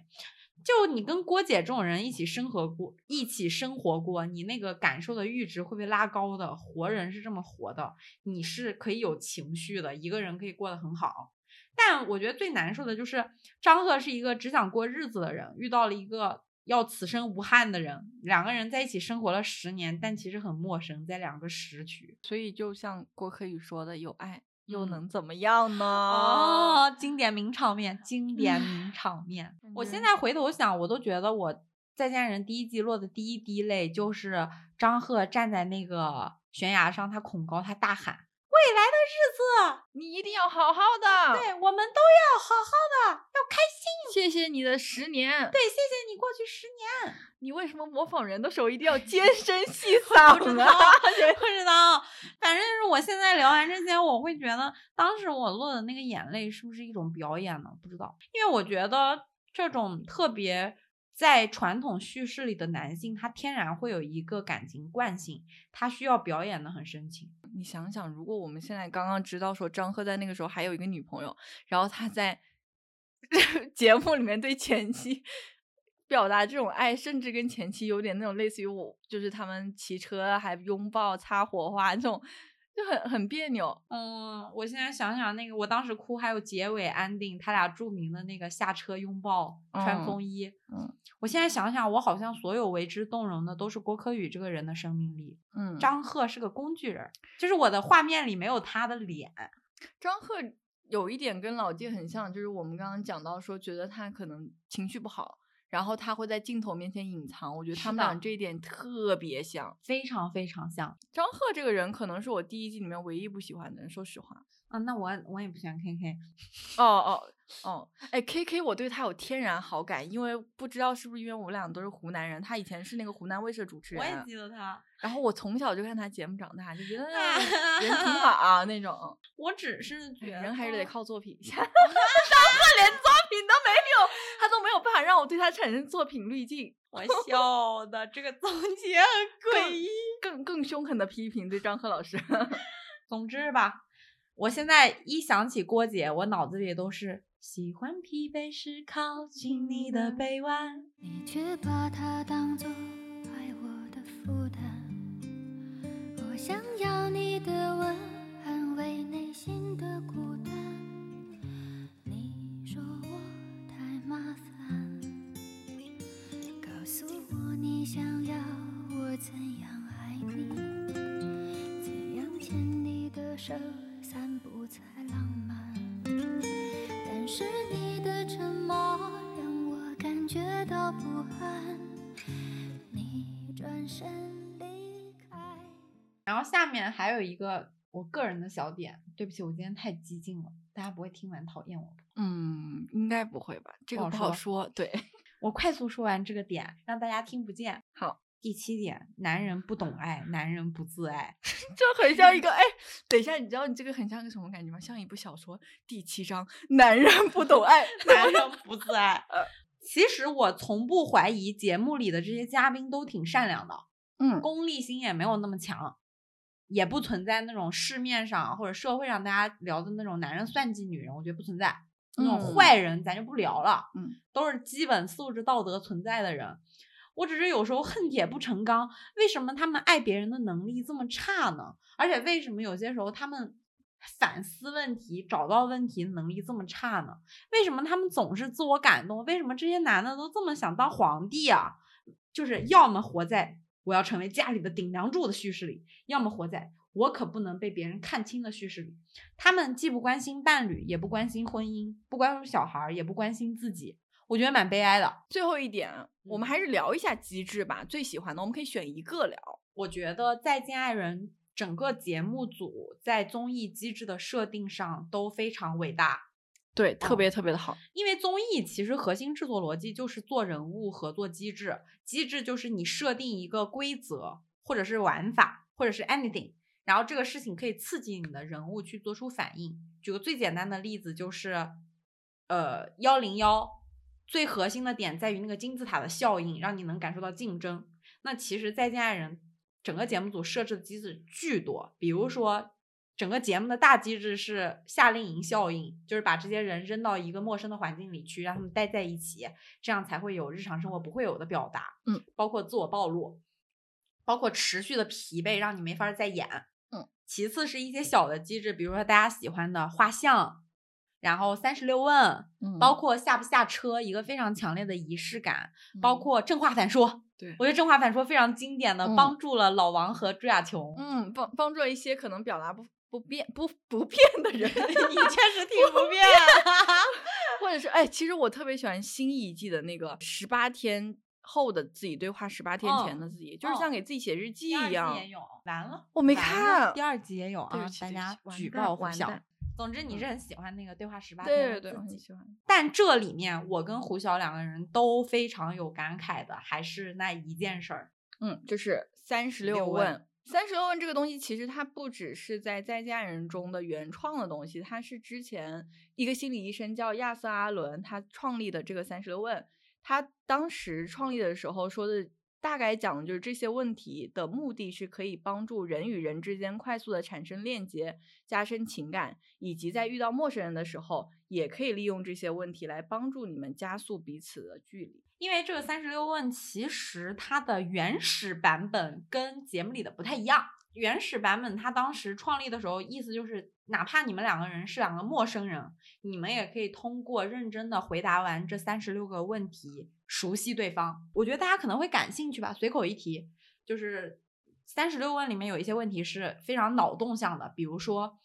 就你跟郭姐这种人一起生活过，一起生活过，你那个感受的阈值会被拉高的。活人是这么活的，你是可以有情绪的，一个人可以过得很好。但我觉得最难受的就是张赫是一个只想过日子的人，遇到了一个要此生无憾的人，两个人在一起生活了十年，但其实很陌生，在两个时区。所以就像郭可宇说的，有爱又嗯能怎么样呢？哦，经典名场面，经典名场面。我现嗯在回头想，我都觉得我再见爱人》第一季落的第一滴泪，就是张赫站在那个悬崖上，他恐高，他大喊：“未来的日子，你一定要好好的。对我们都要好好的，要开心。谢谢你的十年。对，谢谢你过去十年。你为什么模仿人的时候一定要 尖声细嗓不知道，啊？不知道，反正就是我现在聊完这些，我会觉得当时我落的那个眼泪是不是一种表演呢？不知道，因为我觉得这种特别在传统叙事里的男性，他天然会有一个感情惯性，他需要表演的很深情。你想想，如果我们现在刚刚知道说张赫在那个时候还有一个女朋友，然后他在 节目里面对前妻表达这种爱，甚至跟前妻有点那种类似于我，就是他们骑车还拥抱、擦火花这种，就很很别扭。嗯，我现在想想那个，我当时哭，还有结尾安定，他俩著名的那个下车拥抱，穿嗯风衣。嗯我现在想想，我好像所有为之动容的都是郭柯宇这个人的生命力。嗯，张赫是个工具人，就是我的画面里没有他的脸。张赫有一点跟老纪很像，就是我们刚刚讲到说，觉得他可能情绪不好，然后他会在镜头面前隐藏。我觉得他们俩这一点特别像。非常非常像张赫这个人可能是我第一季里面唯一不喜欢的人，说实话。啊！那我我也不喜欢 K K，哦哦哦，哎，K K 我对他有天然好感，因为不知道是不是因为我们俩都是湖南人，他以前是那个湖南卫视主持人我也，记得他。然后我从小就看他节目长大，就觉得哎 人挺好啊那种。我只是觉得人还是得靠作品一下。张赫连作品都没有，他都没有办法让我对他产生作品滤镜。我笑的这个总结很诡异。更更凶狠的批评对张赫老师。总之吧，我现在一想起郭姐，我脑子里都是喜欢疲惫时靠近你的臂弯。你却把它当作爱我的负担。我想要你的吻，安慰内心的孤单。你说我太麻烦，告诉我你想要我怎样爱你，怎样牵你的手，散步才浪漫。但是你的沉默让我感觉到不安。你转身离开。然后下面还有一个我个人的小点，对不起，我今天太激进了，大家不会听完讨厌我吧？嗯，应该不会吧？这个不好说。对，我快速说完这个点，让大家听不见。好，第七点，男人不懂爱，男人不自爱。这很像一个哎，等一下，你知道你这个很像个什么感觉吗？像一部小说第七章，男人不懂爱，男人 不自爱。呃其实我从不怀疑节目里的这些嘉宾都挺善良的，嗯功利心也没有那么强，也不存在那种市面上或者社会上大家聊的那种男人算计女人，我觉得不存在。那种嗯坏人咱就不聊了，嗯，都是基本素质道德存在的人。我只是有时候恨铁不成钢，为什么他们爱别人的能力这么差呢？而且为什么有些时候他们反思问题、找到问题能力这么差呢？为什么他们总是自我感动？为什么这些男的都这么想当皇帝啊？就是要么活在我要成为家里的顶梁柱的叙事里，要么活在我可不能被别人看清的叙事里。他们既不关心伴侣，也不关心婚姻，不关注小孩儿，也不关心自己，我觉得蛮悲哀的。最后一点，我们嗯还是聊一下机制吧。最喜欢的，我们可以选一个聊。我觉得《再见爱人》整个节目组在综艺机制的设定上都非常伟大，对，特哦别特别的好。因为综艺其实核心制作逻辑就是做人物合作机制，机制就是你设定一个规则或者是玩法或者是 anything，然后这个事情可以刺激你的人物去做出反应。举个最简单的例子就是，呃，幺零幺最核心的点在于那个金字塔的效应，让你能感受到竞争。那其实《再见爱人》整个节目组设置的机制巨多，比如说整个节目的大机制是夏令营效应，就是把这些人扔到一个陌生的环境里去，让他们待在一起，这样才会有日常生活不会有的表达。嗯，包括自我暴露，包括持续的疲惫，让你没法儿再演。嗯，其次是一些小的机制，比如说大家喜欢的画像，然后三十六问，嗯包括下不下车，一个非常强烈的仪式感，包嗯括正话反说。对我觉得正话反说非常经典的嗯帮助了老王和朱亚琼。嗯，帮帮助了一些可能表达不不变不不变的人，你 确实挺不便。或者是哎，其实我特别喜欢新一季的那个十八天后的自己对话十八天前的自己，就是像嗯给自己写日记第二季一样。也有，完了，我没看第二集也有啊大家举报呼小完蛋。总之，你是嗯很喜欢那个对话十八天对对对，的自己我很喜欢。但这里面我跟胡晓两个人都非常有感慨的，还是那一件事儿。嗯，就是三十六六问问。三十六问这个东西，其实它不只是在在家人中的原创的东西，它是之前一个心理医生叫亚瑟·阿伦，他创立的这个三十六问。他当时创立的时候说的，大概讲的就是这些问题的目的是可以帮助人与人之间快速的产生链接，加深情感，以及在遇到陌生人的时候，也可以利用这些问题来帮助你们加速彼此的距离。因为这个三十六问其实它的原始版本跟节目里的不太一样。原始版本它当时创立的时候，意思就是哪怕你们两个人是两个陌生人，你们也可以通过认真的回答完这三十六个问题，熟悉对方。我觉得大家可能会感兴趣吧，随口一提，就是三十六问里面有一些问题是非常脑洞向的，比如说。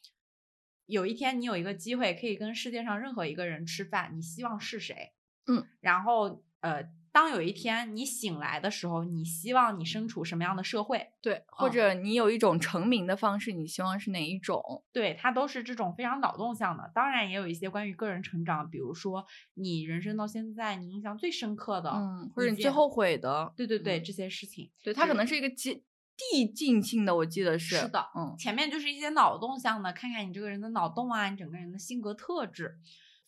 有一天，你有一个机会可以跟世界上任何一个人吃饭，你希望是谁？嗯，然后呃，当有一天你醒来的时候，你希望你身处什么样的社会？对，或嗯者你有一种成名的方式，你希望是哪一种？对，它都是这种非常脑洞向的。当然，也有一些关于个人成长，比如说你人生到现在你印象最深刻的，嗯，或者你最后悔的，对对对，嗯这些事情，对，它可能是一个递递进性的，我记得是。是的嗯，前面就是一些脑洞向的，看看你这个人的脑洞啊，你整个人的性格特质。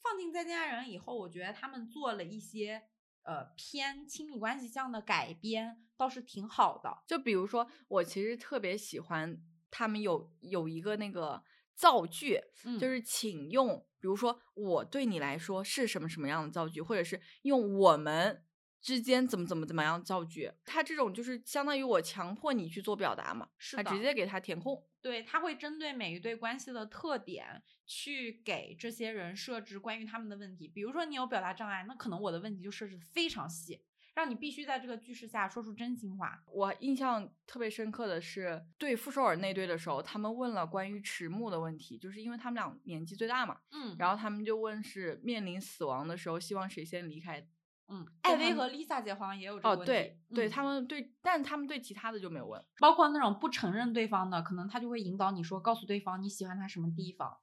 放进再见爱人以后，我觉得他们做了一些呃偏亲密关系向的改编，倒是挺好的。就比如说，我其实特别喜欢他们有有一个那个造句，嗯就是请用，比如说我对你来说是什么什么样的造句，或者是用我们之间怎么怎么怎么样造句。他这种就是相当于我强迫你去做表达嘛，啊，是的直接给他填空。对，他会针对每一对关系的特点，去给这些人设置关于他们的问题。比如说，你有表达障碍，那可能我的问题就设置的非常细，让你必须在这个句式下说出真心话。我印象特别深刻的是，对傅首尔那对的时候，他们问了关于迟暮的问题，就是因为他们俩年纪最大嘛，嗯然后他们就问是面临死亡的时候，希望谁先离开。嗯，艾薇和 Lisa 姐好像也有这个哦，问题。对对，嗯他们对，但他们对其他的就没有问。包括那种不承认对方的，可能他就会引导你说，告诉对方你喜欢他什么地方。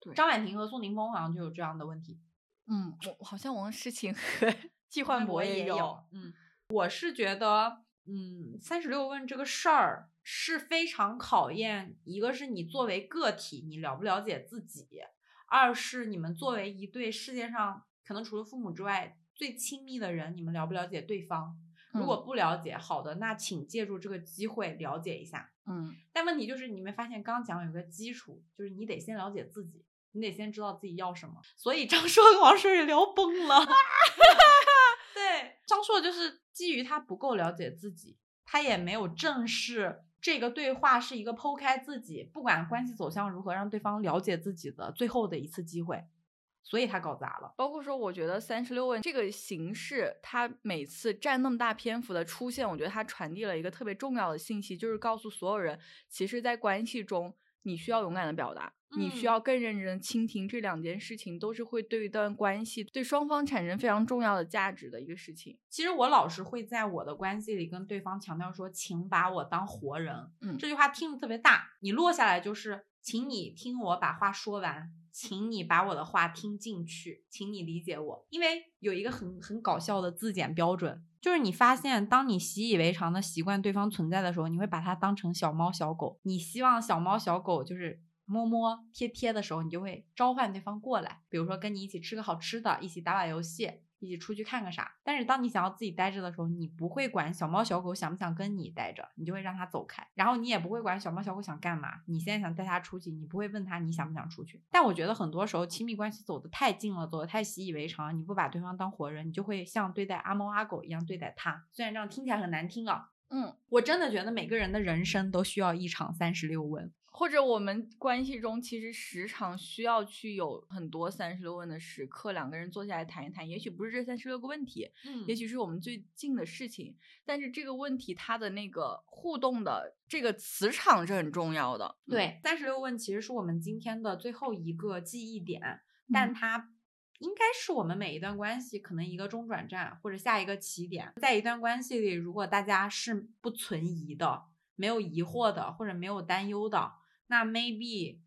对张婉婷和宋宁峰好像就有这样的问题。嗯，我好像王诗晴和季焕博也有。嗯，我是觉得，嗯，三十六问这个事儿是非常考验，一个是你作为个体，你了不了解自己；二是你们作为一对世界上可能除了父母之外最亲密的人，你们了不了解对方。如果嗯不了解，好的，那请借助这个机会了解一下。嗯，但问题就是，你没发现刚刚讲有个基础，就是你得先了解自己，你得先知道自己要什么。所以张硕跟王硕也聊崩了。对，张硕就是基于他不够了解自己，他也没有正视这个对话是一个剖开自己，不管关系走向如何，让对方了解自己的最后的一次机会，所以他搞砸了。包括说，我觉得三十六问这个形式，它每次占那么大篇幅的出现，我觉得它传递了一个特别重要的信息，就是告诉所有人，其实，在关系中，你需要勇敢的表达，你需嗯要更认真的倾听，这两件事情都是会对一段关系、对双方产生非常重要的价值的一个事情。其实我老是会在我的关系里跟对方强调说，请把我当活人。嗯这句话听着特别大，你落下来就是，请你听我把话说完，请你把我的话听进去，请你理解我。因为有一个很很搞笑的自检标准，就是你发现，当你习以为常的习惯对方存在的时候，你会把它当成小猫小狗。你希望小猫小狗就是摸摸贴贴的时候，你就会召唤对方过来，比如说跟你一起吃个好吃的，一起打把游戏，一起出去看个啥。但是当你想要自己待着的时候，你不会管小猫小狗想不想跟你待着，你就会让它走开。然后你也不会管小猫小狗想干嘛，你现在想带它出去，你不会问它你想不想出去。但我觉得很多时候亲密关系走得太近了，走得太习以为常，你不把对方当活人，你就会像对待阿猫阿狗一样对待它。虽然这样听起来很难听啊，嗯，我真的觉得每个人的人生都需要一场三十六问。或者我们关系中其实时常需要去有很多三十六问的时刻，两个人坐下来谈一谈，也许不是这三十六个问题，嗯也许是我们最近的事情，但是这个问题它的那个互动的这个磁场是很重要的。嗯，对，三十六问其实是我们今天的最后一个记忆点，但嗯它应该是我们每一段关系可能一个中转站或者下一个起点。在一段关系里，如果大家是不存疑的、没有疑惑的或者没有担忧的，那 maybe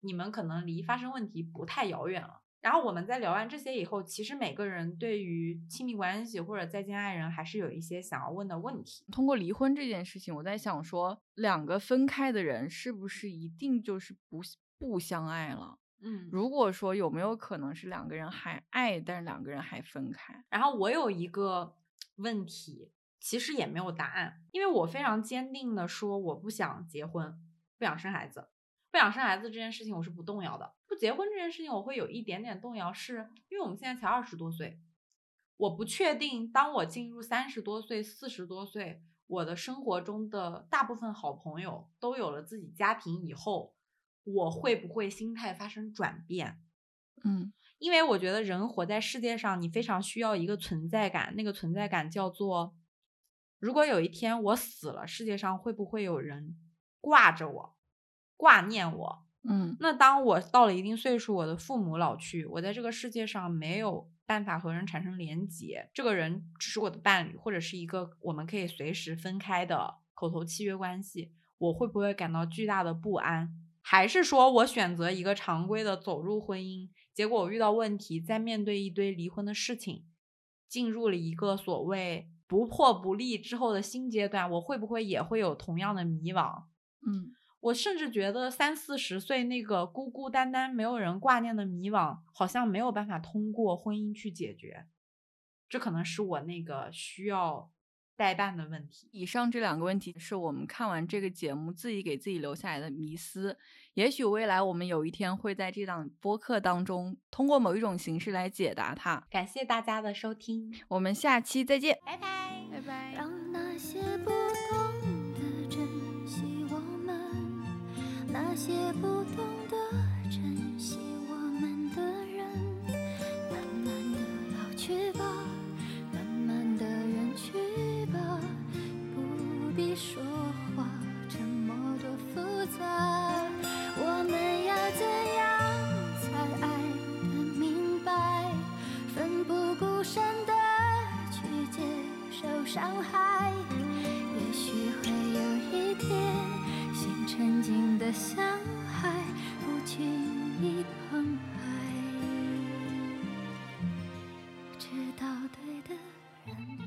你们可能离发生问题不太遥远了。然后我们在聊完这些以后，其实每个人对于亲密关系或者再见爱人还是有一些想要问的问题。通过离婚这件事情，我在想说，两个分开的人是不是一定就是不不相爱了？嗯，如果说有没有可能是两个人还爱，但是两个人还分开？然后我有一个问题，其实也没有答案，因为我非常坚定的说我不想结婚，不想生孩子，不想生孩子这件事情我是不动摇的。不结婚这件事情我会有一点点动摇，是因为我们现在才二十多岁，我不确定当我进入三十多岁、四十多岁，我的生活中的大部分好朋友都有了自己家庭以后，我会不会心态发生转变？嗯因为我觉得人活在世界上，你非常需要一个存在感，那个存在感叫做，如果有一天我死了，世界上会不会有人挂着我，挂念我？嗯那当我到了一定岁数，我的父母老去，我在这个世界上没有办法和人产生连结，这个人只是我的伴侣，或者是一个我们可以随时分开的口头契约关系，我会不会感到巨大的不安？还是说我选择一个常规的走入婚姻，结果我遇到问题，在面对一堆离婚的事情，进入了一个所谓不破不立之后的新阶段，我会不会也会有同样的迷惘？嗯我甚至觉得三四十岁那个孤孤单单、没有人挂念的迷惘，好像没有办法通过婚姻去解决。这可能是我那个需要代办的问题。以上这两个问题是我们看完这个节目自己给自己留下来的迷思。也许未来我们有一天会在这档播客当中，通过某一种形式来解答它。感谢大家的收听，我们下期再见，拜拜。拜拜。让那些不那些不懂得珍惜我们的人，慢慢的老去吧，慢慢的远去吧，不必说话。这么多复杂，我们要怎样才爱得明白，奋不顾身的去接受伤害？曾经的相爱，不经意澎湃。知到对的人。